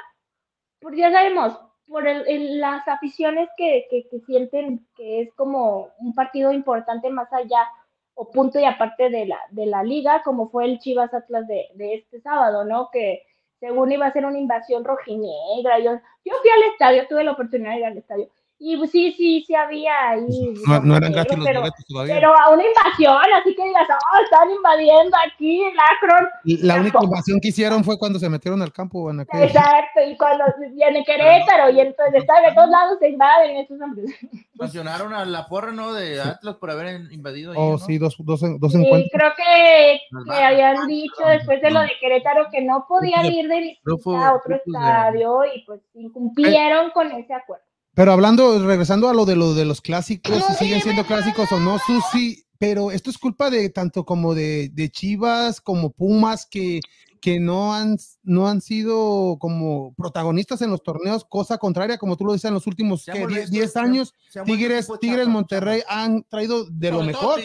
Porque ya sabemos, por el- el- las aficiones que, que, que sienten que es como un partido importante más allá o punto y aparte de la, de la liga, como fue el Chivas Atlas de, de este sábado, ¿no? Que según iba a ser una invasión rojinegra. Yo, yo fui al estadio, tuve la oportunidad de ir al estadio. Y pues, sí, sí, sí había ahí. No, no eran negro, gratis los pero, boletos todavía. pero a una invasión, así que digas, oh, están invadiendo aquí el Akron. la única invasión que hicieron fue cuando se metieron al campo. En aquel- Exacto, y cuando viene Querétaro y entonces está de todos lados se invaden estos hombres. [laughs] Mencionaron a la porra, ¿no? De Atlas por haber invadido. ahí, Oh, ¿no? sí, dos, dos, dos Y encuentros. creo que, que habían dicho después de lo de Querétaro que no podían ir de visita a otro estadio y pues incumplieron con ese acuerdo. Pero hablando, regresando a lo de lo de los clásicos, si siguen siendo clásicos o no, Susi, pero esto es culpa de tanto como de, de Chivas como Pumas que, que no han, no han sido como protagonistas en los torneos, cosa contraria, como tú lo dices en los últimos Se ha ¿qué? vuelto 10 esto- 10 se ha- años, se Tigres, Tigres chapa, Monterrey han traído de lo Sobre mejor,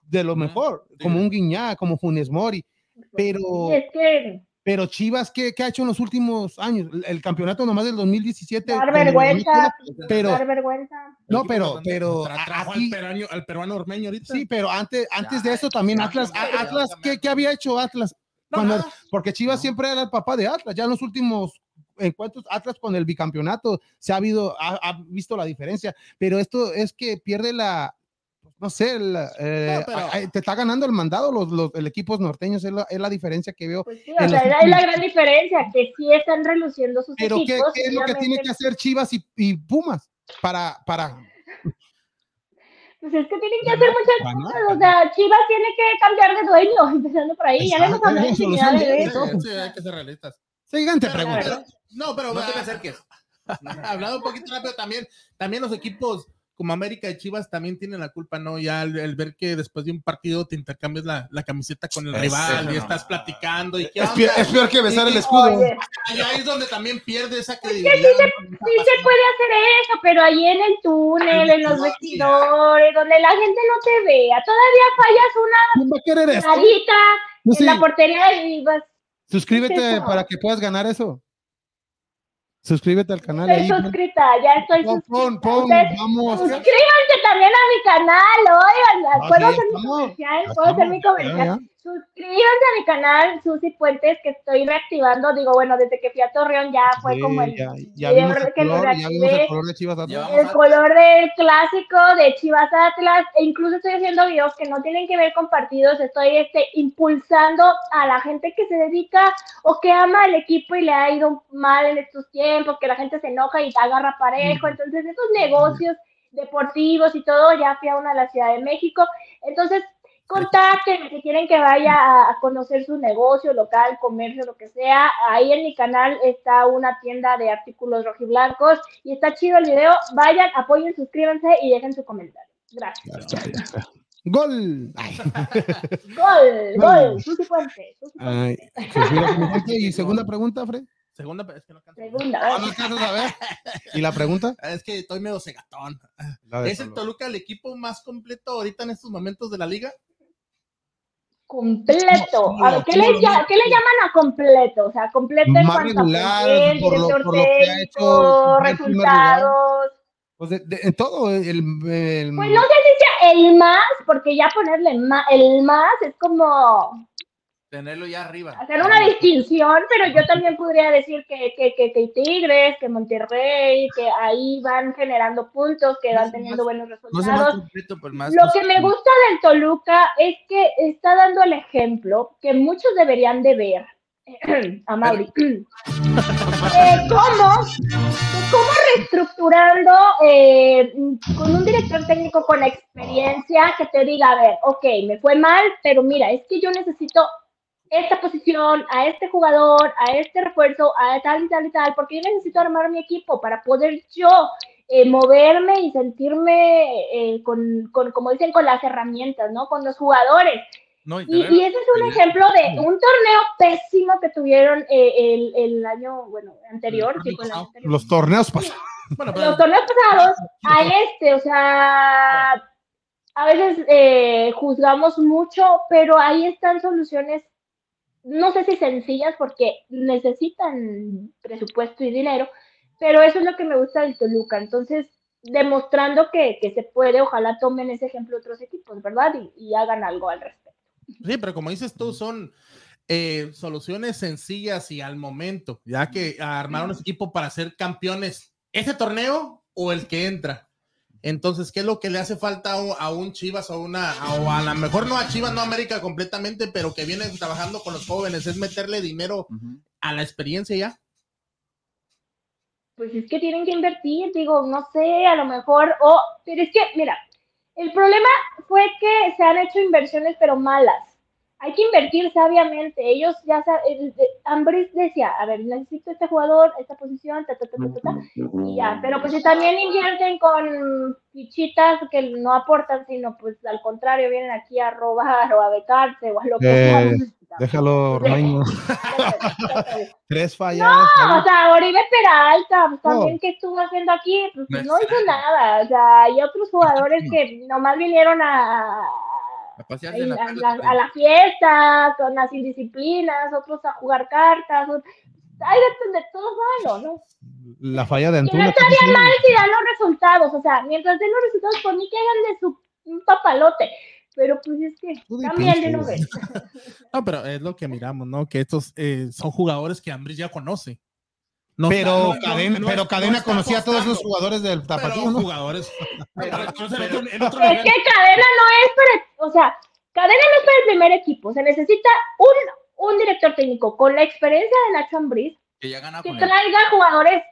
de lo mejor, como un Guiñá, como Funes Mori, pero... Y es que Pero Chivas, ¿qué, qué ha hecho en los últimos años? El, el campeonato nomás del 2017. dar vergüenza, Pero, dar vergüenza. no, pero, pero trajo aquí- al, peruano, al peruano ormeño ahorita. sí, pero antes, antes de eso también ya, Atlas, ya, Atlas, ya, ¿qué, qué había hecho Atlas? No, Cuando- porque Chivas siempre era el papá de Atlas, ya en los últimos encuentros Atlas con el bicampeonato se ha habido, ha, ha visto la diferencia, pero esto es que pierde la, no sé, la, eh, No, pero- te está ganando el mandado los, los el equipos norteños, es la, es la diferencia que veo. Pues sí, o sea, los es la- gran diferencia, que sí están reluciendo sus Pero ¿qué, equipos. qué es lo que tiene que hacer Chivas y, y Pumas para, para, Pues es que tienen que hacer muchas cosas, o sea, Chivas tiene que cambiar de dueño, [laughs] empezando por ahí, ya le hemos Exacto, hablado de eso. Sí, hay que ser realistas. Siguiente Pero- pregunta. pero- no, pero No te me acerques. [laughs] hablando un poquito rápido también, también los equipos como América y Chivas también tienen la culpa, ¿no? Ya el, el ver que después de un partido te intercambias la, la camiseta con el Es rival y no. estás platicando y qué Es peor, es peor que besar el escudo. Oye, ahí es donde también pierde esa credibilidad. sí se puede hacer eso, pero ahí en el túnel, en los vestidores, donde la gente no te vea, todavía fallas una ¿Quién va a querer esto? nadita No en la portería y vas suscríbete ¿qué es para que puedas ganar eso. Suscríbete al canal estoy ahí. suscrita, ya estoy Pon, suscrita. pon, pon, Ustedes vamos. Suscríbanse también a mi canal, oigan, Ah, ¿puedo hacer mi comercial? ¿Puedo hacer mi comercial? Suscríbanse a mi canal, Susy Puentes, que estoy reactivando, digo, bueno, desde que fui a Torreón ya fue Sí, como el, ya, ya video vimos el que color, ya vimos el color de Chivas. Atlas. Llevamos el color del clásico de Chivas Atlas, e incluso estoy haciendo videos que no tienen que ver con partidos, estoy este, impulsando a la gente que se dedica o que ama el equipo y le ha ido mal en estos tiempos, que la gente se enoja y te agarra parejo, entonces esos negocios deportivos y todo, ya fui a una de la Ciudad de México, entonces contacten si quieren que vaya a, conocer su negocio local, comercio, lo que sea. Ahí en mi canal está una tienda de artículos rojiblancos y está chido el video. Vayan, apoyen, suscríbanse y dejen su comentario. Gracias. Gol. Ay, [laughs] Gol, gol, Susi ay, gente. Y segunda pregunta, Fred. Segunda, es que no canto. Segunda. Ah, no a ver. ¿Y la pregunta? Es que estoy medio cegatón. ¿Es el. Toluca el equipo más completo ahorita en estos momentos de la liga? Completo. A ver, ¿qué le, ¿Cómo lo lla- ves? ¿qué le llaman a completo? O sea, completo en Más cuanto a regular, lo- director lo técnico, resultados. Pues de, todo, el, el- Pues no sé si sea el más, porque ya ponerle ma- el más es como Tenerlo ya arriba. hacer una distinción, pero yo también podría decir que, que, que, que Tigres, que Monterrey, que ahí van generando puntos, que van teniendo más- buenos No resultados. completo, pero más. Lo que me gusta del Toluca es que está dando el ejemplo que muchos deberían de ver. [clears throat] A Mauri. [clears throat] Eh, ¿Cómo? ¿Cómo reestructurando eh, con un director técnico con experiencia que te diga, a ver, ok, me fue mal, pero mira, es que yo necesito esta posición, a este jugador, a este refuerzo, a tal y tal y tal, porque yo necesito armar mi equipo para poder yo eh, moverme y sentirme eh, con, con, como dicen, con las herramientas, ¿no? Con los jugadores. No, y Y, ese es un ejemplo de un torneo pésimo que tuvieron eh, el, el año, bueno, anterior, sí, el año anterior. los torneos pasados. Bueno, pero Los torneos pasados [laughs] a este, o sea, a veces eh, juzgamos mucho, pero ahí están soluciones, no sé si sencillas, porque necesitan presupuesto y dinero, pero eso es lo que me gusta del Toluca. Entonces, demostrando que, que se puede, ojalá tomen ese ejemplo otros equipos, ¿verdad? Y, y hagan algo al respecto. Sí, pero como dices tú, son eh, soluciones sencillas y al momento, ya que armaron ese equipo para ser campeones. Ese torneo o el que entra. Entonces, ¿qué es lo que le hace falta a un, Chivas o una, a- o a lo mejor no a Chivas, no a América completamente, pero que vienen trabajando con los jóvenes? Es meterle dinero a la experiencia ya. Pues es que tienen que invertir, digo, no sé, a lo mejor, o, pero es que, mira, el problema fue que se han hecho inversiones, pero malas. Hay que invertir sabiamente. Ellos ya saben, Ambris decía, a ver, necesito este jugador, esta posición, ta, ta, ta, ta, ta, y ya. Pero pues si también invierten con fichitas que no aportan, sino pues al contrario, vienen aquí a robar o a becarse o a lo que Eh, sea. pues, Déjalo, Ormeño. Tres No, falladas. o sea, Oribe Peralta, pues, también No. que estuvo haciendo aquí, pues, No no, hizo nada. O sea, hay otros jugadores que nomás vinieron a, A pasearse en la a, tarde, la, a la fiesta, con las indisciplinas, otros a jugar cartas. Hay de, de todo malo, ¿no? La falla de Que no Antuna. estaría pues, sí. mal si dan los resultados, o sea, mientras den los resultados, por mí que hagan de su un papalote. Pero pues es que también de vez. [laughs] No, pero es lo que miramos, ¿no? Que estos eh, son jugadores que Ambris ya conoce. No Pero no- Cadena, no- pero Cadena conocía a todos apostando, jugadores del tapatío, ¿no? jugadores. [laughs] Pero- en otro- pero- en otro Es nivel. que cadena no es para, o sea, cadena no es para el primer equipo. Se necesita un, un director técnico con la experiencia de Nacho Ambriz que ya gana que con él. traiga jugadores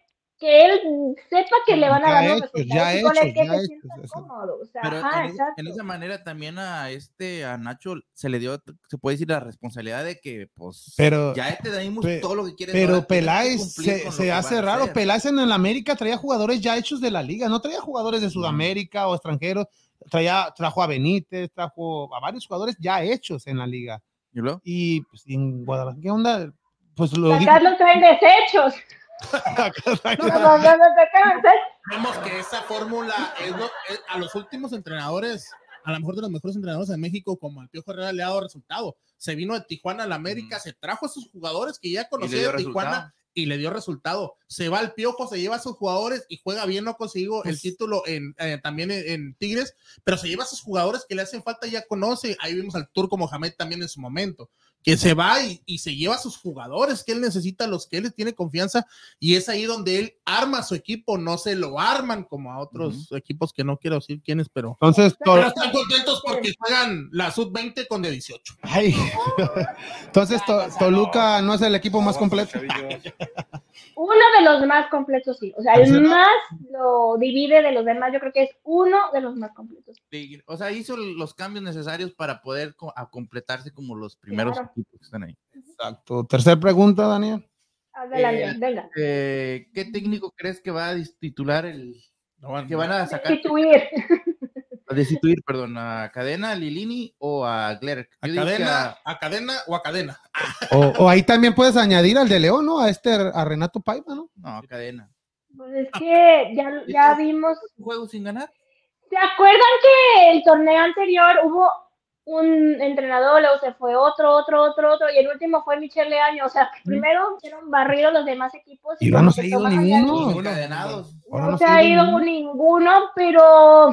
que él sepa que le van a Ya dar los resultados ya y con el que ya se sienta cómodo. O sea, Pero ajá, en, en esa manera también a este, a Nacho, se le dio, se puede decir, la responsabilidad de que, pues, Pero- ya te dimos pe- todo lo que quieres. Pero ahora Peláez se, se hace raro. Peláez en el América traía jugadores ya hechos de la liga, no traía jugadores de Sudamérica o extranjeros. Traía, trajo a Benítez, trajo a varios jugadores ya hechos en la liga. ¿Y luego? Y pues, en Guadalajara, ¿qué onda? Pues lo. Acá los traen desechos. No, [laughs] Vemos que esa fórmula es lo- es- a los últimos entrenadores, a lo mejor de los mejores entrenadores de México, como el Piojo Herrera, le ha dado resultado. Se vino de Tijuana a la América, se trajo a sus jugadores que ya conocía de Tijuana resultado. y le dio resultado. Se va al Piojo, se lleva a sus jugadores y juega bien, no consiguió el Pues- título en, eh, también en, en Tigres, pero se lleva a sus jugadores que le hacen falta, ya conoce. Ahí vimos al Turco Mohamed también en su momento, que se va y, y se lleva a sus jugadores que él necesita, los que él tiene confianza, y es ahí donde él arma su equipo, no se lo arman como a otros equipos que no quiero decir quiénes, pero. Entonces, Pero están contentos porque juegan la sub-20 con de 18. Ay. Entonces To- Toluca no es el equipo más completo. [laughs] Uno de los más completos, sí. O sea, el más lo divide de los demás. Yo creo que es uno de los más completos. Sí, O sea, hizo los cambios necesarios para poder co- a completarse como los primeros Claro. Equipos que están ahí. Exacto. Tercer pregunta, Daniel. Adelante, Eh, venga. Eh, ¿Qué técnico crees que va a titular el No van- que van a sacar Destituir. a destituir, perdón, a Cadena, a Lilini o a Glerk? ¿A cadena, a- a cadena o a cadena? O, o ahí también puedes añadir al de León, ¿no? A este, a Renato Paiva, ¿no? no, a Cadena. Pues es que ya, ya vimos. ¿Un juego sin ganar? ¿Se acuerdan que el torneo anterior hubo un entrenador, luego se fue otro, otro, otro, otro, y el último fue Michel Leaño? O sea, primero fueron barridos los demás equipos. Y no se ha ido ninguno. No no se ha ido ido ninguno, pero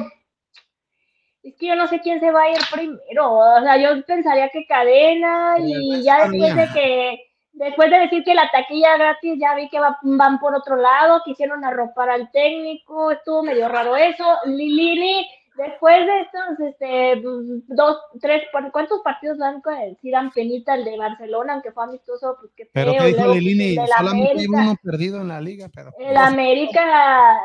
es que yo no sé quién se va a ir primero. O sea, yo pensaría que cadena y ya después de que, después de decir que la taquilla gratis, ya vi que va- van por otro lado, quisieron arropar al técnico, estuvo medio raro eso. Lilini, después de estos, este, dos, tres, ¿cuántos partidos van con el Siran Penita, el de Barcelona, aunque fue amistoso, pues qué Pero feo, ¿qué dijo pues, del Solamente hay América. uno perdido en la liga, pero. El América,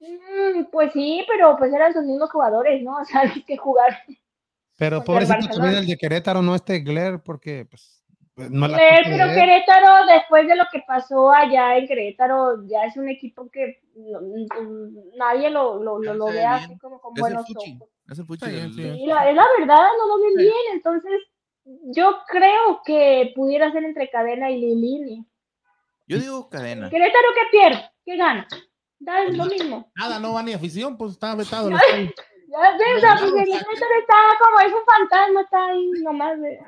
mm, pues sí, pero pues eran sus mismos jugadores, ¿no? [laughs] O sea, los que jugaron. Pero pobrecito también el de Querétaro, no este Gler, porque pues pues, no es la pero. Querétaro, después de lo que pasó allá en Querétaro, ya es un equipo que no- mm, nadie lo, lo, lo, lo ve así como con Es el buenos Fuchi. ojos. Es el Fuchi Sí, del- sí. Sí, la, es la verdad, no lo ven bien, entonces yo creo que pudiera ser entre Cadena y Lilini. Yo digo Cadena. Querétaro, ¿qué pierde? ¿Qué gana? Da lo mismo. Nada, no va ni afición, pues está vetado. [laughs] Ya sé, o sea, pues el está como es un fantasma, está ahí nomás. de-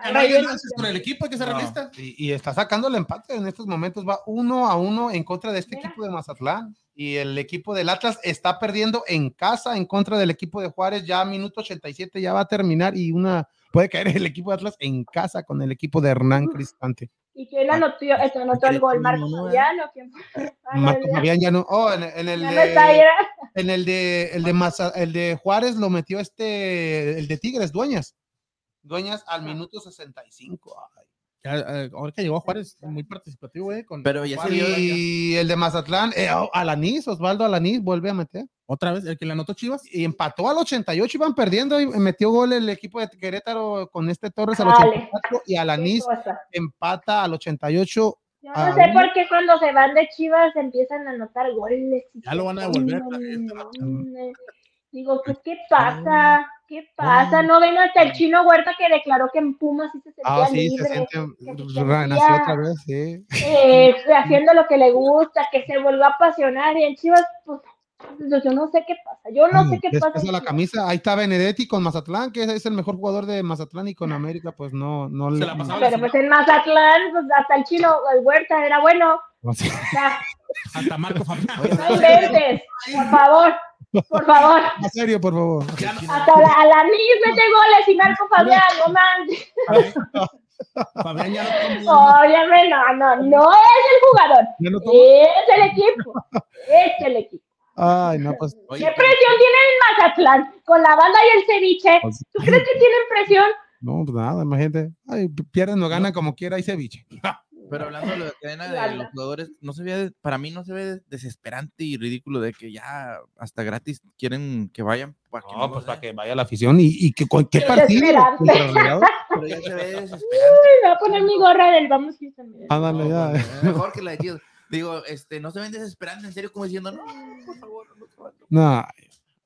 con el equipo, hay que ser No. realista. Y, y está sacando el empate en estos momentos, va uno a uno en contra de este Mira. equipo de Mazatlán. Y el equipo del Atlas está perdiendo en casa en contra del equipo de Juárez. Ya minuto 87 ya va a terminar y una puede caer el equipo de Atlas en casa con el equipo de Hernán Cristante. ¿Y quién anotó, esto anotó el gol? ¿Marco Fabián o quién? Ah, no, ya- Fabián ya no. Oh, en, en el ya no está de, ya. [laughs] en el de el de Maza- el de Juárez lo metió este el de Tigres, Dueñas. Dueñas al minuto 65. Ay. Ya, eh, ahora que llegó Juárez, muy participativo, eh. Con Pero ya se Y el de Mazatlán, eh, oh, Alanís, Osvaldo Alanís vuelve a meter. Otra vez, el que le anotó Chivas. Y empató al 88, iban perdiendo y metió gol el equipo de Querétaro con este Torres al Dale. 84 y cosa. empata al 88. Yo Ah, no sé por qué cuando se van de Chivas empiezan a anotar goles. Ya lo van a devolver Digo, pues, ¿qué pasa? ¿Qué pasa? ¿No ven hasta el chino Huerta que declaró que en Pumas sí se sentía Ah, sí, libre? se siente, renació sentía- otra vez, sí. eh, haciendo lo que le gusta, que se vuelva a apasionar y en Chivas, pues, yo yo no sé qué pasa, yo no sé qué pasa. a la camisa, ahí está Benedetti con Mazatlán, que es el mejor jugador de Mazatlán y con América, pues no, no Se le. la pasaba Pero pues en Mazatlán, pues hasta el chino, el Huerta era bueno. no sé. O sea, Hasta Marco Fabián. no inventes, por favor, por favor. En serio, por favor. No- Hasta la, a la Nis mete goles y Marco Fabián, no manches. Fabián ya Óyeme, no, no, no es el jugador, no es el equipo, es el equipo. Ay, no, pues. Oye, ¿Qué presión tienen en Mazatlán con la banda y el ceviche? pues, ¿Tú crees que tienen presión? No, pues nada, imagínate. Ay, pierden o ganan como quiera, hay ceviche. [laughs] Pero hablando de la cadena de Claro. los jugadores, no se ve, para mí no se ve desesperante y ridículo de que ya hasta gratis quieren que vayan para que No, no pues para que vaya la afición y, y que con qué partido. [laughs] Pero ya se ve desesperante. Me voy a poner mi gorra del Vamos Houston. Ándale, ya. Es Mejor [laughs] que la de. Digo, este, no se ven desesperantes, en serio, como diciendo, no, por favor, no te mato". No.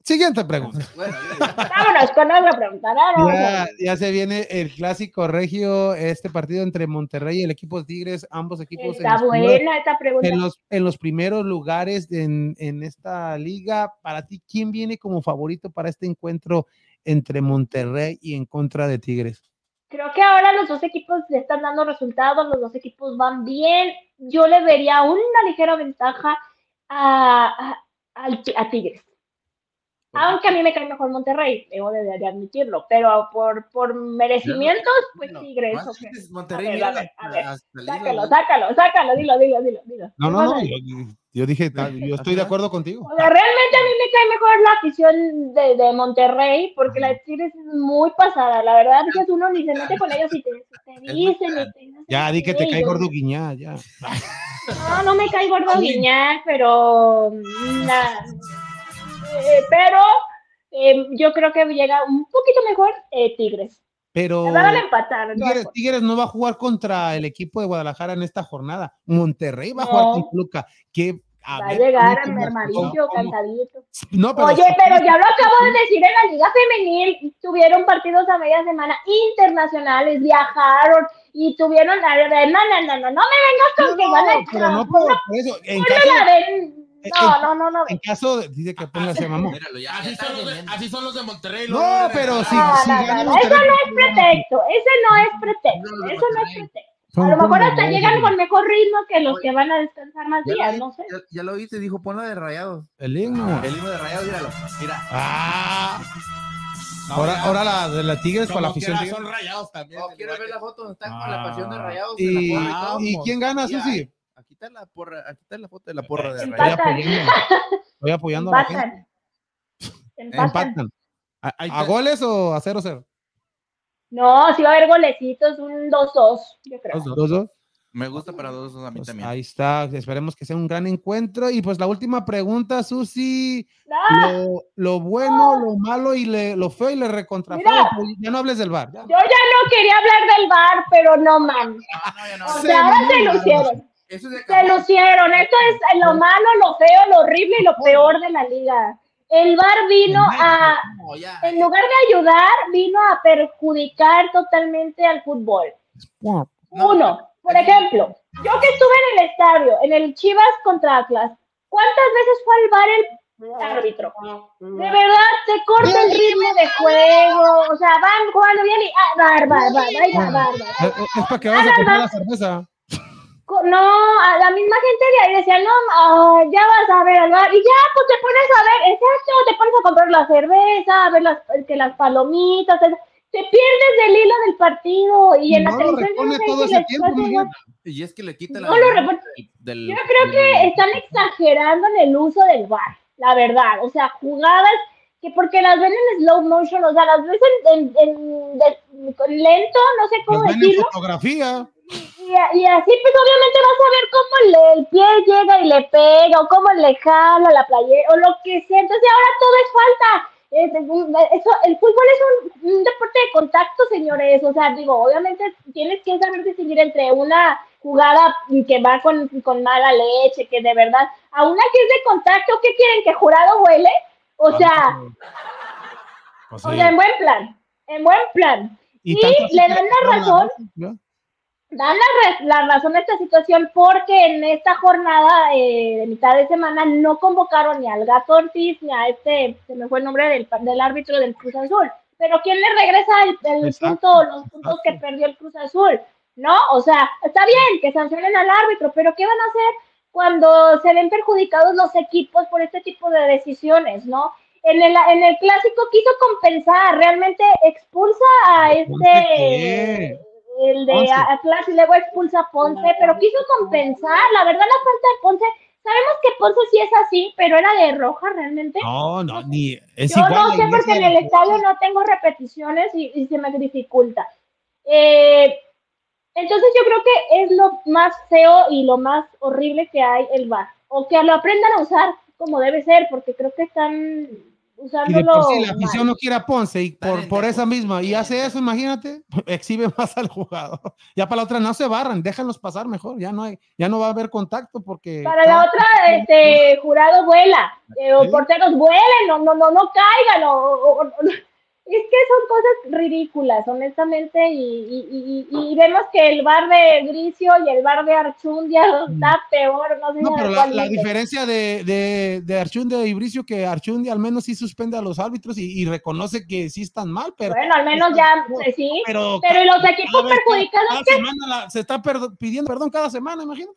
Siguiente pregunta. [laughs] Bueno. Vámonos con otra pregunta. Ya, ya se viene el clásico regio, este partido entre Monterrey y el equipo de Tigres, ambos equipos en Está los primeros- buena esta pregunta. en los, en los primeros lugares en, en esta liga. Para ti, ¿quién viene como favorito para este encuentro entre Monterrey y en contra de Tigres? Creo que ahora los dos equipos le están dando resultados, los dos equipos van bien. Yo le vería una ligera ventaja a, a, al- a Tigres. Aunque a mí me cae mejor Monterrey, debo de, de admitirlo, pero por, por merecimientos, pues Bueno, Tigres. más ok. dices Monterrey, A ver, mira, a ver, a ver. hasta el Sácalo, sácalo, sácalo, dilo, dilo, dilo, dilo. No, ¿Qué no, no, yo, yo dije, yo estoy de acuerdo contigo. O sea, realmente a mí me cae mejor la afición de, de Monterrey, porque la de Tigres es muy pasada. La verdad es que uno ni se mete con ellos y te, te dicen. y te- Ya di que te cae gordo Guiñá, ya. No, no me cae gordo Guiñac, pero. mm, na- eh, pero eh, yo creo que llega un poquito mejor eh, Tigres. Pero Me van a empatar. no Tigres. Tigres no va a jugar contra el equipo de Guadalajara en esta jornada. Monterrey va a jugar con Toluca. Que, Va a llegar ¿cómo- a mermadillo, cómo- cantadito. No, pero Oye, pero ya lo acabo de decir en la Liga Femenil, tuvieron partidos a media semana internacionales, viajaron y tuvieron no, no, no, no, no me vengas con que van a No, pero no por, por eso. En no caso, la ven. En- No, no, no, no. en caso dice que ponga ese mamón. Míralo, ya, Así son, los de, así son los de Monterrey. No, pero sí, No, no, no, no, Monterrey, eso no es pretexto, ese no es pretexto, No, no, eso no es pretexto. A lo mejor hasta llegan con mejor ritmo que los Oye. que van a descansar más Ya días, lo, no sé. ya, ya lo viste, dijo, ponla de rayados. El himno. El himno de rayados, míralo. Mira. Ah, No, ahora, ya, ahora la de la Tigres con la afición. Tigres. Son rayados también. ¿Quieres igual ver la foto donde está con la pasión de rayados? Y, la y? ¿Y quién gana. Susi? Aquí está la porra, aquí está la foto de la porra de Estoy rayados. Empatan. apoyando, estoy apoyando a la gente. Empatan. Empatan. Ah, ¿A está. goles o a 0-0? No, sí va a haber golecitos, un 2-2, yo creo. Dos, dos. Me gusta para dos a mí Pues también. ahí está, esperemos que sea un gran encuentro. Y pues la última pregunta, Susi, Ah, lo, lo bueno, lo malo y le- lo feo y le recontra feo. Mira. Pues, Ya no hables del bar. ya. yo ya no quería hablar del bar, pero no man. No, no, ya no. O Se sea, ahora se mamaron. lucieron. Eso es de Se lucieron. Esto es lo malo, lo feo, lo horrible y lo peor de la liga. El bar vino a, en lugar de ayudar, vino a perjudicar totalmente al fútbol. Uno, por ejemplo, yo que estuve en el estadio, en el Chivas contra Atlas, ¿cuántas veces fue al bar el árbitro? De verdad, se corta el ritmo de juego, o sea, van jugando bien y ah. Es, para que vayas a la cerveza. No, a la misma gente de ahí decía, no, ah, ya vas a ver al bar, y ya, pues te pones a ver, exacto, te pones a comprar la cerveza, a ver las, que las palomitas, es- te pierdes del hilo el partido y en la no lo televisión no sé todo si ese tiempo, igual. Y es que le quita la. No lo reporta. del- Yo creo que están exagerando en el uso del VAR, la verdad. O sea, jugadas que porque las ven en slow motion, o sea, las ves en, en- en- de- lento, no sé cómo Los ven en decirlo. fotografía. Y, así, pues obviamente vas a ver cómo el, el pie llega y le pega, o cómo le jala la playera, o lo que sea. Entonces ahora todo es falta. Es- eso, el fútbol es un, un deporte de contacto, señores. O sea, digo, obviamente tienes que saber distinguir entre una jugada que va con, con mala leche, que de verdad, a una que es de contacto, ¿qué quieren? ¿Que jurado huele? O sea, o sea, en buen plan, en buen plan. y le dan la razón. Dan la, razón a esta situación porque en esta jornada eh, de mitad de semana no convocaron ni al Gato Ortiz ni a este, se me fue el nombre del, del árbitro del Cruz Azul. Pero ¿quién le regresa el, el punto, los puntos que perdió el Cruz Azul? ¿No? O sea, está bien que sancionen al árbitro, pero ¿qué van a hacer cuando se ven perjudicados los equipos por este tipo de decisiones, ¿no? En el, en el clásico quiso compensar, realmente expulsa a ¿qué? El de Ponce. Atlas y luego expulsa a Ponce, pero quiso compensar. La verdad, la falta de Ponce, sabemos que Ponce sí es así, pero era de roja realmente. No, no, ni. Es Yo igual. no sé porque en el estadio no tengo repeticiones y, y se me dificulta. Eh, entonces yo creo que es lo más feo y lo más horrible que hay el VAR. O que lo aprendan a usar como debe ser, porque creo que están Y de usándolo por sí la afición no quiere a Ponce y por, por esa misma, y hace eso, imagínate, [laughs] exhibe más al jugador. Ya para la otra no se barran, déjanlos pasar mejor, ya no hay, ya no va a haber contacto porque. Para la otra, este, jurado vuela, eh, o porteros vuelen, no, no, no, no caigan, o, o- o- es que son cosas ridículas, honestamente, y, y, y, y vemos que el bar de Gricio y el bar de Archundia [laughs] está peor, no sé No, a pero la, la diferencia de, de, de Archundia y Bricio, que Archundia al menos sí suspende a los árbitros y, reconoce que sí están mal, pero. Bueno, al menos ya, pues, sí, Pero, pero y los equipos perjudicados, cada ¿qué? semana la- se está pidiendo perdón cada semana, imagino.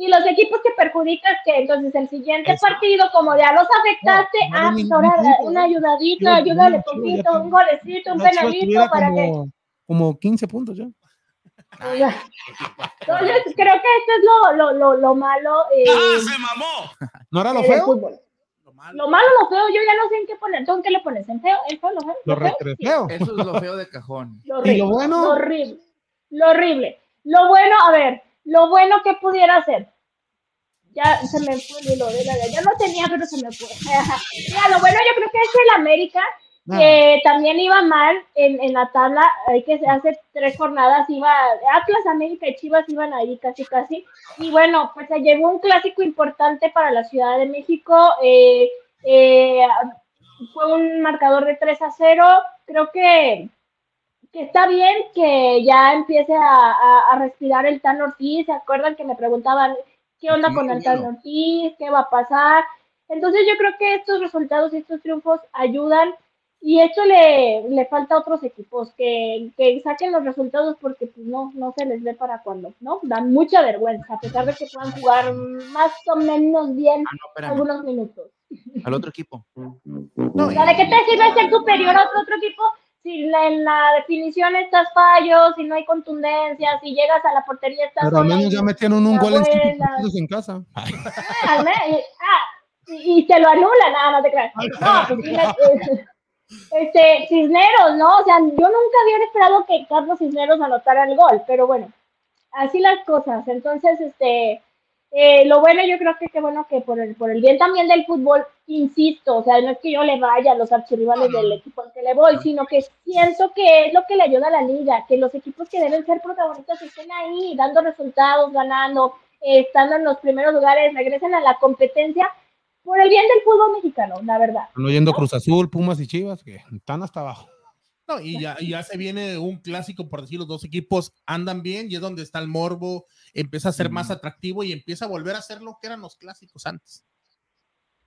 Y los equipos que perjudicas, que entonces el siguiente Exacto. partido, como ya los afectaste, No, no, ah, pues ahora una ayudadita, ayúdale poquito, un golecito, un penalito para que... como, como 15 puntos ya. Entonces, creo que esto es lo, lo, lo, lo malo eh, [laughs] ¿No era lo feo? fútbol. Lo malo. Lo malo, lo feo, yo ya no sé en qué poner. ¿Tú en qué le pones? ¿En feo? ¿En feo? ¿Lo feo? Lo. Eso es lo feo de cajón. lo ¿Y horrible. lo bueno? Lo horrible. Lo horrible. Lo bueno, a ver, lo bueno que pudiera hacer. Ya se me fue el hilo de la ya no tenía, pero se me fue. [laughs] ya, lo bueno yo creo que es el América, Ah, que también iba mal en, en la tabla, hay que hace tres jornadas iba, Atlas, América y Chivas iban ahí casi casi, y bueno, pues se llevó un clásico importante para la Ciudad de México, eh, eh, fue un marcador de 3 a 0, creo que, que está bien que ya empiece a, a- a respirar el Tan Ortiz, ¿se acuerdan que me preguntaban qué onda Sí, con el. Tan Ortiz, qué va a pasar? Entonces yo creo que estos resultados y estos triunfos ayudan y esto le, le falta a otros equipos que, que saquen los resultados porque pues no, no se les ve para cuando, ¿no? Dan mucha vergüenza, a pesar de que puedan jugar más o menos bien Ah, no, algunos minutos. Al otro equipo. No, ¿de qué te sirve ser superior a otro, otro equipo si la- en la definición estás fallos, si no hay contundencia, si llegas a la portería estás Pero al menos ya metieron un gol en en casa. menos- y- ah, y, y te lo anula, nada, no te creas. No, pues sí, [laughs] eh, este, Cisneros, ¿no? O sea, yo nunca había esperado que Carlos Cisneros anotara el gol, pero bueno, así las cosas. Entonces, este, eh, lo bueno, yo creo que qué bueno que por el, por el bien también del fútbol, insisto, o sea, no es que yo le vaya a los archirrivales del equipo al que le voy, sino que siento que es lo que le ayuda a la liga, que los equipos que deben ser protagonistas estén ahí, dando resultados, ganando, eh, estando en los primeros lugares, regresen a la competencia por el bien del fútbol mexicano, la verdad. Están oyendo Cruz Azul, Pumas y Chivas, que están hasta abajo. No, y ya, y ya se viene un clásico, por decir, los dos equipos andan bien y es donde está el morbo, empieza a ser más atractivo y empieza a volver a ser lo que eran los clásicos antes.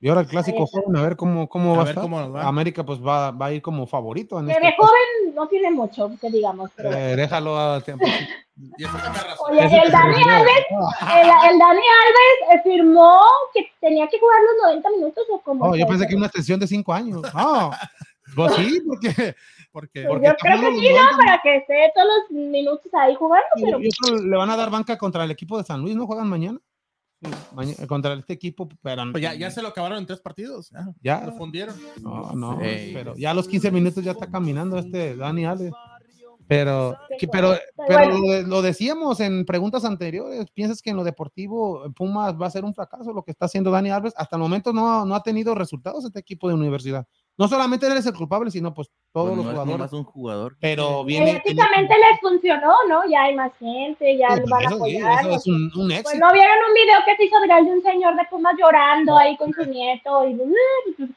Y ahora el clásico joven, a ver cómo, cómo A va a ver estar. cómo va. América pues va, va a ir como favorito en Que este de joven no tiene mucho, que digamos. Pero... Eh, déjalo a tiempo. [laughs] Y eso tiene razón. Oye, Ese el Dani. Alves, el, el Dani Alves eh, firmó que tenía que jugar los 90 minutos o como. Oh, yo pensé que una extensión de cinco años. No, pues sí, porque Porque, Porque Yo creo que sí, ¿no? Para que esté todos los minutos ahí jugando, pero le van a dar banca contra el equipo de San Luis, ¿no? Juegan mañana. Sí, maña- contra este equipo, pero pues ya, ya se lo acabaron en tres partidos. Ya, ya. lo fundieron. No, no, Sí. pero ya a los 15 minutos ya está caminando este Dani Alves. Pero, que- pero, pero lo, lo decíamos en preguntas anteriores. ¿Piensas que en lo deportivo Pumas va a ser un fracaso lo que está haciendo Dani Alves? Hasta el momento no, no ha tenido resultados este equipo de universidad. No solamente él es el culpable, sino pues todos Pues los no es jugadores. un jugador. Pero viene. mediáticamente les funcionó, ¿no? Ya hay más gente, ya les van a eso apoyar. eso es un, un Pues no vieron un video que se hizo viral de un señor de Pumas llorando ahí con su nieto y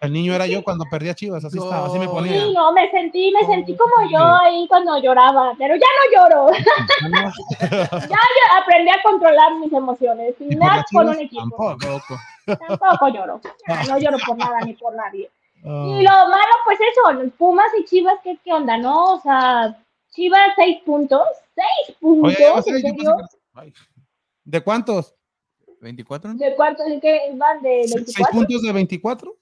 El niño era yo cuando perdía Chivas, así estaba, así me ponía. Sí, no, me sentí, me sentí como yo ahí cuando lloraba, pero ya no lloro, [laughs] ya yo aprendí a controlar mis emociones, y Y por más las con un equipo, tampoco. tampoco lloro, no lloro por nada ni por nadie. Ah. Y lo malo, pues eso, Pumas y Chivas, ¿qué, qué onda, no? O sea, Chivas seis puntos, seis puntos. ¿De cuántos? 24. ¿no? ¿De cuántos? ¿De qué van? ¿De ¿Seis 24? puntos de 24?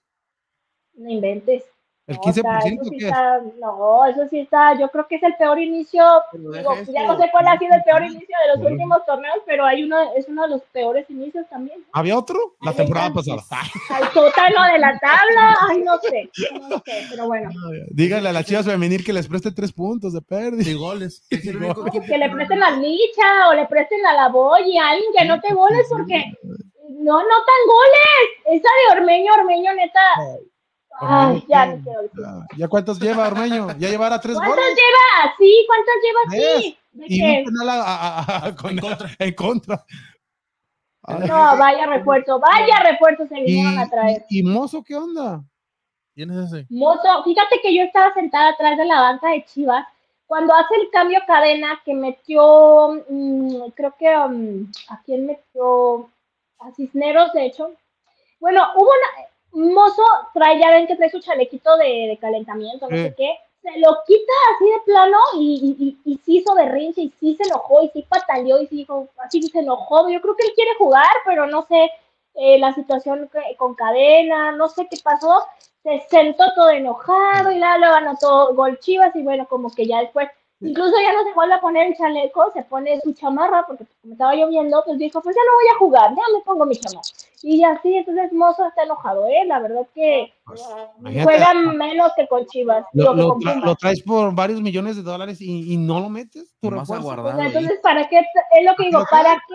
No inventes. ¿El No, o sea, 15% eso sí está- no, eso sí está, yo creo que es el peor inicio, digo, ya no sé cuál ha sido el peor inicio de los Bueno. últimos torneos, pero hay uno, es uno de los peores inicios también. ¿Había otro? La temporada pasada. Al sótano de la tabla, ay, no sé, no sé, pero bueno, [laughs] Díganle a las chivas femenil que les preste tres puntos de pérdida. Y goles. [laughs] Es el único equipo que le presten a Licha o le presten a la Boy, a alguien que no te goles porque no notan goles. Esa de Ormeño, Ormeño, neta. Ay, ya no quiero decir. Ah, ¿Ya cuántos lleva Ormeño? Ya llevará tres ¿Cuántos goles. lleva? Sí, ¿cuántos lleva así? ¿De Y qué? un penal a- a- a- a- con- En contra. [laughs] en contra. Ay, No, vaya refuerzo, vaya refuerzo se vinieron a traer. y, y Mozo qué onda? ¿Quién es ese? Mozo, fíjate que yo estaba sentada atrás de la banca de Chivas cuando hace el cambio cadena que metió, mm, creo que mm, a quién metió, a Cisneros, de hecho. Bueno, hubo una, Mozo trae, ya ven que trae su chalequito de, de calentamiento, no sé qué, se lo quita así de plano y, y, y, y sí hizo berrinche y sí se enojó y sí pataleó y sí dijo, así se enojó. Yo creo que él quiere jugar, pero no sé eh, la situación con cadena, no sé qué pasó. Se sentó todo enojado y la luego anotó gol Chivas y bueno, como que ya después, incluso ya no se vuelve a poner el chaleco, se pone su chamarra porque como estaba lloviendo, pues dijo, pues ya no voy a jugar, ya me pongo mi chamarra. Y así, entonces Mozo está enojado, ¿eh? La verdad que Pues, imagínate, juega menos que con Chivas. Lo, lo con tra- lo traes por varios millones de dólares y, y no lo metes. Tu Nomás a guardar. Entonces, ¿para qué? Es lo que digo, ¿para qué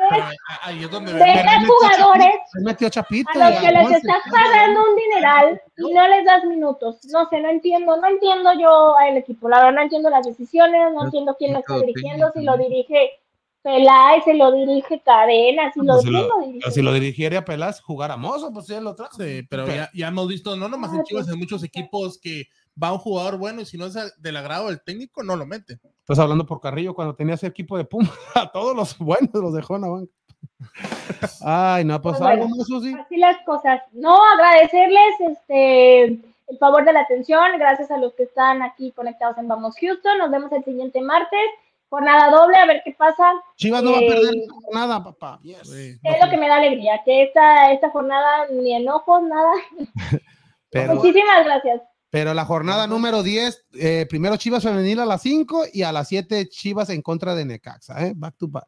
metió jugadores metió a Chapito. a los que les estás pagando un dineral y no les das minutos. No sé, no entiendo, no entiendo yo al equipo. La verdad no entiendo las decisiones, no entiendo quién lo está dirigiendo, si lo dirige Peláez, si lo dirige Cadena, si lo, Pues lo- lo dirige. Si lo dirigiera Pelas, jugar a Mozo, pues él lo trajo. Sí, pero ya, ya hemos visto, no nomás en Ah, Chivas, pues, en muchos equipos que va un jugador bueno y si no es del agrado del técnico, no lo mete. Estás hablando por Carrillo cuando tenía ese equipo de Puma. [laughs] A todos los buenos los dejó en la banca. [laughs] Ay, no, pues Pues algo bueno. Así las cosas. No, agradecerles este el favor de la atención, gracias a los que están aquí conectados en Vamos Houston. Nos vemos el siguiente martes. Jornada doble, a ver qué pasa. Chivas no va a Eh, perder nada, papá. Yes. Sí, Es lo que me da alegría, que esta, esta jornada ni enojos, nada. [laughs] Pero, Muchísimas gracias. pero la jornada número 10, eh, primero Chivas femenil a las 5 y a las 7 Chivas en contra de Necaxa, ¿eh? Back to back.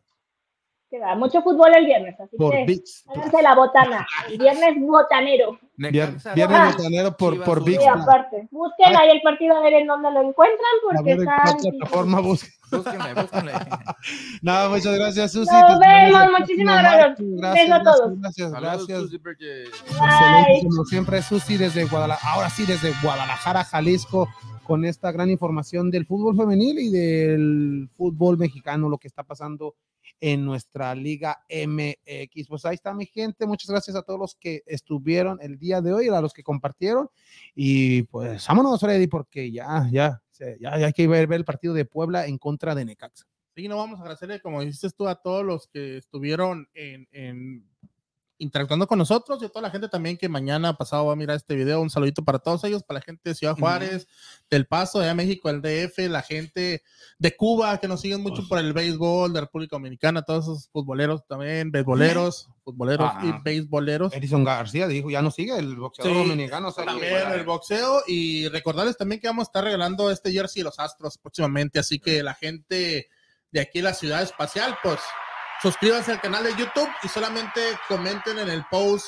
Que va, mucho fútbol el viernes, así Por que VIX. háganse la botana. El [laughs] viernes botanero. Vier- Viernes Ah. botanero por, Chivas, por. VIX. Sí, aparte. Busquen ahí el partido a ver en dónde lo encuentran, porque ver en están. plataforma busca. Búsquenle, búsquenle. [laughs] Nada, muchas gracias, Susi. Nos vemos, muchísimas gracias. Gracias, a todos. gracias, Saludos, gracias. Excelente, como siempre, Susi desde Guadalajara, ahora sí desde Guadalajara, Jalisco, con esta gran información del fútbol femenil y del fútbol mexicano, lo que está pasando en nuestra Liga MX. Pues ahí está mi gente, muchas gracias a todos los que estuvieron el día de hoy, a los que compartieron y pues vámonos Freddy porque ya, ya, ya, ya hay que ver, ver el partido de Puebla en contra de Necaxa. Sí, no vamos a agradecerle, como dices tú, a todos los que estuvieron en, en interactuando con nosotros y a toda la gente también que mañana pasado va a mirar este video. Un saludito para todos ellos, para la gente de Ciudad Juárez, del Paso, de México, el DF, la gente de Cuba que nos siguen mucho por el béisbol, de República Dominicana, todos esos futboleros también, beisboleros, futboleros y beisboleros. Edison García dijo, ya no sigue el boxeador Sí, dominicano. También el boxeo y recordarles también que vamos a estar regalando este jersey de los Astros próximamente, así que la gente de aquí la ciudad espacial, pues suscríbanse al canal de YouTube y solamente comenten en el post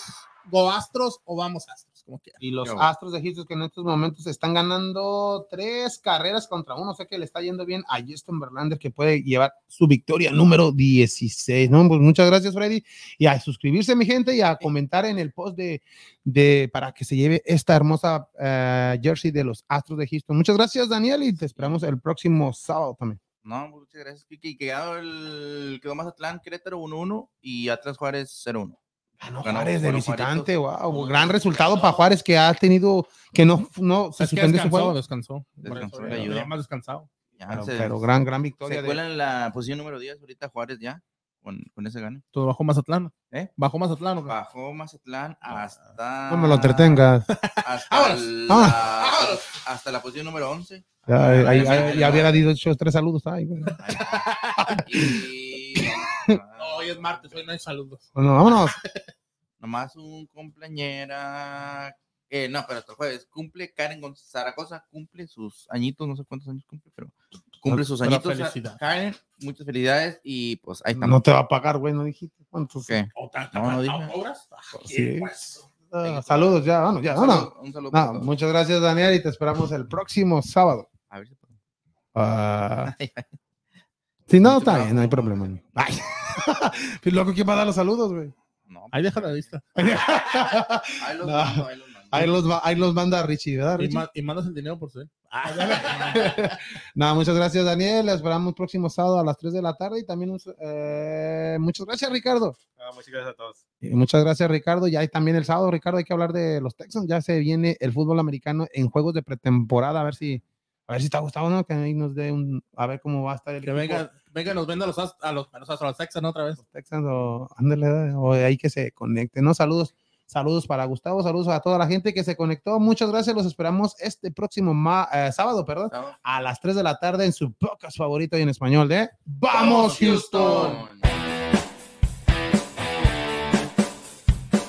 Go Astros o Vamos Astros, como quieran. Y los. Astros de Houston que en estos momentos están ganando tres carreras contra uno. O sea que le está yendo bien a Justin Verlander que puede llevar su victoria número 16. ¿no? Pues muchas gracias, Freddy. Y a suscribirse, mi gente, y a comentar en el post de, de para que se lleve esta hermosa eh, jersey de los Astros de Houston. Muchas gracias, Daniel, y te esperamos el próximo sábado también. No, muchas gracias, Kiki. Quedó, el, quedó Mazatlán, Querétaro 1-1 y Atlas Juárez 0-1. Ganó Ganó, Juárez de visitante, Juaritos. wow, gran resultado para Juárez que ha tenido que no, no se suspendió su juego. descansó. Descansó, eso, ya- más descansado. Ya Pero, se, pero gran, gran se victoria. de- cuela en la posición número 10 ahorita Juárez ya, con, con ese gane. Todo bajó Mazatlán. ¿Eh? Bajó Mazatlán. ¿o qué? Bajó Mazatlán hasta... No me lo entretengas. [laughs] Hasta, Vámonos. la, hasta la posición número 11. Ya, Ah, ahí- ya, ahí- ya, hubiera dicho tres saludos. Ay, güey. [laughs] Y... No, hoy es martes, hoy no hay saludos. Bueno, vámonos. [laughs] Nomás un cumpleañera. Eh, no, pero hasta el jueves. Cumple Karen Zaragoza, cumple sus añitos, no sé cuántos años cumple, pero cumple sus añitos. felicidades. Karen, muchas felicidades y pues ahí estamos. No te va a pagar, güey, no dijiste. ¿Cuántos? ¿Qué? ¿O tan- No, no tan- dije. ¿Cobras? Sí. Pues, saludos, ya, bueno, ya, Un no, saludo- un saludo no. Muchas gracias, Daniel, y te esperamos el próximo sábado. A ver si puedo. Ah, si no, está bien, no hay problema. Ay. [laughs] Pues loco, ¿quién va a dar los saludos, güey? No, Ahí deja la lista. [laughs] ahí los No. mando, ahí los mando. Ahí los, va- ahí los manda Richie, ¿verdad, Y, Richie? ma- y mandas el dinero por ser. [laughs] No, muchas gracias, Daniel. Les esperamos próximo sábado a las 3 de la tarde y también un- eh, muchas gracias, Ricardo. Ah, muchas gracias a todos. Y muchas gracias, Ricardo. Ya hay también el sábado, Ricardo, hay que hablar de los Texans. Ya se viene el fútbol americano en juegos de pretemporada. A ver si, a ver si está gustado, ¿no? Que ahí nos dé un, a ver cómo va a estar el Que venga, venga, nos venda a los, a los, a los, a los Texans otra vez. Texans o, ándale, o ahí que se conecte, ¿no? Saludos. Saludos para Gustavo, saludos a toda la gente que se conectó. Muchas gracias. Los esperamos este próximo eh, sábado, perdón, a las 3 de la tarde en su podcast favorito y en español de Vamos Houston. Houston.